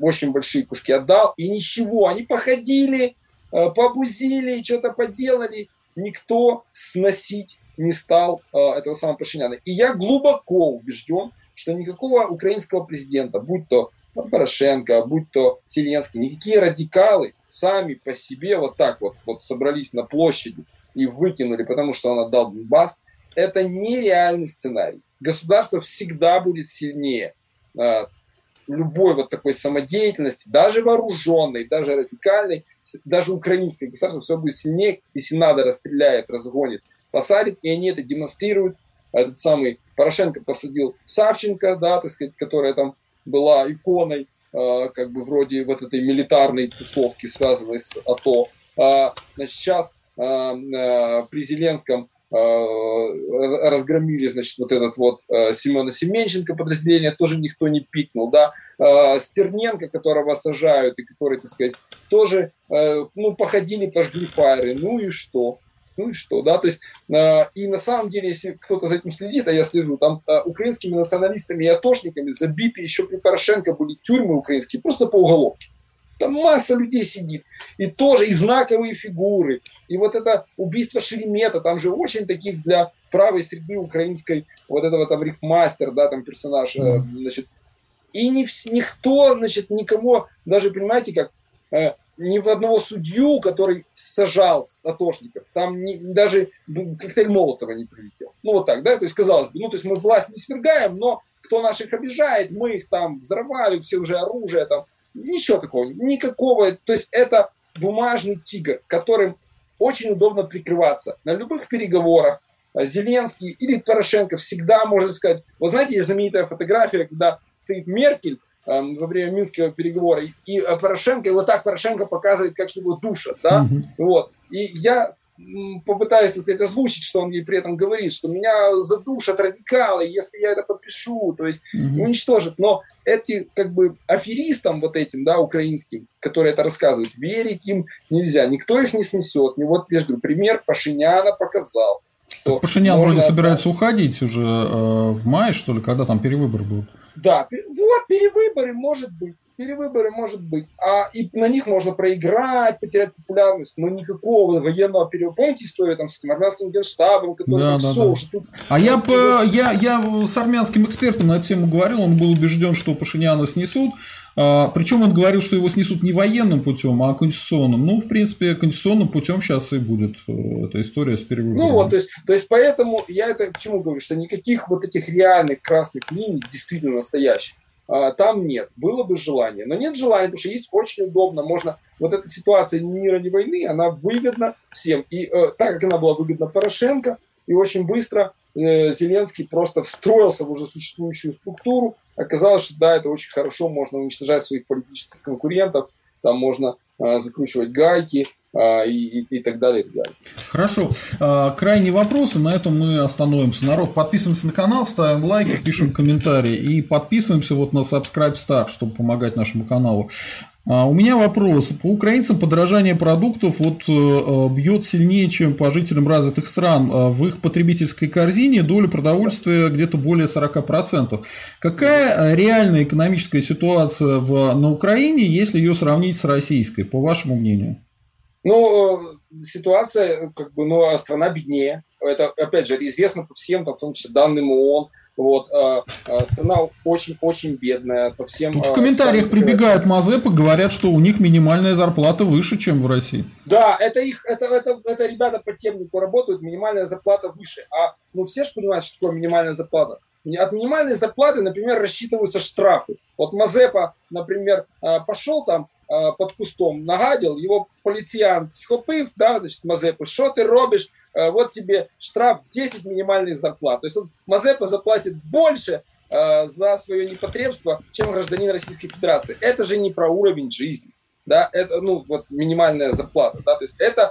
Speaker 2: очень большие куски отдал, и ничего, они походили, Э, побузили, что-то поделали, никто сносить не стал э, этого самого Пашиняна. И я глубоко убежден, что никакого украинского президента, будь то Порошенко, будь то Зеленский, никакие радикалы сами по себе вот так вот, вот собрались на площади и выкинули, потому что он отдал Донбасс, это нереальный сценарий. Государство всегда будет сильнее э, любой вот такой самодеятельности, даже вооруженной, даже радикальной, даже украинское государство все будет сильнее, если надо, расстреляет, разгонит, посадит, и они это демонстрируют. Этот самый Порошенко посадил Савченко, да, так сказать, которая там была иконой, э, как бы вроде вот этой милитарной тусовки, связанной с АТО. А, значит, сейчас э, э, при Зеленском Э, разгромили, значит, вот этот вот э, Семена Семенченко подразделение, тоже никто не пикнул, да, э, Стерненко, которого сажают, и который, так сказать, тоже, ну, походили, пожгли фаеры, ну и что? Ну и что, да, то есть, и на самом деле, если кто-то за этим следит, а я слежу, там украинскими националистами и атошниками забиты еще при Порошенко были тюрьмы украинские, просто по уголовке. Там масса людей сидит. И тоже, и знаковые фигуры. И вот это убийство Шеремета, там же очень таких для правой среды украинской, вот этого там рифмастер, да, там персонаж, mm значит, и ни, никто, значит, никому, даже, понимаете, как, э, ни в одного судью, который сажал атошников, там не, даже коктейль Молотова не прилетел. Ну, вот так, да, то есть, казалось бы, ну, то есть, мы власть не свергаем, но кто наших обижает, мы их там взорвали, все уже оружие там, Ничего такого, никакого. То есть это бумажный тигр, которым очень удобно прикрываться. На любых переговорах Зеленский или Порошенко всегда может сказать, вы знаете, есть знаменитая фотография, когда стоит Меркель э, во время Минского переговора, и э, Порошенко, и вот так Порошенко показывает, как его душат, да, mm-hmm. вот. И я попытаюсь это озвучить, что он ей при этом говорит, что меня задушат радикалы, если я это подпишу, то есть угу. уничтожат. Но эти как бы аферистам вот этим, да, украинским, которые это рассказывают, верить им нельзя. Никто их не снесет. И вот, я же говорю, пример Пашиняна показал.
Speaker 1: Что Пашинян можно... вроде собирается уходить уже э, в мае, что ли, когда там перевыборы будут.
Speaker 2: Да, вот перевыборы, может быть перевыборы может быть, а и на них можно проиграть, потерять популярность, но никакого военного перевыбора. Помните историю там с этим армянским генштабом, который да, да, да.
Speaker 1: Тут... А я, по, я, я с армянским экспертом на эту тему говорил, он был убежден, что Пашиняна снесут, причем он говорил, что его снесут не военным путем, а конституционным. Ну, в принципе, конституционным путем сейчас и будет э, эта история с перевыборами.
Speaker 2: Ну вот, то есть, то есть поэтому я это к чему говорю, что никаких вот этих реальных красных линий, действительно настоящих, а, там нет. Было бы желание. Но нет желания, потому что есть очень удобно. Можно... Вот эта ситуация ни мира, ни войны, она выгодна всем. И э, так как она была выгодна Порошенко, и очень быстро э, Зеленский просто встроился в уже существующую структуру. Оказалось, что да, это очень хорошо, можно уничтожать своих политических конкурентов, там можно э, закручивать гайки, а, и, и, и так далее, и далее.
Speaker 1: Хорошо. А, крайние вопросы, на этом мы остановимся. Народ, подписываемся на канал, ставим лайки, пишем комментарии и подписываемся вот на Subscribe Star, чтобы помогать нашему каналу. А, у меня вопрос. По украинцам подорожание продуктов вот э, э, бьет сильнее, чем по жителям развитых стран. В их потребительской корзине доля продовольствия где-то более 40%. Какая реальная экономическая ситуация в, на Украине, если ее сравнить с российской, по вашему мнению?
Speaker 2: Ну, ситуация, как бы, ну, а страна беднее. Это, опять же, известно по всем, там, в том числе, данным ООН. Вот, э, э, страна очень-очень бедная по всем...
Speaker 1: Тут в комментариях всем... прибегают Мазепы, говорят, что у них минимальная зарплата выше, чем в России.
Speaker 2: Да, это их, это, это, это ребята по темнику работают, минимальная зарплата выше. А ну все же понимают, что такое минимальная зарплата. От минимальной зарплаты, например, рассчитываются штрафы. Вот Мазепа, например, пошел там под кустом, нагадил, его полиціян схопив, да, значит, Мазепу, что ты робишь? Э, вот тебе штраф 10 минимальных зарплат. То есть он, Мазепа заплатит больше э, за свое непотребство, чем гражданин Российской Федерации. Это же не про уровень жизни. Да, это, ну, вот минимальная зарплата, да, то есть это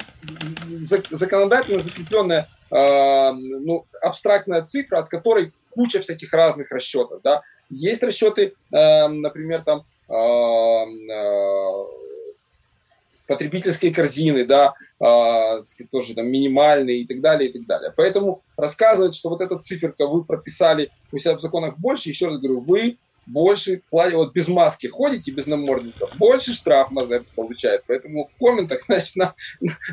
Speaker 2: законодательно закрепленная, э, ну, абстрактная цифра, от которой куча всяких разных расчетов, да. Есть расчеты, э, например, там, э, э, потребительские корзины, да, э, тоже там минимальные и так далее, и так далее. Поэтому рассказывать, что вот эта циферка вы прописали у себя в законах больше, еще раз говорю, вы больше платите, вот без маски ходите, без намордников, больше штраф Мазеп получает. Поэтому в комментах, значит, на,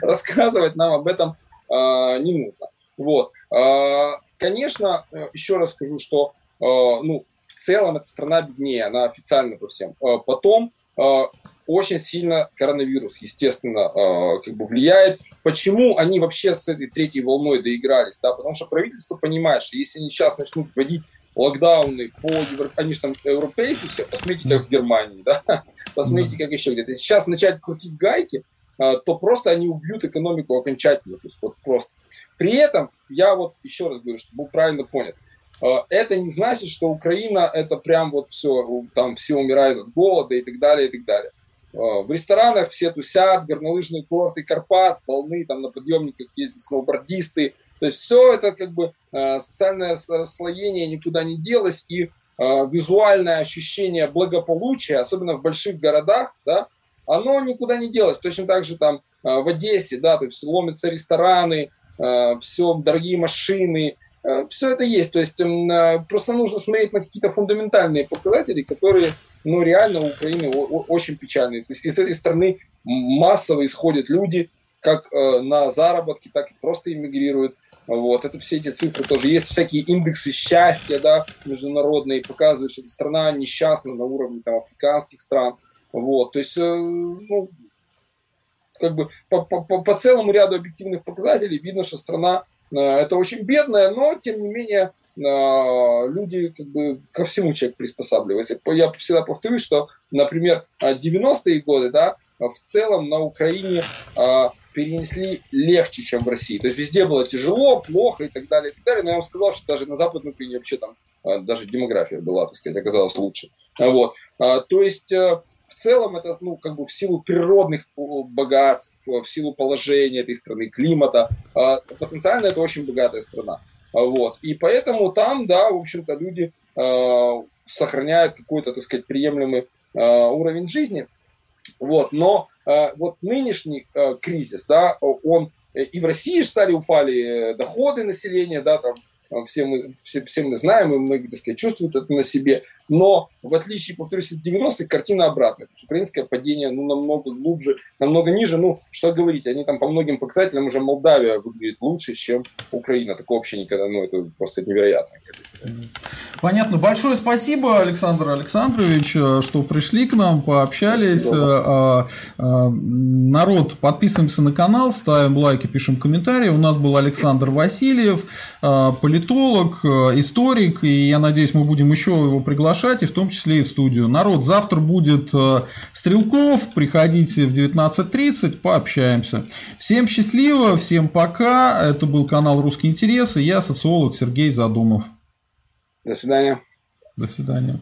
Speaker 2: рассказывать нам об этом э, не нужно. Вот. Э, конечно, еще раз скажу, что э, ну, в целом эта страна беднее, она официально по всем. Э, потом э, очень сильно коронавирус, естественно, э, как бы влияет. Почему они вообще с этой третьей волной доигрались? Да? Потому что правительство понимает, что если они сейчас начнут вводить локдауны по Европе, они же там европейцы все, посмотрите, как в Германии, да? посмотрите, как еще где-то. Сейчас начать крутить гайки, э, то просто они убьют экономику окончательно, то есть вот просто. При этом, я вот еще раз говорю, чтобы был правильно понят, э, это не значит, что Украина это прям вот все, там все умирают от голода и так далее, и так далее. Э, в ресторанах все тусят, горнолыжные курорты Карпат, полны, там на подъемниках ездят сноубордисты. То есть все это как бы э, социальное расслоение никуда не делось, и э, визуальное ощущение благополучия, особенно в больших городах, да, оно никуда не делось. Точно так же там в Одессе, да, то есть ломятся рестораны, все дорогие машины, все это есть. То есть просто нужно смотреть на какие-то фундаментальные показатели, которые ну, реально у Украины очень печальные. То есть из этой страны массово исходят люди, как э, на заработки, так и просто иммигрируют. Вот. Это все эти цифры тоже. Есть всякие индексы счастья да, международные, показывают, что страна несчастна на уровне там, африканских стран. Вот. То есть, э, ну, как бы по, по, по целому ряду объективных показателей видно, что страна э, это очень бедная, но тем не менее а, люди как бы ко всему человек приспосабливается. Я всегда повторюсь, что, например, 90-е годы, да, в целом на Украине перенесли легче, чем в России. То есть везде было тяжело, плохо и так далее, и так далее. Но я вам сказал, что даже на Западной Украине вообще там даже демография была, так сказать, оказалась лучше. Вот. То есть э, целом это, ну, как бы в силу природных богатств, в силу положения этой страны, климата, потенциально это очень богатая страна. Вот. И поэтому там, да, в общем-то, люди э, сохраняют какой-то, так сказать, приемлемый э, уровень жизни. Вот. Но э, вот нынешний э, кризис, да, он и в России стали упали доходы населения, да, там все мы, все, все мы знаем, и многие, так сказать, чувствуют это на себе. Но в отличие, повторюсь, от 90-х, картина обратная. То есть украинское падение ну, намного глубже, намного ниже. Ну, что говорить, они там по многим показателям уже Молдавия выглядит лучше, чем Украина. Такого вообще никогда, ну, это просто невероятно.
Speaker 1: Понятно. Большое спасибо, Александр Александрович, что пришли к нам, пообщались. Спасибо. А, а, народ, подписываемся на канал, ставим лайки, пишем комментарии. У нас был Александр Васильев, политолог, историк, и я надеюсь, мы будем еще его приглашать приглашать, и в том числе и в студию. Народ, завтра будет э, Стрелков, приходите в 19.30, пообщаемся. Всем счастливо, всем пока. Это был канал «Русский интерес», и я социолог Сергей Задумов.
Speaker 2: До свидания.
Speaker 1: До свидания.